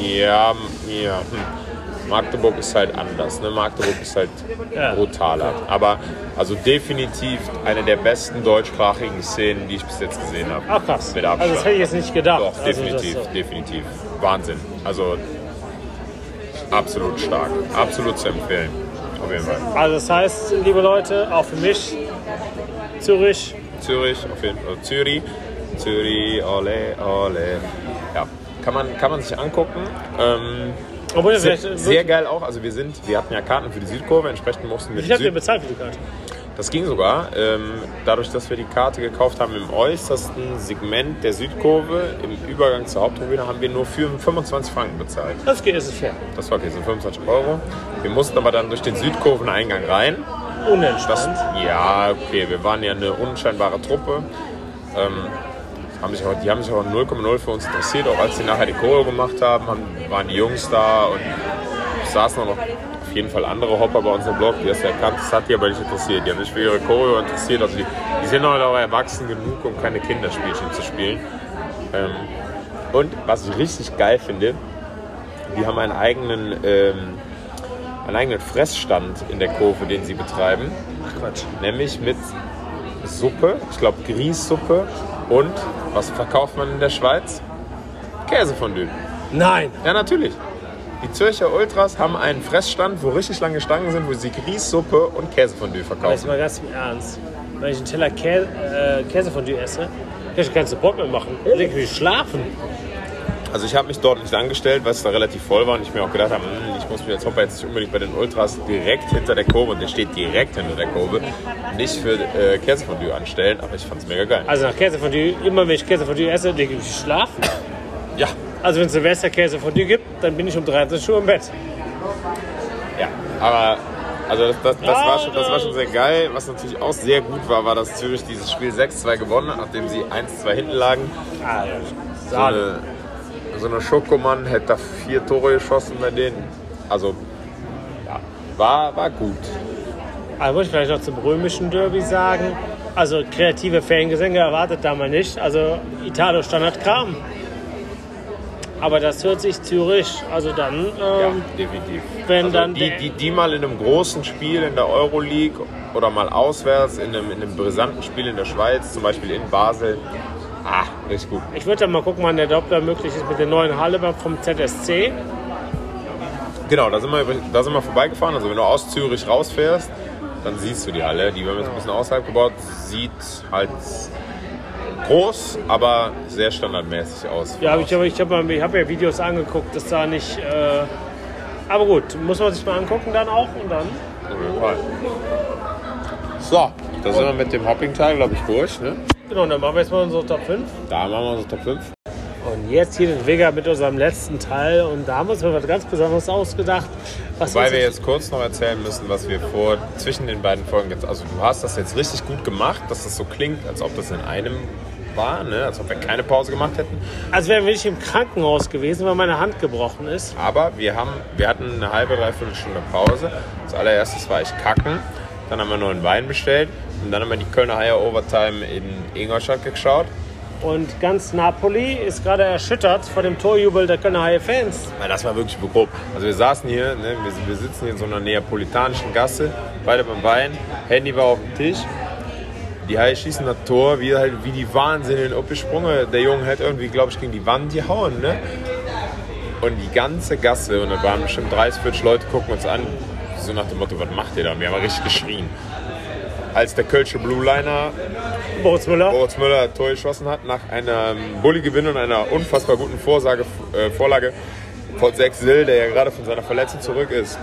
Ja, ja. Hm. Magdeburg ist halt anders. Ne? Magdeburg ist halt Ja. brutaler. Aber also definitiv eine der besten deutschsprachigen Szenen, die ich bis jetzt gesehen habe. Ach krass. Mit Also das hätte ich jetzt nicht gedacht. Doch, Also definitiv, so. definitiv. Wahnsinn. Also absolut stark. Absolut zu empfehlen. Auf jeden Fall. Also das heißt, liebe Leute, auch für mich, Zürich, Zürich, auf jeden Fall. Zürich. Zürich, ole, ole. Ja, kann man, kann man sich angucken. Ähm, obwohl sehr, sehr geil auch. Also wir sind, wir hatten ja Karten für die Südkurve, entsprechend mussten wir habt ihr Süd bezahlt für die Karte? Das ging sogar. Ähm, dadurch, dass wir die Karte gekauft haben im äußersten Segment der Südkurve, im Übergang zur Haupttribüne, haben wir nur für 25 Franken bezahlt. Das geht, ist fair. Das war okay, so 25 Euro. Wir mussten aber dann durch den Südkurveneingang rein. Das, Unentspannt. ja, okay, wir waren ja eine unscheinbare Truppe. Ähm, haben sich aber, die haben sich aber 0,0 für uns interessiert. Auch als sie nachher die Choreo gemacht haben, haben waren die Jungs da und saßen auch noch auf jeden Fall andere Hopper bei unserem Blog, die du erkannt, das hat die aber nicht interessiert. Die haben sich für ihre Choreo interessiert. Also die, die sind heute auch erwachsen genug, um keine Kinderspielchen zu spielen. Ähm, und was ich richtig geil finde, die haben einen eigenen, ähm, einen eigenen Fressstand in der Kurve, den sie betreiben. Ach Quatsch. Nämlich mit Suppe, ich glaube Grießsuppe und was verkauft man in der Schweiz? Käsefondue. Nein. Ja, natürlich. Die Zürcher Ultras haben einen Fressstand, wo richtig lange Stangen sind, wo sie Grießsuppe und Käsefondue Aber jetzt verkaufen. mal ganz im Ernst. Wenn ich einen Teller Kä äh, Käsefondue esse, kann ich keinen Support mehr machen. Dann leg ich schlafen. Also ich habe mich dort nicht angestellt, weil es da relativ voll war und ich mir auch gedacht habe, hm, ich muss mich als Hopper jetzt nicht unbedingt bei den Ultras direkt hinter der Kurve, und der steht direkt hinter der Kurve, nicht für äh, Käsefondue anstellen, aber ich fand es mega geil. Also nach Käsefondue, immer wenn ich Käsefondue esse, lege ich schlafen. Ja, Also wenn es Silvester Käsefondue gibt, dann bin ich um 13 Uhr im Bett. Ja, aber also das, das, das, Ja, war schon, das war schon sehr geil. Was natürlich auch sehr gut war, war, dass Zürich dieses Spiel 6-2 gewonnen hat, nachdem sie 1-2 hinten lagen. Ah. So eine, so eine Schokomann hätte da vier Tore geschossen bei denen. Also, ja, war, war gut. Also muss ich vielleicht noch zum römischen Derby sagen. Also kreative Fangesänge erwartet da mal nicht. Also Italo Standardkram. Aber das hört sich Zürich, also dann, Ja, ähm, definitiv. wenn also dann die, die, die mal in einem großen Spiel in der Euroleague oder mal auswärts in einem, in einem brisanten Spiel in der Schweiz, zum Beispiel in Basel. Ah, richtig gut. ich würde dann mal gucken, wann der Doppler möglich ist mit der neuen Halle vom ZSC. Genau, da sind, wir, da sind wir vorbeigefahren. Also wenn du aus Zürich rausfährst, dann siehst du die Halle. Die haben jetzt ein bisschen außerhalb gebaut. Sieht halt groß, aber sehr standardmäßig aus. Ja, ich habe ich hab, mal- ich hab ja Videos angeguckt, das sah nicht. Äh, aber gut, muss man sich mal angucken dann auch und dann. So, da sind wir mit dem Hopping-Teil, glaube ich, durch. Ne? Genau, dann machen wir jetzt mal unsere Top 5. Da machen wir unsere Top 5. Und jetzt hier den Vega mit unserem letzten Teil. Und da haben wir uns mal was ganz Besonderes ausgedacht. Was Wobei uns wir jetzt kurz noch erzählen müssen, was wir vor zwischen den beiden Folgen jetzt. Also du hast das jetzt richtig gut gemacht, dass das so klingt, als ob das in einem war, ne? als ob wir keine Pause gemacht hätten. als wären wir nicht im Krankenhaus gewesen, weil meine Hand gebrochen ist. Aber wir, haben, wir hatten eine halbe, dreiviertel Stunde Pause. Als allererstes war ich kacken. Dann haben wir noch einen Wein bestellt. Und dann haben wir die Kölner Eier Overtime in Ingolstadt geschaut. Und ganz Napoli ist gerade erschüttert vor dem Torjubel der Kölner Haie Fans. Weil das war wirklich grob. Also wir saßen hier, ne, wir, wir sitzen hier in so einer neapolitanischen Gasse, beide beim Wein, Handy war auf dem Tisch. Die Haie schießen das Tor, wir halt wie die Wahnsinnigen abgesprungen. Der Junge hat irgendwie, glaube ich, gegen die Wand gehauen. Ne? Und die ganze Gasse, und da waren bestimmt 30, 40 Leute, gucken uns an, so nach dem Motto, was macht ihr da? Wir haben richtig geschrien. Als der Kölsche Blue Liner Boris Müller. Moritz Müller Tor geschossen hat, nach einem Bulli-Gewinn und einer unfassbar guten Vorsage, äh, Vorlage von Sex Sill, der ja gerade von seiner Verletzung zurück ist.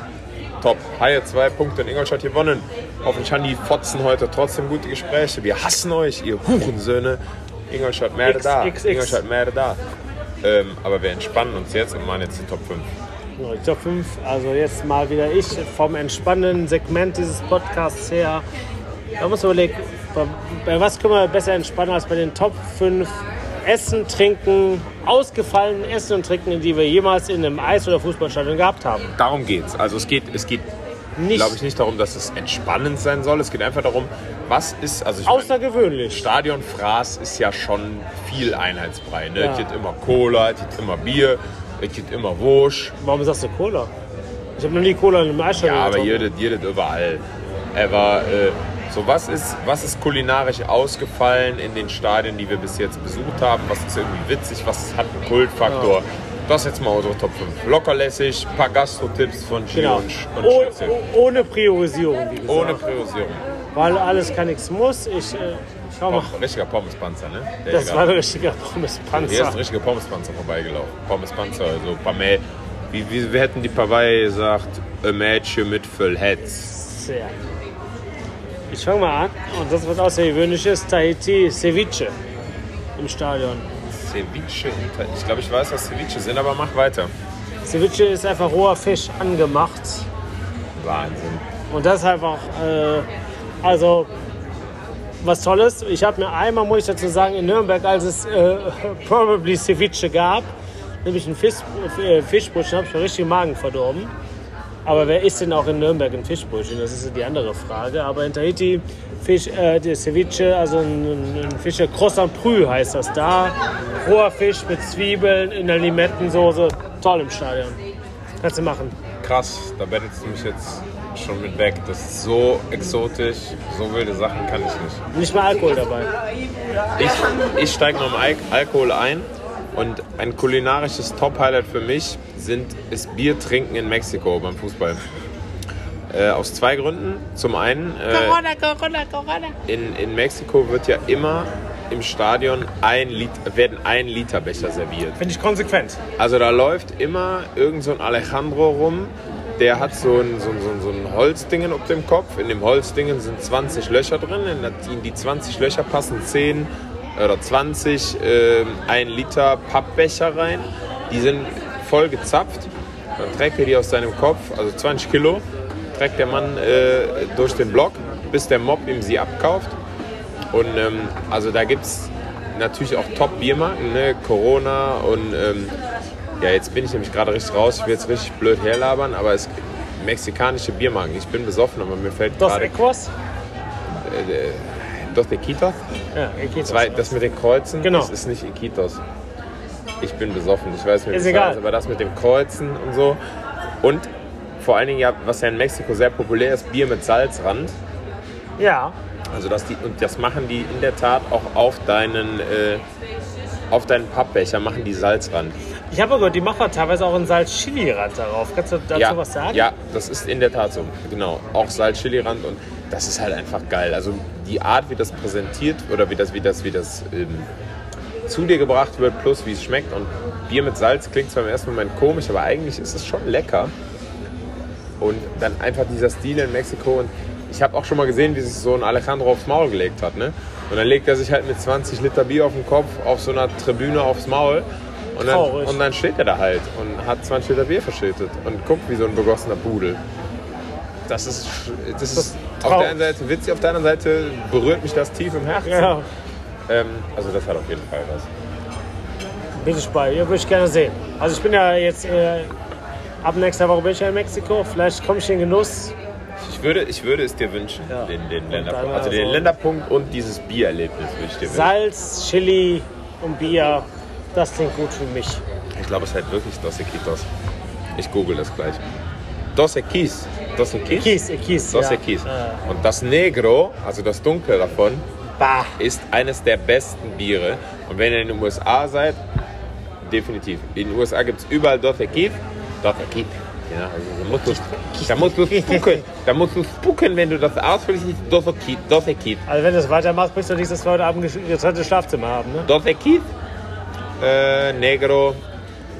Top. Haie zwei Punkte in Ingolstadt gewonnen. Hoffentlich haben die Fotzen heute trotzdem gute Gespräche. Wir hassen euch, ihr Hurensöhne. Ingolstadt, Merde da. Ingolstadt, Merde da. Ähm, aber wir entspannen uns jetzt und machen jetzt die Top 5. Genau, die Top 5, also jetzt mal wieder ich vom entspannenden Segment dieses Podcasts her. Da muss man überlegen, bei, bei was können wir besser entspannen als bei den Top 5 Essen, Trinken, ausgefallenen Essen und Trinken, die wir jemals in einem Eis- oder Fußballstadion gehabt haben. Darum geht's. Also es geht, es geht Nicht glaube ich, nicht darum, dass es entspannend sein soll. Es geht einfach darum, was ist, also ich außergewöhnlich. Stadionfraß ist ja schon viel Einheitsbrei. Ne? Ja. Es gibt immer Cola, es gibt immer Bier, es gibt immer Wurst. Warum sagst du Cola? Ich habe noch nie Cola in einem Eisstadion Ja, aber jedes, jedes überall. Aber äh, so was ist, was ist kulinarisch ausgefallen in den Stadien, die wir bis jetzt besucht haben? Was ist irgendwie witzig? Was hat einen Kultfaktor? Das ist jetzt mal unsere Top 5. Lockerlässig, ein paar Gastro-Tipps von Gio Genau. und, Sch- und Oh, oh, ohne Priorisierung, wie gesagt. Ohne Priorisierung. Weil alles kann, nichts muss. Ich äh, schau mal. Pom- Richtiger Pommespanzer, ne? Der Das war ein richtiger Hier ist Pommespanzer. ein richtiger Pommespanzer vorbeigelaufen. Pommespanzer, also Pamel. Wie, wie, wir hätten die Pavei gesagt, a Mädchen mit Füllhetz. Sehr. Ich fange mal an. Und das wird außergewöhnliches Tahiti Ceviche im Stadion. Ceviche, hinter- ich glaube, ich weiß, was Ceviche sind, aber mach weiter. Ceviche ist einfach roher Fisch angemacht. Wahnsinn. Und das ist einfach, äh, also was Tolles. Ich habe mir einmal, muss ich dazu sagen, in Nürnberg, als es äh, <laughs> probably Ceviche gab, nämlich einen Fisch, äh, Fischbrötchen, habe ich mir richtig den Magen verdorben. Aber wer isst denn auch in Nürnberg ein Fischbrötchen? Das ist ja die andere Frage. Aber in Tahiti Fisch, äh, der Ceviche, also ein, ein Fische Croissant Prü heißt das da. Roher Fisch mit Zwiebeln in der Limettensoße. Toll im Stadion. Kannst du machen. Krass, da bettelst du mich jetzt schon mit weg. Das ist so exotisch, so wilde Sachen kann ich nicht. Nicht mal Alkohol dabei. Ich, ich steige noch im Al Alkohol ein und ein kulinarisches Top-Highlight für mich sind, ist Bier trinken in Mexiko beim Fußball. Äh, aus zwei Gründen. Zum einen, äh, Corona, Corona, Corona. in, in Mexiko wird ja immer im Stadion ein Lit werden ein Liter Becher serviert. Finde ich konsequent. Also da läuft immer irgend so ein Alejandro rum, der hat so ein, so ein, so ein, so ein Holzdingen auf dem Kopf. In dem Holzdingen sind 20 Löcher drin. In die- in die 20 Löcher passen 10 oder 20 ähm, 1 Liter Pappbecher rein. Die sind voll gezapft. Dann trägt er die aus seinem Kopf, also 20 Kilo, trägt der Mann äh, durch den Block, bis der Mob ihm sie abkauft. Und ähm, also da gibt es natürlich auch Top-Biermarken, ne? Corona und ähm, ja, jetzt bin ich nämlich gerade richtig raus, ich will jetzt richtig blöd herlabern, aber es gibt mexikanische Biermarken. Ich bin besoffen, aber mir fällt Dos gerade Equos? Dos Iquitos. Ja, Iquitos. Zwei, das mit den Kreuzen, Genau. das ist nicht Iquitos. Ich bin besoffen, ich weiß nicht, Ist egal. heißt, aber das mit dem Kreuzen und so. Und vor allen Dingen, ja, was ja in Mexiko sehr populär ist, Bier mit Salzrand. Ja. Also dass die, und das machen die in der Tat auch auf deinen, äh, auf deinen Pappbecher, machen die Salzrand. Ich habe gehört, die machen teilweise auch einen Salz-Chili-Rand darauf. Kannst du dazu ja, was sagen? Ja, das ist in der Tat so. Genau. Auch Salz-Chili-Rand und das ist halt einfach geil. Also die Art, wie das präsentiert oder wie das, wie das, wie das ähm, zu dir gebracht wird, plus wie es schmeckt. Und Bier mit Salz klingt zwar im ersten Moment komisch, aber eigentlich ist es schon lecker. Und dann einfach dieser Stil in Mexiko. Und ich habe auch schon mal gesehen, wie sich so ein Alejandro aufs Maul gelegt hat. Ne? Und dann legt er sich halt mit 20 Liter Bier auf den Kopf auf so einer Tribüne aufs Maul. Und dann, Traurig. und dann steht er da halt und hat 20 Liter Bier verschüttet und guckt wie so ein begossener Pudel. Das ist, das ist auf der einen Seite witzig, auf der anderen Seite berührt mich das tief im Herzen. Ja, Ähm, also das hat auf jeden Fall was. bin ich bei. Ja, würde ich gerne sehen. Also ich bin ja jetzt, äh, ab nächster Woche bin ich ja in Mexiko. Vielleicht komme ich in den Genuss. Ich würde, ich würde es dir wünschen, Ja. den, den Länderpunkt. Also den also- Länderpunkt und dieses Biererlebnis würde ich dir wünschen. Salz, Chili und Bier, das klingt gut für mich. Ich glaube, es heißt wirklich Dos Equitos. Ich google das gleich. Dos Equis. Dos Equis? Kies, Kies. Dos ja. Equis. Äh, Und das Negro, also das Dunkle davon, bah. ist eines der besten Biere. Und wenn ihr in den USA seid, definitiv. In den USA gibt es überall Dos Equis. Dos Equis. Ja, also da musst du, spucken. Da musst du spucken, wenn du das aussprichst. Dos Equis. Dos Equis. Also wenn du es weitermachst, bist du nicht, dass wir heute Abend ein getrenntes Schlafzimmer haben, ne? Dos Equis. Äh, Negro.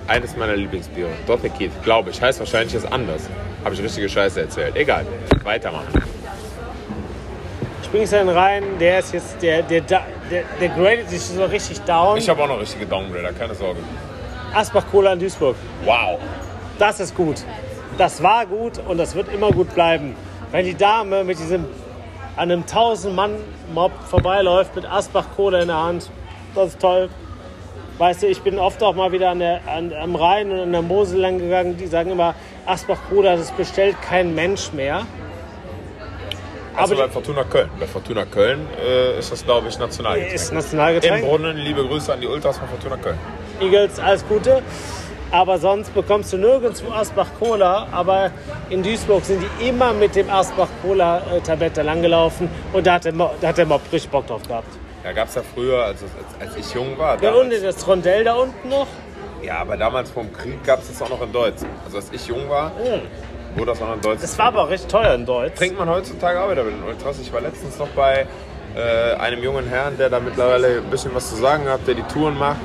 Eines meiner Lieblingsbiere. Dos Equis, glaube ich. Heißt wahrscheinlich jetzt anders. Habe ich richtige Scheiße erzählt. Egal. Weitermachen. Springst dann rein, der ist jetzt, der, der, der, der gradet sich so richtig down. Ich habe auch noch richtige Downgrader, keine Sorge. Asbach Cola in Duisburg. Wow. Das ist gut. Das war gut und das wird immer gut bleiben. Wenn die Dame mit diesem an einem 1000-Mann-Mob vorbeiläuft mit Asbach Cola in der Hand, das ist toll. Weißt du, ich bin oft auch mal wieder an der, an, am Rhein und an der Mosel lang gegangen. Die sagen immer, Asbach Cola, das bestellt kein Mensch mehr. Also Aber bei Fortuna Köln. Bei Fortuna Köln äh, ist das, glaube ich, Nationalgetränk. ist Im Nationalgetränk. Brunnen, liebe Grüße an die Ultras von Fortuna Köln. Eagles, alles Gute. Aber sonst bekommst du nirgendwo Asbach Cola. Aber in Duisburg sind die immer mit dem Asbach Cola äh, Tablette langgelaufen. Und da hat der, Mo da hat der Mob richtig Bock drauf gehabt. Ja, gab es ja früher, also als, als ich jung war. Ja, und das Rondell da unten noch. Ja, aber damals vom Krieg gab es das auch noch in Deutsch. Also als ich jung war, wurde das auch noch in Deutsch. Das war aber auch recht teuer in Deutsch. trinkt man heutzutage auch wieder mit den Ultras. Ich war letztens noch bei äh, einem jungen Herrn, der da mittlerweile ein bisschen was zu sagen hat, der die Touren macht.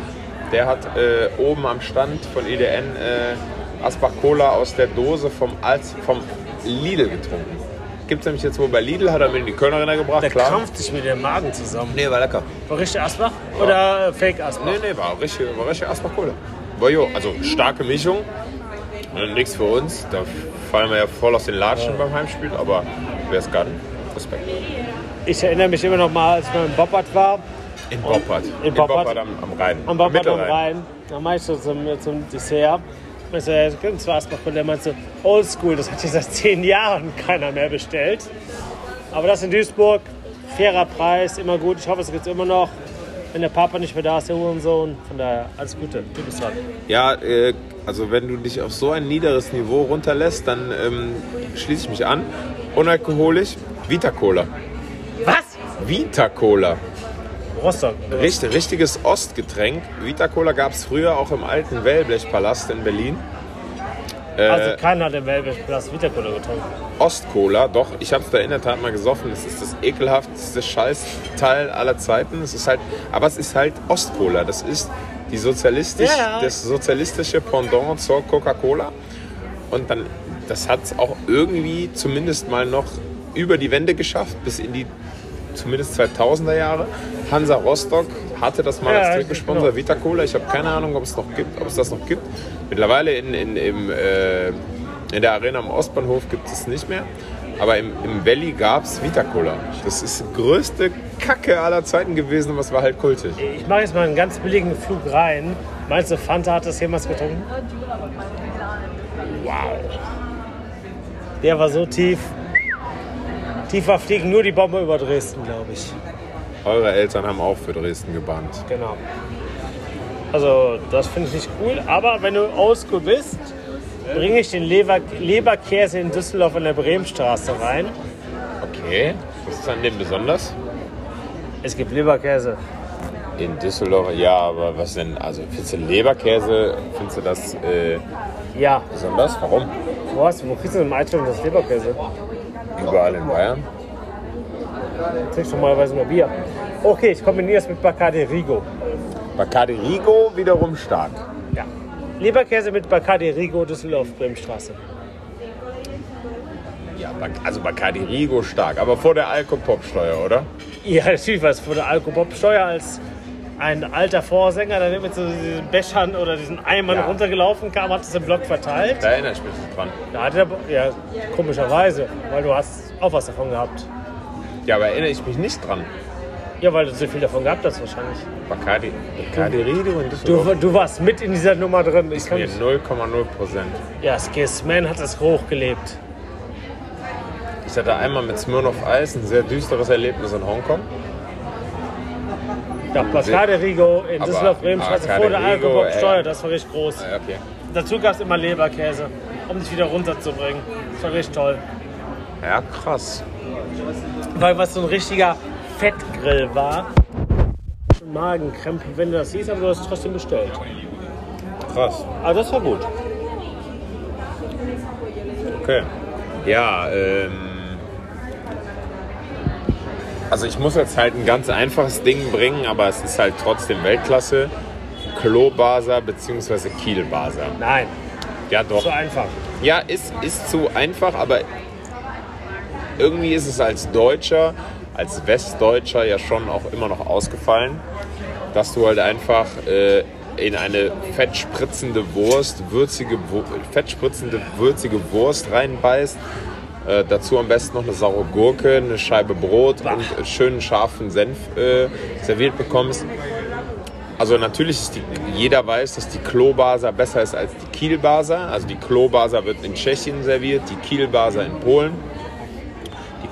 Der hat äh, oben am Stand von EDN äh, Asbach Cola aus der Dose vom, Alz, vom Lidl getrunken. Gibt es nämlich jetzt wohl bei Lidl, hat er mir in die Kölner Arena gebracht, Der klar. krampft sich mit dem Magen zusammen. Nee, war lecker. War richtig Asbach oder äh, Fake Asbach? Nee, nee, war richtig, war richtig Asbach Cola. Jo, also starke Mischung. Äh, Nichts für uns, da fallen wir ja voll aus den Latschen beim Heimspiel, aber wer es kann, Respekt. Ich erinnere mich immer noch mal, als ich mal in Boppard war. In Boppard. in Boppard. am, am Rhein. Am Boppard am. Rhein. Da meinte ich so zum, zum Dessert. Meinst du, ja, das war erstmal cool. Der meinte so, oldschool, das hat hier seit zehn Jahren keiner mehr bestellt. Aber das in Duisburg, fairer Preis, immer gut. Ich hoffe, es gibt immer noch. Wenn der Papa nicht mehr da ist, der Hurensohn. Von daher, alles Gute. Du bist dran. Ja, äh, also wenn du dich auf so ein niederes Niveau runterlässt, dann ähm, schließe ich mich an. Unalkoholisch, Vita Cola. Was? Vita Cola. Rostock. Richtig, richtiges Ostgetränk. Vita Cola gab es früher auch im alten Wellblechpalast in Berlin. Äh, Also keiner hat im Weltplatz Vita-Cola getrunken. Ostcola, doch, ich habe es da in der Tat mal gesoffen. Es ist das ekelhafteste Scheißteil aller Zeiten. Es ist halt, aber es ist halt Ostcola. Das ist die sozialistisch, Ja. das sozialistische Pendant zur Coca-Cola. Und dann, das hat es auch irgendwie zumindest mal noch über die Wende geschafft, bis in die zumindest 2000er Jahre. Hansa Rostock hatte das mal Ja, als Trinkgesponsor, genau. Vita Cola. Ich habe keine Ahnung, ob es noch gibt, ob es das noch gibt. Mittlerweile in, in, im, äh, in der Arena am Ostbahnhof gibt es nicht mehr. Aber im, im Valley gab es Vita Cola. Das ist die größte Kacke aller Zeiten gewesen, aber es war halt kultig. Ich mache jetzt mal einen ganz billigen Flug rein. Meinst du, Fanta hat das jemals getrunken? Wow. Der war so tief. Tiefer fliegen nur die Bombe über Dresden, glaube ich. Eure Eltern haben auch für Dresden gebannt. Genau. Also, das finde ich nicht cool. Aber wenn du oldschool bist, bringe ich den Leber Leberkäse in Düsseldorf an der Bremenstraße rein. Okay. Was ist an dem besonders? Es gibt Leberkäse. In Düsseldorf, ja, aber was denn? Also, findest du Leberkäse, findest du das äh, Ja. besonders? Warum? Wo, hast, du- wo kriegst du denn im Eichhörnchen das Leberkäse? Überall in Bayern. Trinkst du normalerweise nur Bier. Okay, ich kombiniere es mit Bacardi Rigo. Bacardi Rigo wiederum stark. Ja. Leberkäse mit Bacardi Rigo, Düsseldorf, Bremenstraße. Ja, also Bacardi Rigo stark, aber vor der Alkopop-Steuer, oder? Ja, natürlich war es vor der Alkopop-Steuer als ein alter Vorsänger, der mit so diesen Bechern oder diesen Eimern Ja. runtergelaufen kam, hat es im Block verteilt. Da erinnere ich mich dran. Da hatte er, ja, komischerweise, weil du hast auch was davon gehabt. Ja, aber erinnere ich mich nicht dran. Ja, weil du so viel davon gehabt hast wahrscheinlich. Bacardi, Bacardi Rigo in Düsseldorf. Du, du warst mit in dieser Nummer drin. Ich kann Mir mich, 0,0 Prozent. ja, Skissman hat es hochgelebt. Ich hatte einmal mit Smirnoff Ice ein sehr düsteres Erlebnis in Hongkong. Ja, Bacardi Rigo in Düsseldorf, Bremenstraße Bacardi vor der ey. das war richtig groß. Ja, Okay. Dazu gab es immer Leberkäse, um dich wieder runterzubringen. Das war richtig toll. Ja, krass. Weil was so ein richtiger Fettgrill war. Magenkrämpfe, wenn du das siehst, aber du hast es trotzdem bestellt. Krass. Aber das war gut. Okay. Ja, ähm. Also ich muss jetzt halt ein ganz einfaches Ding bringen, aber es ist halt trotzdem Weltklasse. Klobasa bzw. Kielbasa. Nein, Ja doch. so einfach. Ja, ist, ist zu einfach, aber irgendwie ist es als Deutscher, als Westdeutscher ja schon auch immer noch ausgefallen, dass du halt einfach äh, in eine fettspritzende Wurst, würzige, fettspritzende, würzige Wurst reinbeißt. Äh, dazu am besten noch eine saure Gurke, eine Scheibe Brot und schönen scharfen Senf äh, serviert bekommst. Also natürlich ist die, jeder weiß, dass die Klobasa besser ist als die Kielbasa. Also die Klobasa wird in Tschechien serviert, die Kielbasa in Polen.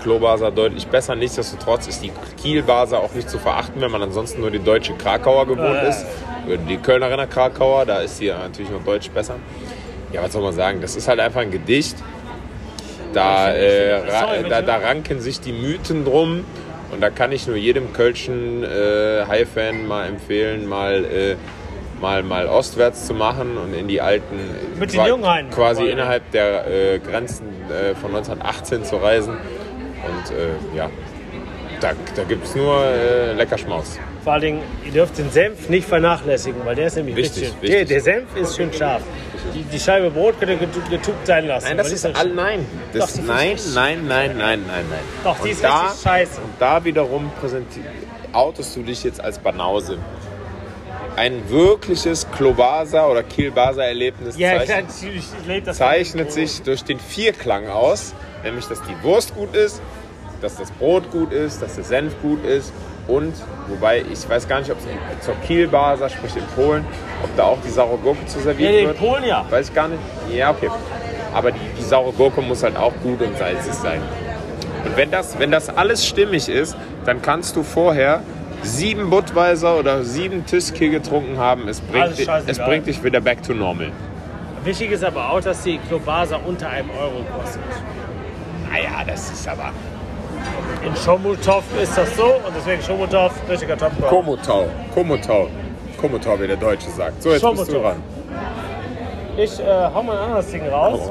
Die Klobasa deutlich besser. Nichtsdestotrotz ist die Kielbasa auch nicht zu verachten, wenn man ansonsten nur die deutsche Krakauer gewohnt Äh. ist. Die Kölnerer Krakauer, da ist sie natürlich noch deutlich besser. Ja, was soll man sagen? Das ist halt einfach ein Gedicht. Da, äh, ra da, da ranken sich die Mythen drum. Und da kann ich nur jedem Kölschen äh, High-Fan mal empfehlen, mal, äh, mal, mal ostwärts zu machen und in die alten, Mit den Junghainen. quasi innerhalb der äh, Grenzen äh, von 1918 zu reisen. Und äh, ja, da, da gibt es nur äh, lecker Schmaus. Vor allen Dingen, ihr dürft den Senf nicht vernachlässigen, weil der ist nämlich Wichtig, richtig. wichtig. Der, der Senf ist schön scharf. Die, die Scheibe Brot könnt ihr getu- getuckt sein lassen. Nein, das ist die so- all, nein. Das, Doch, nein, ist- nein, nein, nein, nein, nein. Doch, die Und ist da, scheiße. Und da wiederum präsenti- outest du dich jetzt als Banause. Ein wirkliches Klobasa oder Kielbasa-Erlebnis Ja, zeichnet, klar, zeichnet sich durch den Vierklang aus, nämlich dass die Wurst gut ist, dass das Brot gut ist, dass der Senf gut ist und, wobei ich weiß gar nicht, ob es zur Kielbar, sprich in Polen, ob da auch die saure Gurke zu serviert Ja, in wird. Polen ja. Weiß ich gar nicht. Ja, okay. Aber die, die saure Gurke muss halt auch gut und salzig sein. Und wenn das, wenn das alles stimmig ist, dann kannst du vorher sieben Budweiser oder sieben Tüski getrunken haben. Es bringt, dich, es bringt dich wieder back to normal. Wichtig ist aber auch, dass die Klobasa unter einem Euro kostet. Naja, das ist aber... In Schomutov ist das so und deswegen Schomutov, richtiger Topgolf. Komotau. Komotau. Komotau, wie der Deutsche sagt. So, jetzt bist du Komotau. ran. Ich äh, hau mal ein anderes Ding raus.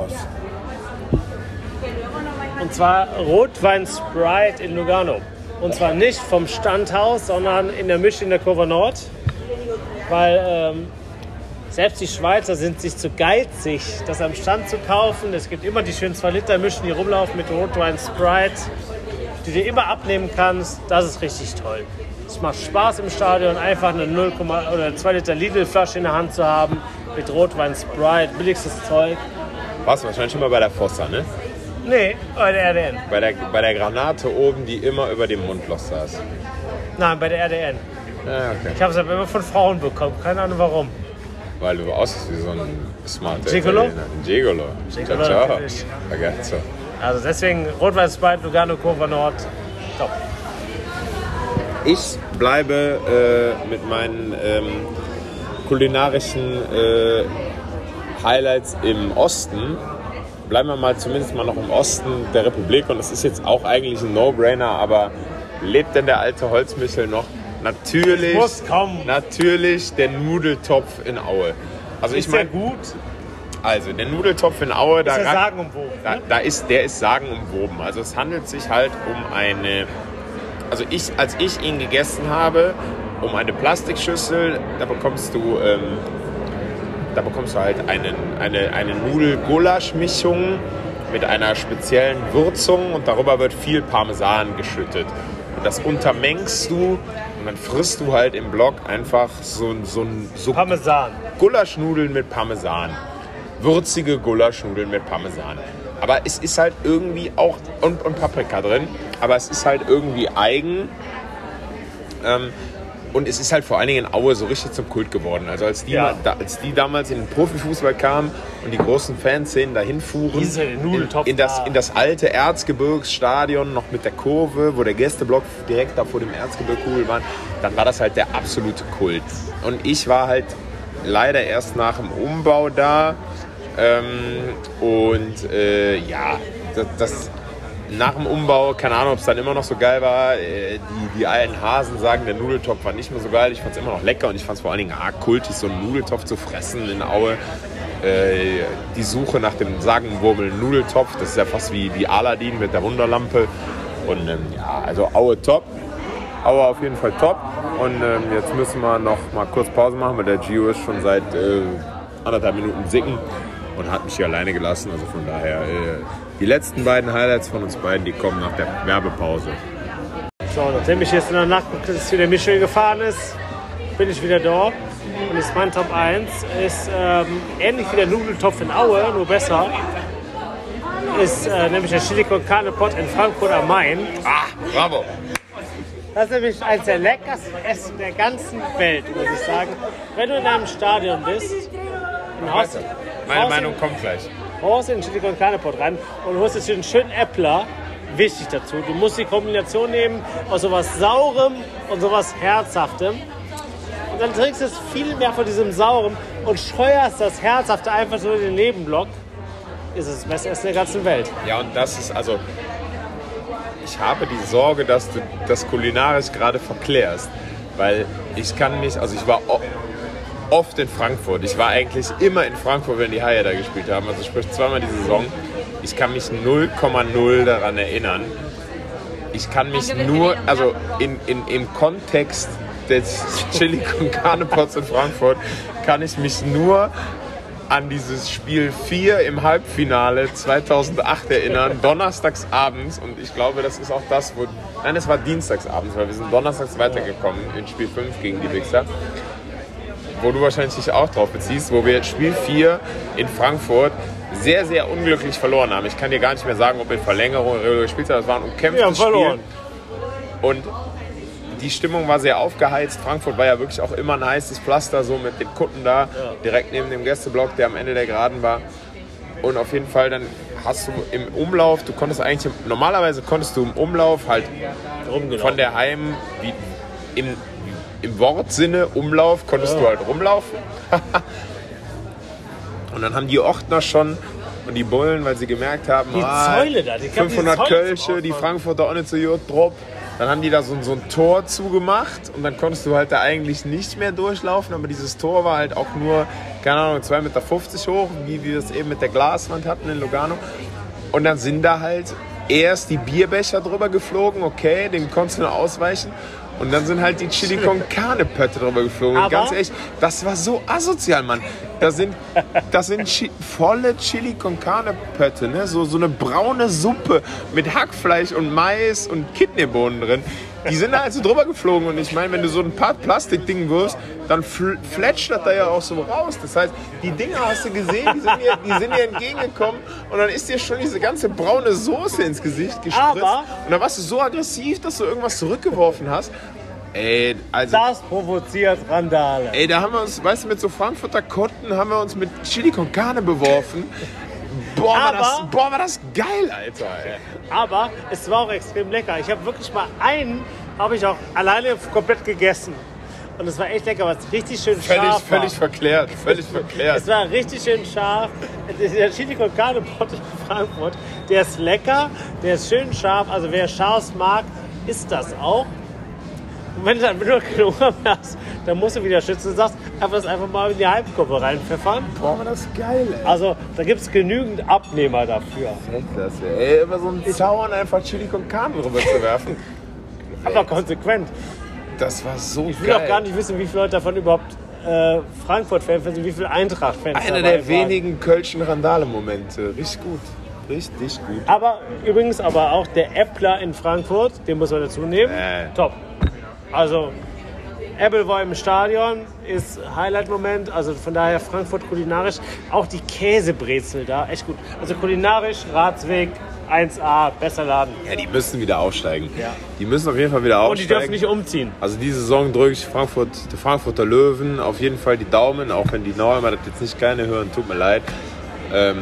Und zwar Rotwein Sprite in Lugano. Und zwar nicht vom Standhaus, sondern in der Mische in der Kurve Nord. Weil ähm, selbst die Schweizer sind sich zu geizig, das am Stand zu kaufen. Es gibt immer die schönen 2 Liter Mischen, die rumlaufen mit Rotwein Sprite, die du immer abnehmen kannst. Das ist richtig toll. Es macht Spaß im Stadion, einfach eine 0, oder 2 Liter Lidl-Flasche in der Hand zu haben mit Rotwein Sprite, billigstes Zeug. Warst du wahrscheinlich schon mal bei der Fossa, ne? Nee, bei der RDN. Bei der, bei der Granate oben, die immer über dem Mundloch saß. Nein, bei der RDN. Ja, okay. Ich habe es aber immer von Frauen bekommen, keine Ahnung warum. Weil du aussiehst wie so ein smarter Gigolo? Italiener. Gigolo. Gigolo, ciao, ciao. Ragazzo. Also deswegen Rotwein Sprite, Lugano, Kurve Nord. Top. Ich bleibe äh, mit meinen ähm, kulinarischen äh, Highlights im Osten. Bleiben wir mal zumindest mal noch im Osten der Republik. Und das ist jetzt auch eigentlich ein No-Brainer, aber lebt denn der alte Holzmichel noch? Natürlich, Es muss kommen. natürlich der Nudeltopf in Aue. Also ich Ist der meine, gut? also der Nudeltopf in Aue, da Ist der ran- sagenumwoben? da, ne? da ist, der ist sagenumwoben. Also es handelt sich halt um eine, also ich, als ich ihn gegessen habe, um eine Plastikschüssel, da bekommst du, ähm, da bekommst du halt einen, eine, eine Nudel-Gulasch-Mischung mit einer speziellen Würzung und darüber wird viel Parmesan geschüttet. Und das untermengst du und dann frisst du halt im Block einfach so, so, so Parmesan. Gulaschnudeln mit Parmesan. Würzige Gulaschnudeln mit Parmesan. Aber es ist halt irgendwie auch, und, und Paprika drin, aber es ist halt irgendwie eigen. Ähm, und es ist halt vor allen Dingen in Aue so richtig zum Kult geworden. Also als die, Ja. da, als die damals in den Profifußball kamen und die großen Fanszenen dahin fuhren, Diese in, in, das, da. in das alte Erzgebirgsstadion, noch mit der Kurve, wo der Gästeblock direkt da vor dem Erzgebirgkugel war, dann war das halt der absolute Kult. Und ich war halt leider erst nach dem Umbau da. Ähm, und äh, ja, das, das nach dem Umbau, keine Ahnung, ob es dann immer noch so geil war. Äh, Die, die alten Hasen sagen, der Nudeltopf war nicht mehr so geil. Ich fand es immer noch lecker und ich fand es vor allen Dingen arg kultig, so einen Nudeltopf zu fressen in Aue. Äh, Die Suche nach dem sagenwurmeln Nudeltopf, das ist ja fast wie, wie Aladdin mit der Wunderlampe. Und ähm, ja, also Aue top. Aue auf jeden Fall top. Und ähm, jetzt müssen wir noch mal kurz Pause machen, weil der Gio ist schon seit äh, anderthalb Minuten sicken und hat mich hier alleine gelassen. Also von daher, äh, die letzten beiden Highlights von uns beiden, die kommen nach der Werbepause. So, nachdem ich jetzt in der Nacht zu der Michel gefahren ist, bin ich wieder da. Und ist mein Top 1 ist ähm, ähnlich wie der Nudeltopf in Aue, nur besser. Ist äh, nämlich der Chili con Carne Pot in Frankfurt am Main. Ah, bravo! Das ist nämlich eines der leckersten Essen der ganzen Welt, muss ich sagen. Wenn du in einem Stadion bist, in Haus, Meine Haus Meinung kommt gleich. haust in den Chili con Carne Pot rein und holst jetzt einen schönen Äppler. Wichtig dazu, du musst die Kombination nehmen aus sowas Saurem und sowas Herzhaftem. Und dann trinkst du es viel mehr von diesem Sauren und scheuerst das Herzhafte einfach so in den Nebenblock. Ist es das beste Essen der ganzen Welt. Ja, und das ist also. Ich habe die Sorge, dass du das kulinarisch gerade verklärst. Weil ich kann mich, also ich war oft in Frankfurt. Ich war eigentlich immer in Frankfurt, wenn die Haie da gespielt haben. Also sprich zweimal die Saison. Ich kann mich 0,0 daran erinnern. Ich kann mich nur, also in, in, im Kontext des Chili con Carne Pots in Frankfurt, kann ich mich nur an dieses Spiel 4 im Halbfinale 2008 erinnern, donnerstags abends. Und ich glaube, das ist auch das, wo. Nein, es war dienstags abends, weil wir sind donnerstags weitergekommen in Spiel 5 gegen die Wichser. Wo du wahrscheinlich dich auch drauf beziehst, wo wir Spiel 4 in Frankfurt sehr, sehr unglücklich verloren haben. Ich kann dir gar nicht mehr sagen, ob in Verlängerung oder gespielt hat. Das war ein umkämpftes Wir haben verloren. Spiel. Und die Stimmung war sehr aufgeheizt. Frankfurt war ja wirklich auch immer ein heißes Pflaster, so mit dem Kutten da, direkt neben dem Gästeblock, der am Ende der Geraden war. Und auf jeden Fall dann hast du im Umlauf, du konntest eigentlich, normalerweise konntest du im Umlauf halt Rumgelaufen. von der Heim, wie, im, im Wortsinne Umlauf, konntest du halt rumlaufen. <laughs> und dann haben die Ordner schon und die Bullen, weil sie gemerkt haben, Die ah, Zäule da, die- ich glaub, die 500 Zäule Kölsche, die. Frankfurter so gut drauf. Dann haben die da so, so ein Tor zugemacht und dann konntest du halt da eigentlich nicht mehr durchlaufen, aber dieses Tor war halt auch nur, keine Ahnung, 2,50 Meter hoch, wie wir es eben mit der Glaswand hatten in Lugano. Und dann sind da halt erst die Bierbecher drüber geflogen, okay, dem konntest du nur ausweichen. Und dann sind halt die Chili con Carne Pötte drüber geflogen. Und Aber- ganz ehrlich, das war so asozial, Mann. Das sind, das sind Chi volle Chili con Carne Pötte, ne? so, so eine braune Suppe mit Hackfleisch und Mais und Kidneybohnen drin. Die sind da also drüber geflogen. Und ich meine, wenn du so ein paar Plastikdingen wirfst, dann fl fletscht das da ja auch so raus. Das heißt, die Dinger hast du gesehen, die sind, dir, die sind dir entgegengekommen. Und dann ist dir schon diese ganze braune Soße ins Gesicht gespritzt. Aber- und dann warst du so aggressiv, dass du irgendwas zurückgeworfen hast. Ey, also. Das provoziert Randale. Ey, da haben wir uns, weißt du, mit so Frankfurter Kotten haben wir uns mit Chili con Carne beworfen. Boah, war Aber- das, boah, war das geil, Alter. Ey. Aber es war auch extrem lecker. Ich habe wirklich mal einen, habe ich auch alleine komplett gegessen. Und es war echt lecker, was richtig schön Völlig, scharf war. völlig verklärt, völlig verklärt. Es war richtig schön scharf. Der Chili con Carne Pot in Frankfurt, der ist lecker, der ist schön scharf. Also wer scharf mag, isst das auch. Wenn du dann nur mehr hast, dann musst du wieder schützen und sagst, einfach das einfach mal in die Halbgruppe reinpfeffern. Boah, war das geil, ey. Also da gibt es genügend Abnehmer dafür. Weltklasse, ey. Immer so einen Zaun einfach Chili con Carne rüber zu werfen. <laughs> Aber konsequent. Das war so Ich will geil. auch gar nicht wissen, wie viele Leute davon überhaupt äh, Frankfurt-Fans sind, wie viele Eintracht-Fans Einer der waren. wenigen Kölschen Randale-Momente. Richtig gut. Richtig gut. Aber übrigens aber auch der Äppler in Frankfurt, den muss man dazu nehmen. Äh. Top. Also Apple war im Stadion, ist Highlight-Moment. Also von daher Frankfurt kulinarisch. Auch die Käsebrezel da, echt gut. Also kulinarisch, Ratsweg, 1A, besser Laden. Ja, die müssen wieder aufsteigen. Ja. Die müssen auf jeden Fall wieder Und die aufsteigen. dürfen nicht umziehen. Also diese Saison drücke ich Frankfurt, die Frankfurter Löwen auf jeden Fall die Daumen, auch wenn die Neuheimer das jetzt nicht gerne hören, tut mir leid. Ähm,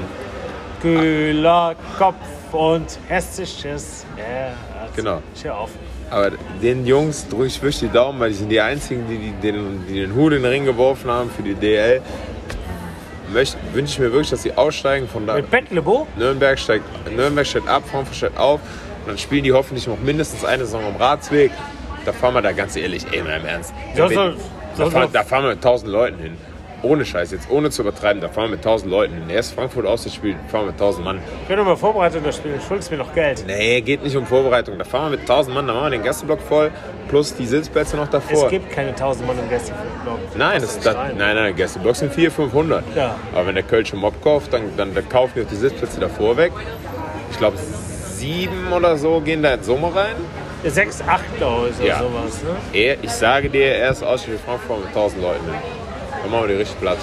Kühler Kopf und hessisches Herz. Genau. Hör auf. Aber den Jungs drücke ich wirklich die Daumen, weil die sind die einzigen, die, die, den, die den Hut in den Ring geworfen haben für die DL. Möcht- Wünsche ich mir wirklich, dass sie aussteigen. Von da Mit Bettlebo? Nürnberg steigt, Nürnberg steigt ab, Frankfurt steigt auf. Und dann spielen die hoffentlich noch mindestens eine Saison am Ratsweg. Da fahren wir da ganz ehrlich, ey, mal im Ernst. Da, soll- da, fahren, da fahren wir mit 1000 Leuten hin. Ohne Scheiß, jetzt ohne zu übertreiben, da fahren wir mit 1000 Leuten. Erst Frankfurt auszuspielen, fahren wir mit 1000 Mann. Können wir mal Vorbereitung das Spiel? Schuldest mir noch Geld. Nee, geht nicht um Vorbereitung. Da fahren wir mit 1000 Mann, da machen wir den Gästeblock voll, plus die Sitzplätze noch davor. Es gibt keine 1000 Mann im Gästeblock. Nein, das, das, nein, nein, Gästeblock sind 400, 500. Ja. Aber wenn der Kölsche Mob kauft, dann, dann, dann kaufen die auch die Sitzplätze davor weg. Ich glaube, sieben oder so gehen da in Summe rein. 6, 8 glaube ich, oder Ja. sowas. Ne? Ich sage dir, er ist ausschließlich Frankfurt mit 1000 Leuten. Dann machen wir die richtig platt.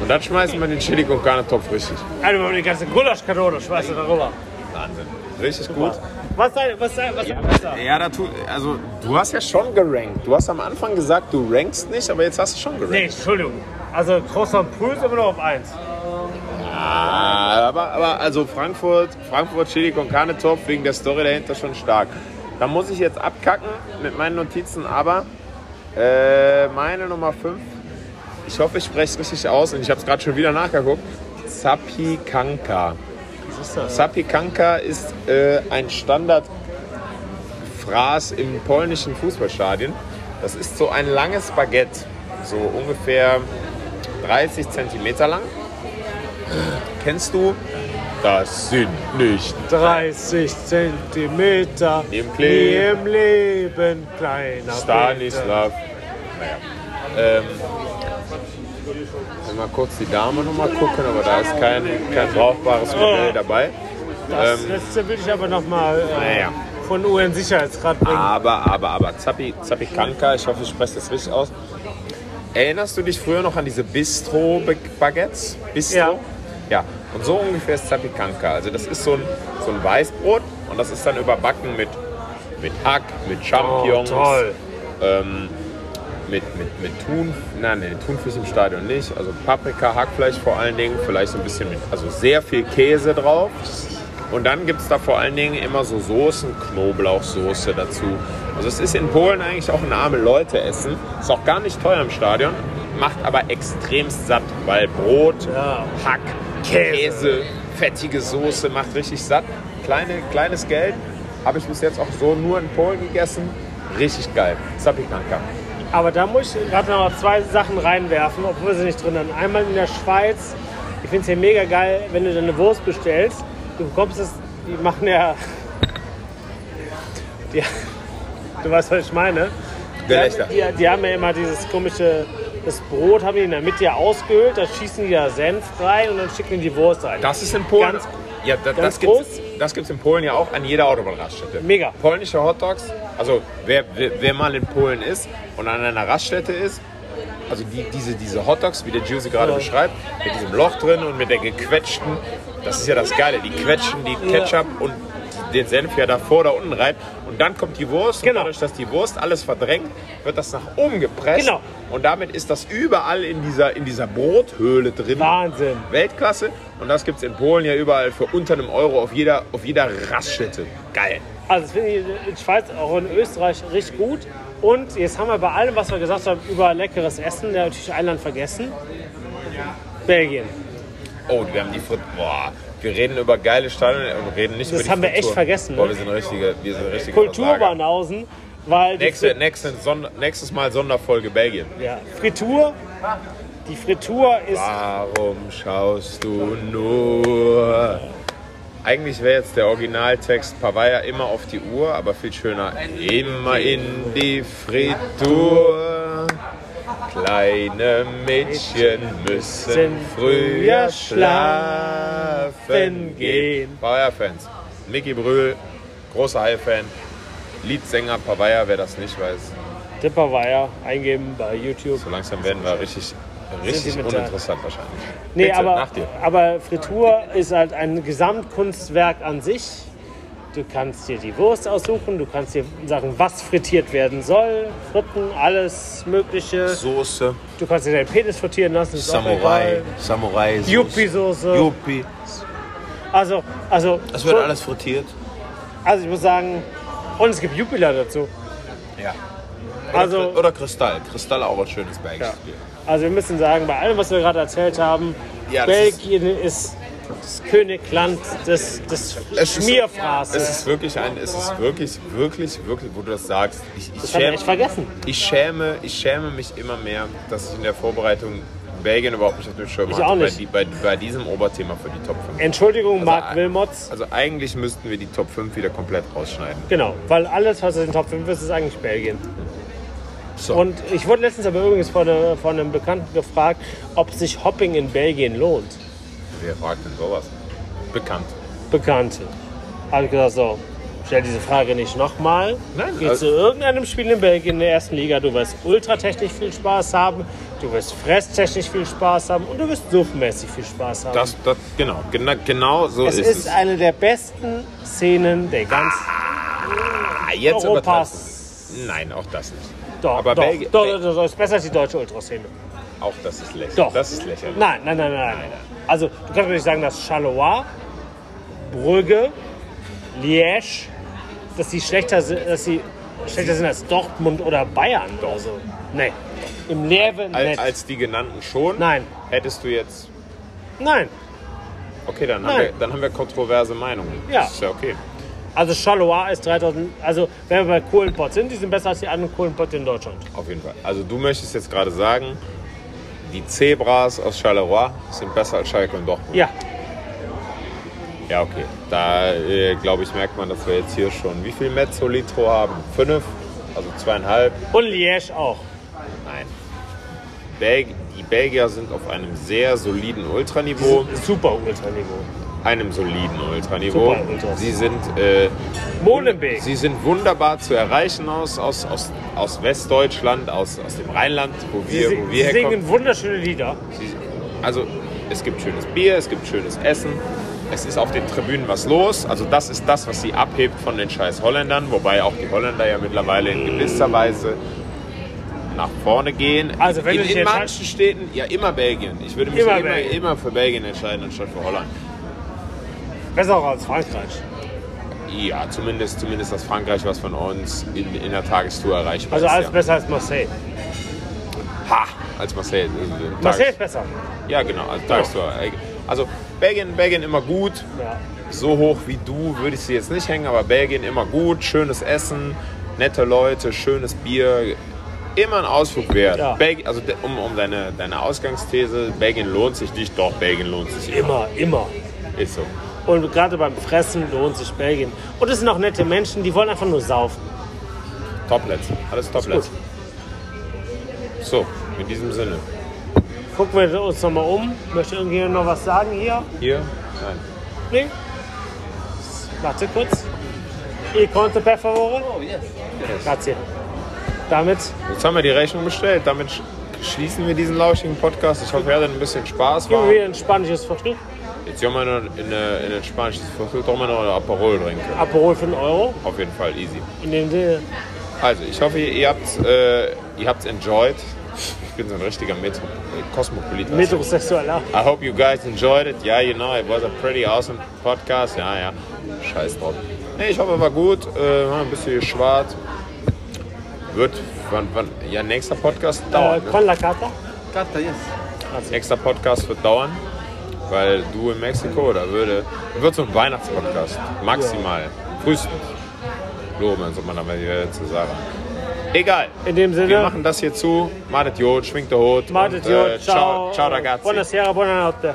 Und dann schmeißen wir den Chili con Carne Topf richtig. Also, wir haben die ganze Gulaschkanone, schmeißt du darüber. Wahnsinn. Richtig gut. Was dein, was dein, was besser? Ja, da tu, also du hast ja schon gerankt. Du hast am Anfang gesagt, du rankst nicht, aber jetzt hast du schon gerankt. Nee, Entschuldigung. Also, Croissant Prüß immer noch auf 1. Ah, aber, aber also Frankfurt, Frankfurt Chili con Carne Topf wegen der Story dahinter schon stark. Da muss ich jetzt abkacken mit meinen Notizen, aber äh, meine Nummer 5, ich hoffe, ich spreche es richtig aus und ich habe es gerade schon wieder nachgeguckt. Zapikanka. Was ist das? Zapikanka ist äh, ein Standardfraß im polnischen Fußballstadion. Das ist so ein langes Baguette, so ungefähr 30 Zentimeter lang. Kennst du? Das sind nicht 30 Zentimeter. Im Wie Leben. im Leben, kleiner. Stanislav. Naja. Ähm, mal kurz die Dame noch mal gucken, aber da ist kein, kein brauchbares Modell dabei. Das Ähm, letzte will ich aber nochmal äh, Naja. von UN-Sicherheitsrat bringen. Aber, aber, aber, Zapi, Zapikanka, ich hoffe, ich spreche das richtig aus. Erinnerst du dich früher noch an diese Bistro-Baguettes? Bistro? Ja. Ja, Und so ungefähr ist Zapikanka. Also das ist so ein, so ein Weißbrot und das ist dann überbacken mit, mit Hack, mit Champignons, Oh, ähm, mit, mit, mit Thun, nein, nee, Thunfisch im Stadion nicht, also Paprika, Hackfleisch vor allen Dingen, vielleicht so ein bisschen mit, also sehr viel Käse drauf. Und dann gibt es da vor allen Dingen immer so Soßen, Knoblauchsoße dazu. Also es ist in Polen eigentlich auch ein arme Leute essen. Ist auch gar nicht teuer im Stadion, macht aber extremst satt, weil Brot, Ja. Hack, Käse, fettige Soße macht richtig satt. Kleine, kleines Geld, habe ich bis jetzt auch so nur in Polen gegessen. Richtig geil. Zapikanka. Aber da muss ich gerade noch zwei Sachen reinwerfen, obwohl sie nicht drin sind. Einmal in der Schweiz, ich finde es ja mega geil, wenn du deine Wurst bestellst, du bekommst es, die machen ja. <laughs> Die, du weißt, was ich meine. Die Gelächter. haben, die, die haben ja immer dieses komische, das Brot haben die in der Mitte ja ausgehöhlt, da schießen die da Senf rein und dann schicken die die Wurst rein. Das ist in Polen. Ganz- ja, da, ganz das groß. Das gibt's in Polen ja auch an jeder Autobahnraststätte. Mega. Polnische Hotdogs, also wer, wer, wer mal in Polen ist und an einer Raststätte ist, also die, diese, diese Hotdogs, wie der Juicy gerade Ja. beschreibt, mit diesem Loch drin und mit der gequetschten, das ist ja das Geile, die quetschen die Ketchup und den Senf ja davor da unten rein und dann kommt die Wurst Genau. und dadurch, dass die Wurst alles verdrängt, wird das nach oben gepresst Genau. und damit ist das überall in dieser, in dieser Brothöhle drin. Wahnsinn. Weltklasse. Und das gibt es in Polen ja überall für unter einem Euro auf jeder, auf jeder Raststätte. Geil. Also das finde ich in Schweiz, auch in Österreich richtig gut. Und jetzt haben wir bei allem, was wir gesagt haben, über leckeres Essen, der natürlich ein Land vergessen. Belgien. Oh, wir haben die Frit. Boah. Wir reden über geile Stadien und reden nicht Das über die haben wir echt vergessen, Boah, ne? wir sind richtige, wir sind richtige. Kulturbanausen, weil Nächste, Fri- nächste, Sonder, nächstes Mal Sonderfolge Belgien. ja, Fritur, die Fritur ist Warum schaust du nur? Eigentlich wäre jetzt der Originaltext Pavaya immer auf die Uhr, aber viel schöner. Immer in die Fritur. Kleine Mädchen müssen früher schlafen gehen. Pavaya-Fans. Mickey Brühl, großer Hai-Fan. Leadsänger Pavaya, wer das nicht weiß. Dipper Weiher eingeben bei YouTube. So langsam werden wir richtig, richtig uninteressant wahrscheinlich. Nee, Bitte, aber, aber Fritur ist halt ein Gesamtkunstwerk an sich. Du kannst dir die Wurst aussuchen, du kannst dir sagen, was frittiert werden soll, Fritten, alles Mögliche. Soße, Du kannst dir deinen Penis frittieren lassen, ist Samurai. Samurai, Yuppie-Soße. Yuppie. Also, also, Das wird alles frittiert. also ich muss sagen, und es gibt Jupiler dazu. Ja. Oder, Also- oder Kristall. Kristall auch ein schönes Belgisches Ja. Also wir müssen sagen, bei allem, was wir gerade erzählt haben, Ja, Belgien ist das Königland des, des Es ist- Schmierfraßes. Es ist wirklich ein, es ist wirklich, wirklich, wirklich, wo du das sagst. Ich, ich, das schäme, echt vergessen. ich, schäme, ich schäme mich immer mehr, dass ich in der Vorbereitung Belgien überhaupt nicht auf dem Schirm Ich hatte. auch nicht. Bei, bei, bei diesem Oberthema für die Top 5. Entschuldigung, Marc ein- Wilmots. Also eigentlich müssten wir die Top 5 wieder komplett rausschneiden. Genau, weil alles, was in den Top 5 ist, ist eigentlich Belgien. So. Und ich wurde letztens aber übrigens von, einer- von einem Bekannten gefragt, ob sich Hopping in Belgien lohnt. Wer fragt denn sowas? Bekannt. Bekannte. Habe ich gesagt, so, stell diese Frage nicht nochmal. Nein, Geh also- zu irgendeinem Spiel in Belgien in der ersten Liga, du wirst ultratechnisch viel Spaß haben, du wirst fresstechnisch viel Spaß haben und du wirst suffmäßig viel Spaß haben. Das, das, genau, genau, genau so es ist, ist es. eine der besten Szenen der ganzen Ah, jetzt Europas. Nein, auch das nicht. Doch, aber doch, Belgien- doch, doch, doch, ist besser als die deutsche Ultraszene. Auch das ist lächerlich. Doch. Das ist lächerlich. Nein, nein, nein, nein. nein. Also, du kannst mir nicht sagen, dass Charleroi, Brügge, Liège, dass die schlechter sind, dass sie schlechter sind als Dortmund oder Bayern oder so. Nee. Im Leben Al- nicht. Als die genannten schon. Nein. Hättest du jetzt. Nein. Okay, dann haben, Nein. wir, dann haben wir kontroverse Meinungen. Ja. Das ist ja okay. Also Charleroi ist 3000, also wenn wir bei Kohlenpott sind, die sind besser als die anderen Kohlenpott in Deutschland. Auf jeden Fall. Also du möchtest jetzt gerade sagen, die Zebras aus Charleroi sind besser als Schalke und Dortmund. Ja, Ja, okay. Da äh, glaube ich, merkt man, dass wir jetzt hier schon wie viel Mezzolitro haben? Fünf? Also zweieinhalb? und Liège auch. Nein. Belg die Belgier sind auf einem sehr soliden Ultraniveau. Super Ultraniveau. Einem soliden Ultraniveau. Super Ultras. Sie sind, äh, Molenbeek. sie sind wunderbar zu erreichen aus, aus, aus, aus Westdeutschland, aus, aus dem Rheinland, wo Sie, wir, sing- wo wir sie herkommen. singen wunderschöne Lieder. Sie, also es gibt schönes Bier, es gibt schönes Essen. Es ist auf den Tribünen was los. Also das ist das, was sie abhebt von den scheiß Holländern. Wobei auch die Holländer ja mittlerweile in gewisser Weise nach vorne gehen. Also wenn in, in manchen Städten, ja immer Belgien. Ich würde mich Immer immer, immer für Belgien entscheiden anstatt für Holland. Besser auch als Frankreich. Ja, zumindest, zumindest das Frankreich, was von uns in, in der Tagestour erreichbar Also ist. alles ja. besser als Marseille. Ha, als Marseille. äh, Marseille ist besser. Ja, genau, als Tagestour. Also Belgien, Belgien immer gut. Ja. So hoch wie du würde ich sie jetzt nicht hängen, aber Belgien immer gut. Schönes Essen, nette Leute, schönes Bier. Immer ein Ausflug wert. Ja. Belgien, also um, um deine, deine Ausgangsthese, Belgien lohnt sich nicht, doch, Belgien lohnt sich Immer, immer. Ist so. Und gerade beim Fressen lohnt sich Belgien. Und es sind auch nette Menschen, die wollen einfach nur saufen. Toplets. Alles Toplets. So, in diesem Sinne. Gucken wir uns nochmal um. Möchte irgendjemand noch was sagen hier? Hier? Nein. Nee? Warte kurz. E conto per favore? Oh, yes. Grazie. Damit Jetzt haben wir die Rechnung bestellt. Damit sch- schließen wir diesen lauschigen Podcast. Ich hoffe, ihr hattet ein bisschen Spaß. gehen War. wir wieder ein spanisches Frühstück. Jetzt gehen wir noch in, in ein spanisches Viertel, noch ein Aperol trinken. Aperol für einen Euro. Auf jeden Fall easy. In dem Sinne, Also, ich hoffe, ihr, ihr habt äh, ihr habt's enjoyed. Ich bin so ein richtiger Metro Kosmopolit. metrosexueller. I hope you guys enjoyed it. Yeah, you know, it was a pretty awesome podcast. Ja, ja. Scheiß drauf. Nee, ich hoffe, es war gut. Äh, haben ein bisschen geschwart. Wird, wann, wann, ja, nächster Podcast Äh, dauert. Ne? con la carta. Carta, yes. Nächster Podcast wird dauern, weil du in Mexiko, da würde, wird so ein Weihnachtspodcast. Maximal. Frühestens. Loben, soll man aber zu sagen. Egal. In dem Wir Sinne, machen das hier zu. Madet Jod, schwingt der Hut. Matet und, äh, Jod, ciao. Ciao, ragazzi. Buonasera, buonanotte.